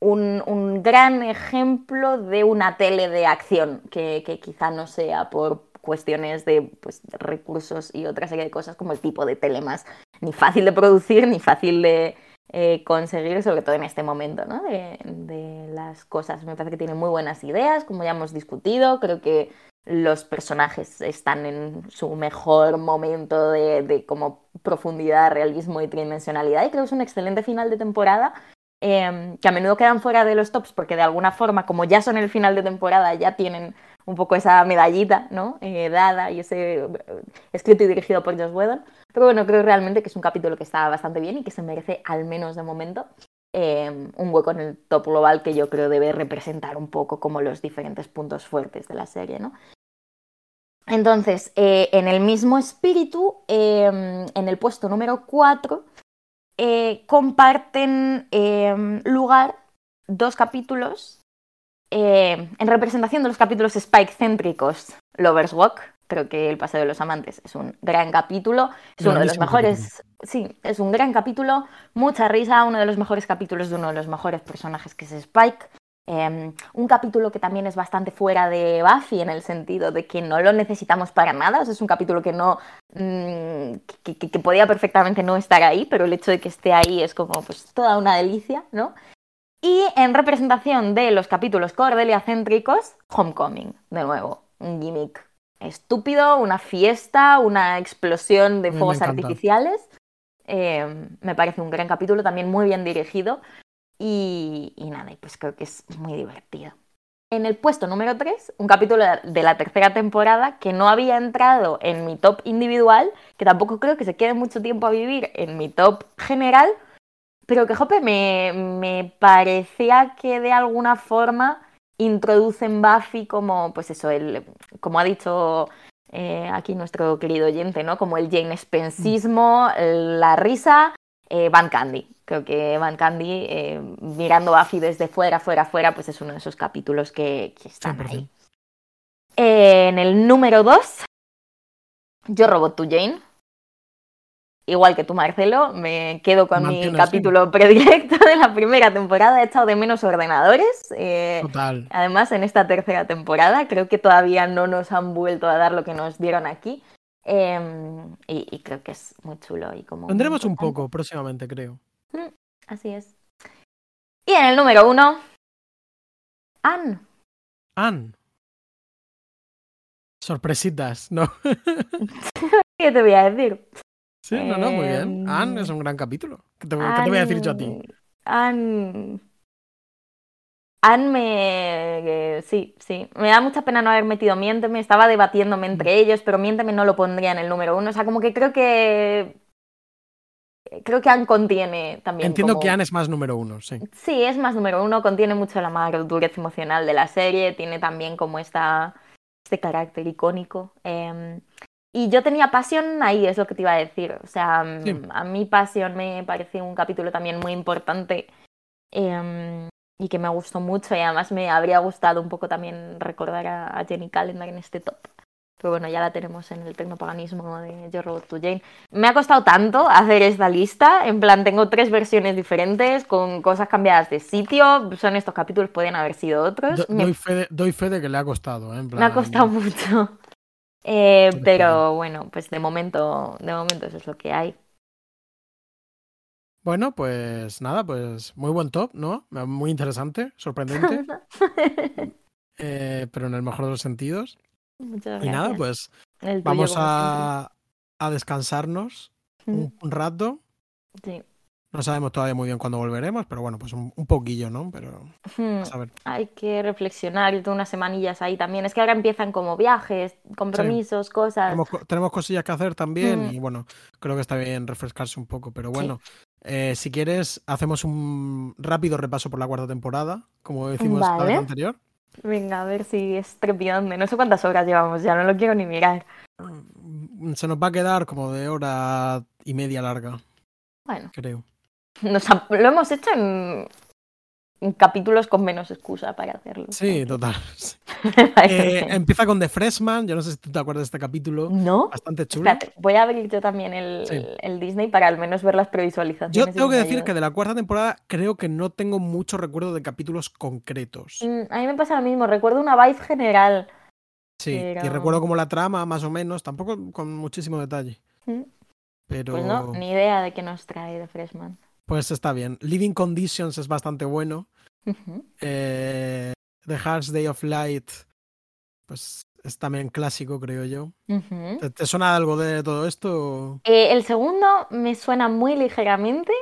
un, un gran ejemplo de una tele de acción, que, que quizá no sea por cuestiones de pues, recursos y otra serie de cosas como el tipo de tele más ni fácil de producir ni fácil de eh, conseguir, sobre todo en este momento de, las cosas. Me parece que tiene muy buenas ideas, como ya hemos discutido. Creo que los personajes están en su mejor momento de, de como profundidad, realismo y tridimensionalidad. Y creo que es un excelente final de temporada em, que a menudo quedan fuera de los tops porque de alguna forma, como ya son el final de temporada, ya tienen un poco esa medallita, ¿no? Eh, dada y ese eh, escrito y dirigido por Joss Whedon. Pero bueno, creo realmente que es un capítulo que está bastante bien y que se merece, al menos de momento, eh, un hueco en el top global que yo creo debe representar un poco como los diferentes puntos fuertes de la serie, ¿no? Entonces, en el mismo espíritu, eh, en el puesto número 4, eh, comparten eh, lugar dos capítulos eh, en representación de los capítulos Spike céntricos Lovers Walk. Creo que El Paseo de los Amantes es un gran capítulo, es uno de los mejores, sí, es un gran capítulo, mucha risa, uno de los mejores capítulos de uno de los mejores personajes que es Spike. Eh, un capítulo que también es bastante fuera de Buffy en el sentido de que no lo necesitamos para nada. O sea, es un capítulo que no. mm, que, que- que podía perfectamente no estar ahí, pero el hecho de que esté ahí es como pues toda una delicia, ¿no? Y en representación de los capítulos Cordelia céntricos, Homecoming, de nuevo, un gimmick estúpido, una fiesta, una explosión de fuegos artificiales. Eh, me parece un gran capítulo, también muy bien dirigido. Y, y nada, pues creo que es muy divertido. En el puesto número 3, un capítulo de la tercera temporada que no había entrado en mi top individual, que tampoco creo que se quede mucho tiempo a vivir en mi top general, pero que, jope, me, me parecía que de alguna forma introducen Buffy como, pues eso, el, como ha dicho eh, aquí nuestro querido oyente, ¿no? Como el Jane Spensismo, la risa, eh, Van Candy. Creo que Van Candy, eh, mirando Buffy desde fuera, fuera, fuera, pues es uno de esos capítulos que, que están 100%. ahí. En el número 2, Yo Robot to Jane. Igual que tú, Marcelo, me quedo con mi sí. capítulo predilecto de la primera temporada. He echado de menos ordenadores. eh, Total. Además, en esta tercera temporada, creo que todavía no nos han vuelto a dar lo que nos dieron aquí. Eh, y, y creo que es muy chulo. Y como Tendremos un poco próximamente, creo. Así es. Y en el número uno, Anne. Anne. Sorpresitas, ¿no? ¿Qué te voy a decir? Sí, no, no, muy bien. Em, Anne es un gran capítulo. ¿Qué te, qué te voy a decir yo a ti? Anne. Anne me. eh, sí, sí. Me da mucha pena no haber metido Miénteme. Estaba debatiéndome entre ellos, pero Miénteme no lo pondría en el número uno. O sea, como que creo que. Creo que Anne contiene también. Entiendo como- que Anne es más número uno, sí. Sí, es más número uno, contiene mucho la madurez emocional de la serie, tiene también como esta, este carácter icónico. eh, y yo tenía pasión ahí, es lo que te iba a decir. O sea, mm, Sí. a mí pasión me parece un capítulo también muy importante eh, y que me gustó mucho y además me habría gustado un poco también recordar a, a Jenny Calendar en este top. Pero bueno, ya la tenemos en el tecnopaganismo de Yo Robot to Jane. Me ha costado tanto hacer esta lista. En plan, tengo tres versiones diferentes con cosas cambiadas de sitio. Son estos capítulos, pueden haber sido otros. Do- Me, doy, fe de, doy fe de que le ha costado, ¿eh? En me ha plan, costado mucho. Eh, Pero bueno, pues de momento, de momento eso es lo que hay. Bueno, pues nada, pues muy buen top, ¿no? Muy interesante, sorprendente, eh, pero en el mejor de los sentidos. Muchas Y nada, pues vamos a, a descansarnos un, un rato. Sí. No sabemos todavía muy bien cuándo volveremos, pero bueno, pues un, un poquillo, ¿no? Pero Hmm. a ver. Hay que reflexionar y unas semanillas ahí también. Es que ahora empiezan como viajes, compromisos, cosas. Tenemos, co- tenemos cosillas que hacer también Mm. y bueno, creo que está bien refrescarse un poco, pero bueno, eh, si quieres, hacemos un rápido repaso por la cuarta temporada, como decimos la Vale. vez anterior. Venga, a ver si es trepidante. No sé cuántas horas llevamos ya, no lo quiero ni mirar. Mm, Se nos va a quedar como de hora y media larga, Bueno, creo. nos ha- lo hemos hecho en, en capítulos con menos excusa para hacerlo. Sí, total. sí. Eh, empieza con The Freshman, yo no sé si tú te acuerdas de este capítulo, ¿No? bastante chulo. Espérate, voy a abrir yo también el, Sí. el Disney para al menos ver las previsualizaciones. Yo tengo que decir que de la cuarta temporada creo que no tengo mucho recuerdo de capítulos concretos. Mm, A mí me pasa lo mismo, recuerdo una vibe general. Sí, y recuerdo como la trama, más o menos, tampoco con muchísimo detalle. Mm, Pero Pues no, ni idea de qué nos trae de Freshman. Pues está bien. Living Conditions es bastante bueno. Eh, The Harsh Day of Light, pues es también clásico, creo yo. ¿Te, te suena algo de todo esto? Eh, el segundo me suena muy ligeramente.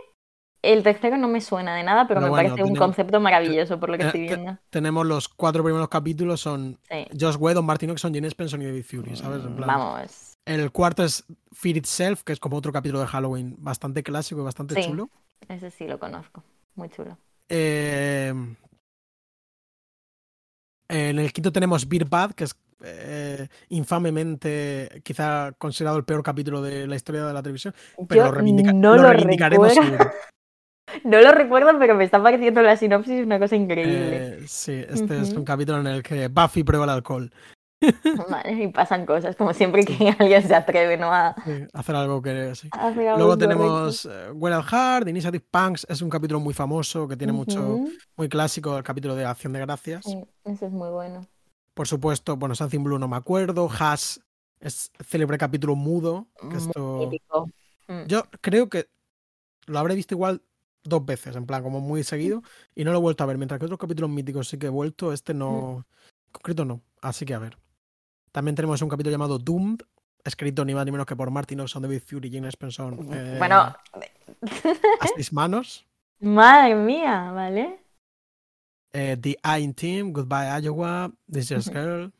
El tercero no me suena de nada, pero Pero me bueno, parece un concepto maravilloso por lo que eh, estoy viendo. Tenemos los cuatro primeros capítulos, son Sí. Josh Whedon, Martin Oxon, Jane Spencer y David Fury, ¿sabes? En plan, Vamos. El cuarto es Fear Itself, que es como otro capítulo de Halloween bastante clásico y bastante Sí. chulo. Ese sí lo conozco. Muy chulo. Eh, en el quinto tenemos Beer Bad, que es eh, infamemente quizá considerado el peor capítulo de la historia de la televisión, pero Yo lo, reivindica- no lo lo reivindicaremos seguro. No lo recuerdo, pero me está pareciendo la sinopsis una cosa increíble. Eh, sí, este es un capítulo en el que Buffy prueba el alcohol. Y pasan cosas, como siempre que alguien se atreve, ¿no? A, Sí, hacer algo que sí. a hacer algo Luego tenemos eh, Well at Heart, Initiative Punks, es un capítulo muy famoso que tiene mucho, muy clásico, el capítulo de Acción de Gracias. sí, ese es muy bueno. Por supuesto, bueno, Something Blue no me acuerdo, Hash es célebre capítulo mudo, que esto... Mm. Yo creo que lo habré visto igual dos veces, en plan, como muy seguido, y no lo he vuelto a ver, mientras que otros capítulos míticos sí que he vuelto, este no, en concreto no, así que a ver. También tenemos un capítulo llamado Doomed, escrito ni más ni menos que por Martin Oxon, David Fury, Jane Spencer, eh, Bueno, a seis manos. madre mía, ¿vale? Eh, The I Team, Goodbye Iowa, This Is Ujú. Girl.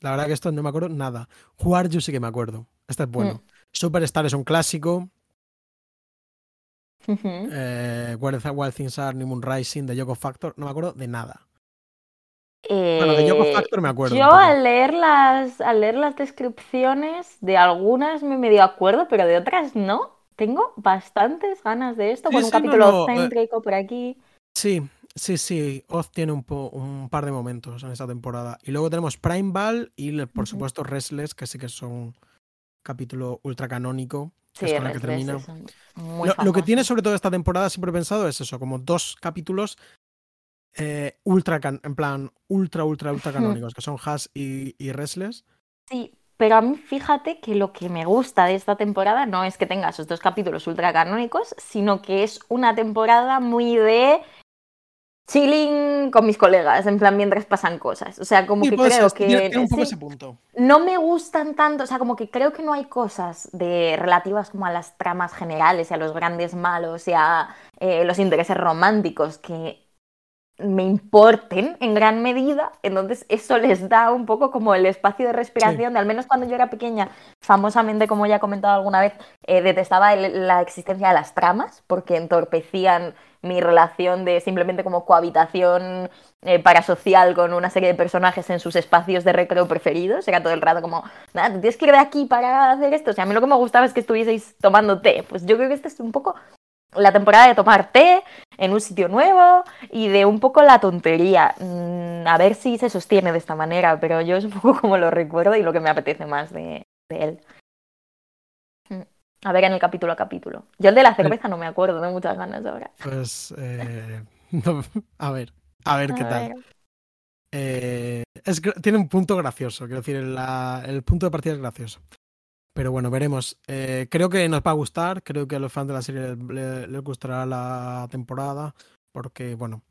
La verdad que esto no me acuerdo nada. Who Are You sí que me acuerdo. Este es Mm. bueno. Superstar es un clásico. Eh, Where the Wild Things Are, New Moon Rising, The Yoko Factor. No me acuerdo de nada. Bueno, de Yoko Eh, Factor me acuerdo. Yo al leer las, al leer las descripciones de algunas me medio acuerdo, pero de otras no. Tengo bastantes ganas de esto, Sí, con un sí, capítulo no, eh. céntrico por aquí. Sí, sí, sí. Oz tiene un, po- un par de momentos en esta temporada. Y luego tenemos Prime Ball y, por supuesto, Restless, que sí que son capítulo ultra canónico. que Sí, es con el que termina. Lo, lo que tiene sobre todo esta temporada, siempre he pensado, es eso, como dos capítulos eh, ultra, can- en plan, ultra, ultra, ultra canónicos, que son Hash y, y Restless. Sí, pero a mí fíjate que lo que me gusta de esta temporada no es que tenga esos dos capítulos ultra canónicos, sino que es una temporada muy de chilling con mis colegas, en plan mientras pasan cosas. O sea, como Sí, que creo que tiene, tiene un poco sí, ese punto. no me gustan tanto, o sea, como que creo que no hay cosas de relativas como a las tramas generales y a los grandes malos y a eh, los intereses románticos que me importen en gran medida, entonces eso les da un poco como el espacio de respiración, de al menos cuando yo era pequeña, famosamente, como ya he comentado alguna vez, eh, detestaba el- la existencia de las tramas porque entorpecían mi relación de simplemente como cohabitación eh, parasocial con una serie de personajes en sus espacios de recreo preferidos. Era todo el rato como, nada, tienes que ir de aquí para hacer esto. O sea, a mí lo que me gustaba es que estuvieseis tomando té. Pues yo creo que esta es un poco la temporada de tomar té en un sitio nuevo y de un poco la tontería. Mm, a ver si se sostiene de esta manera, pero yo es un poco como lo recuerdo y lo que me apetece más de, de él. Mm. A ver en el capítulo a capítulo. Yo el de la cerveza no me acuerdo, tengo muchas ganas ahora. Pues, eh, no, a ver, a ver qué tal. Eh, es tiene un punto gracioso, quiero decir, la- el punto de partida es gracioso. Pero bueno, veremos. Eh, creo que nos va a gustar, creo que a los fans de la serie le- les gustará la temporada, porque bueno,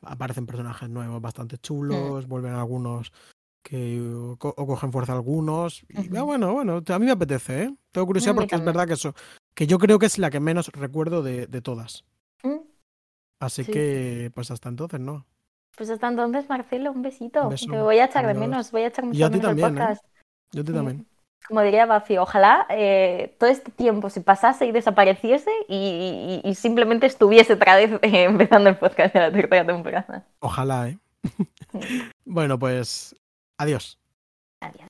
aparecen personajes nuevos bastante chulos, vuelven algunos que o, co- o cogen fuerza algunos. Y ah, bueno, bueno, a mí me apetece, ¿eh? Tengo curiosidad porque es verdad que eso, que yo creo que es la que menos recuerdo de, de todas. Mm. Así Sí. que, pues hasta entonces, ¿no? Pues hasta entonces, Marcelo, un besito. Un beso. Te voy a echar de menos, voy a echar mucho Y a ti menos también, ¿eh? Yo a ti también. Como diría Buffy, ojalá eh, todo este tiempo se pasase y desapareciese y, y- y simplemente estuviese otra vez eh, empezando el podcast de la tercera temporada. Ojalá, ¿eh? bueno, pues adiós. Adiós.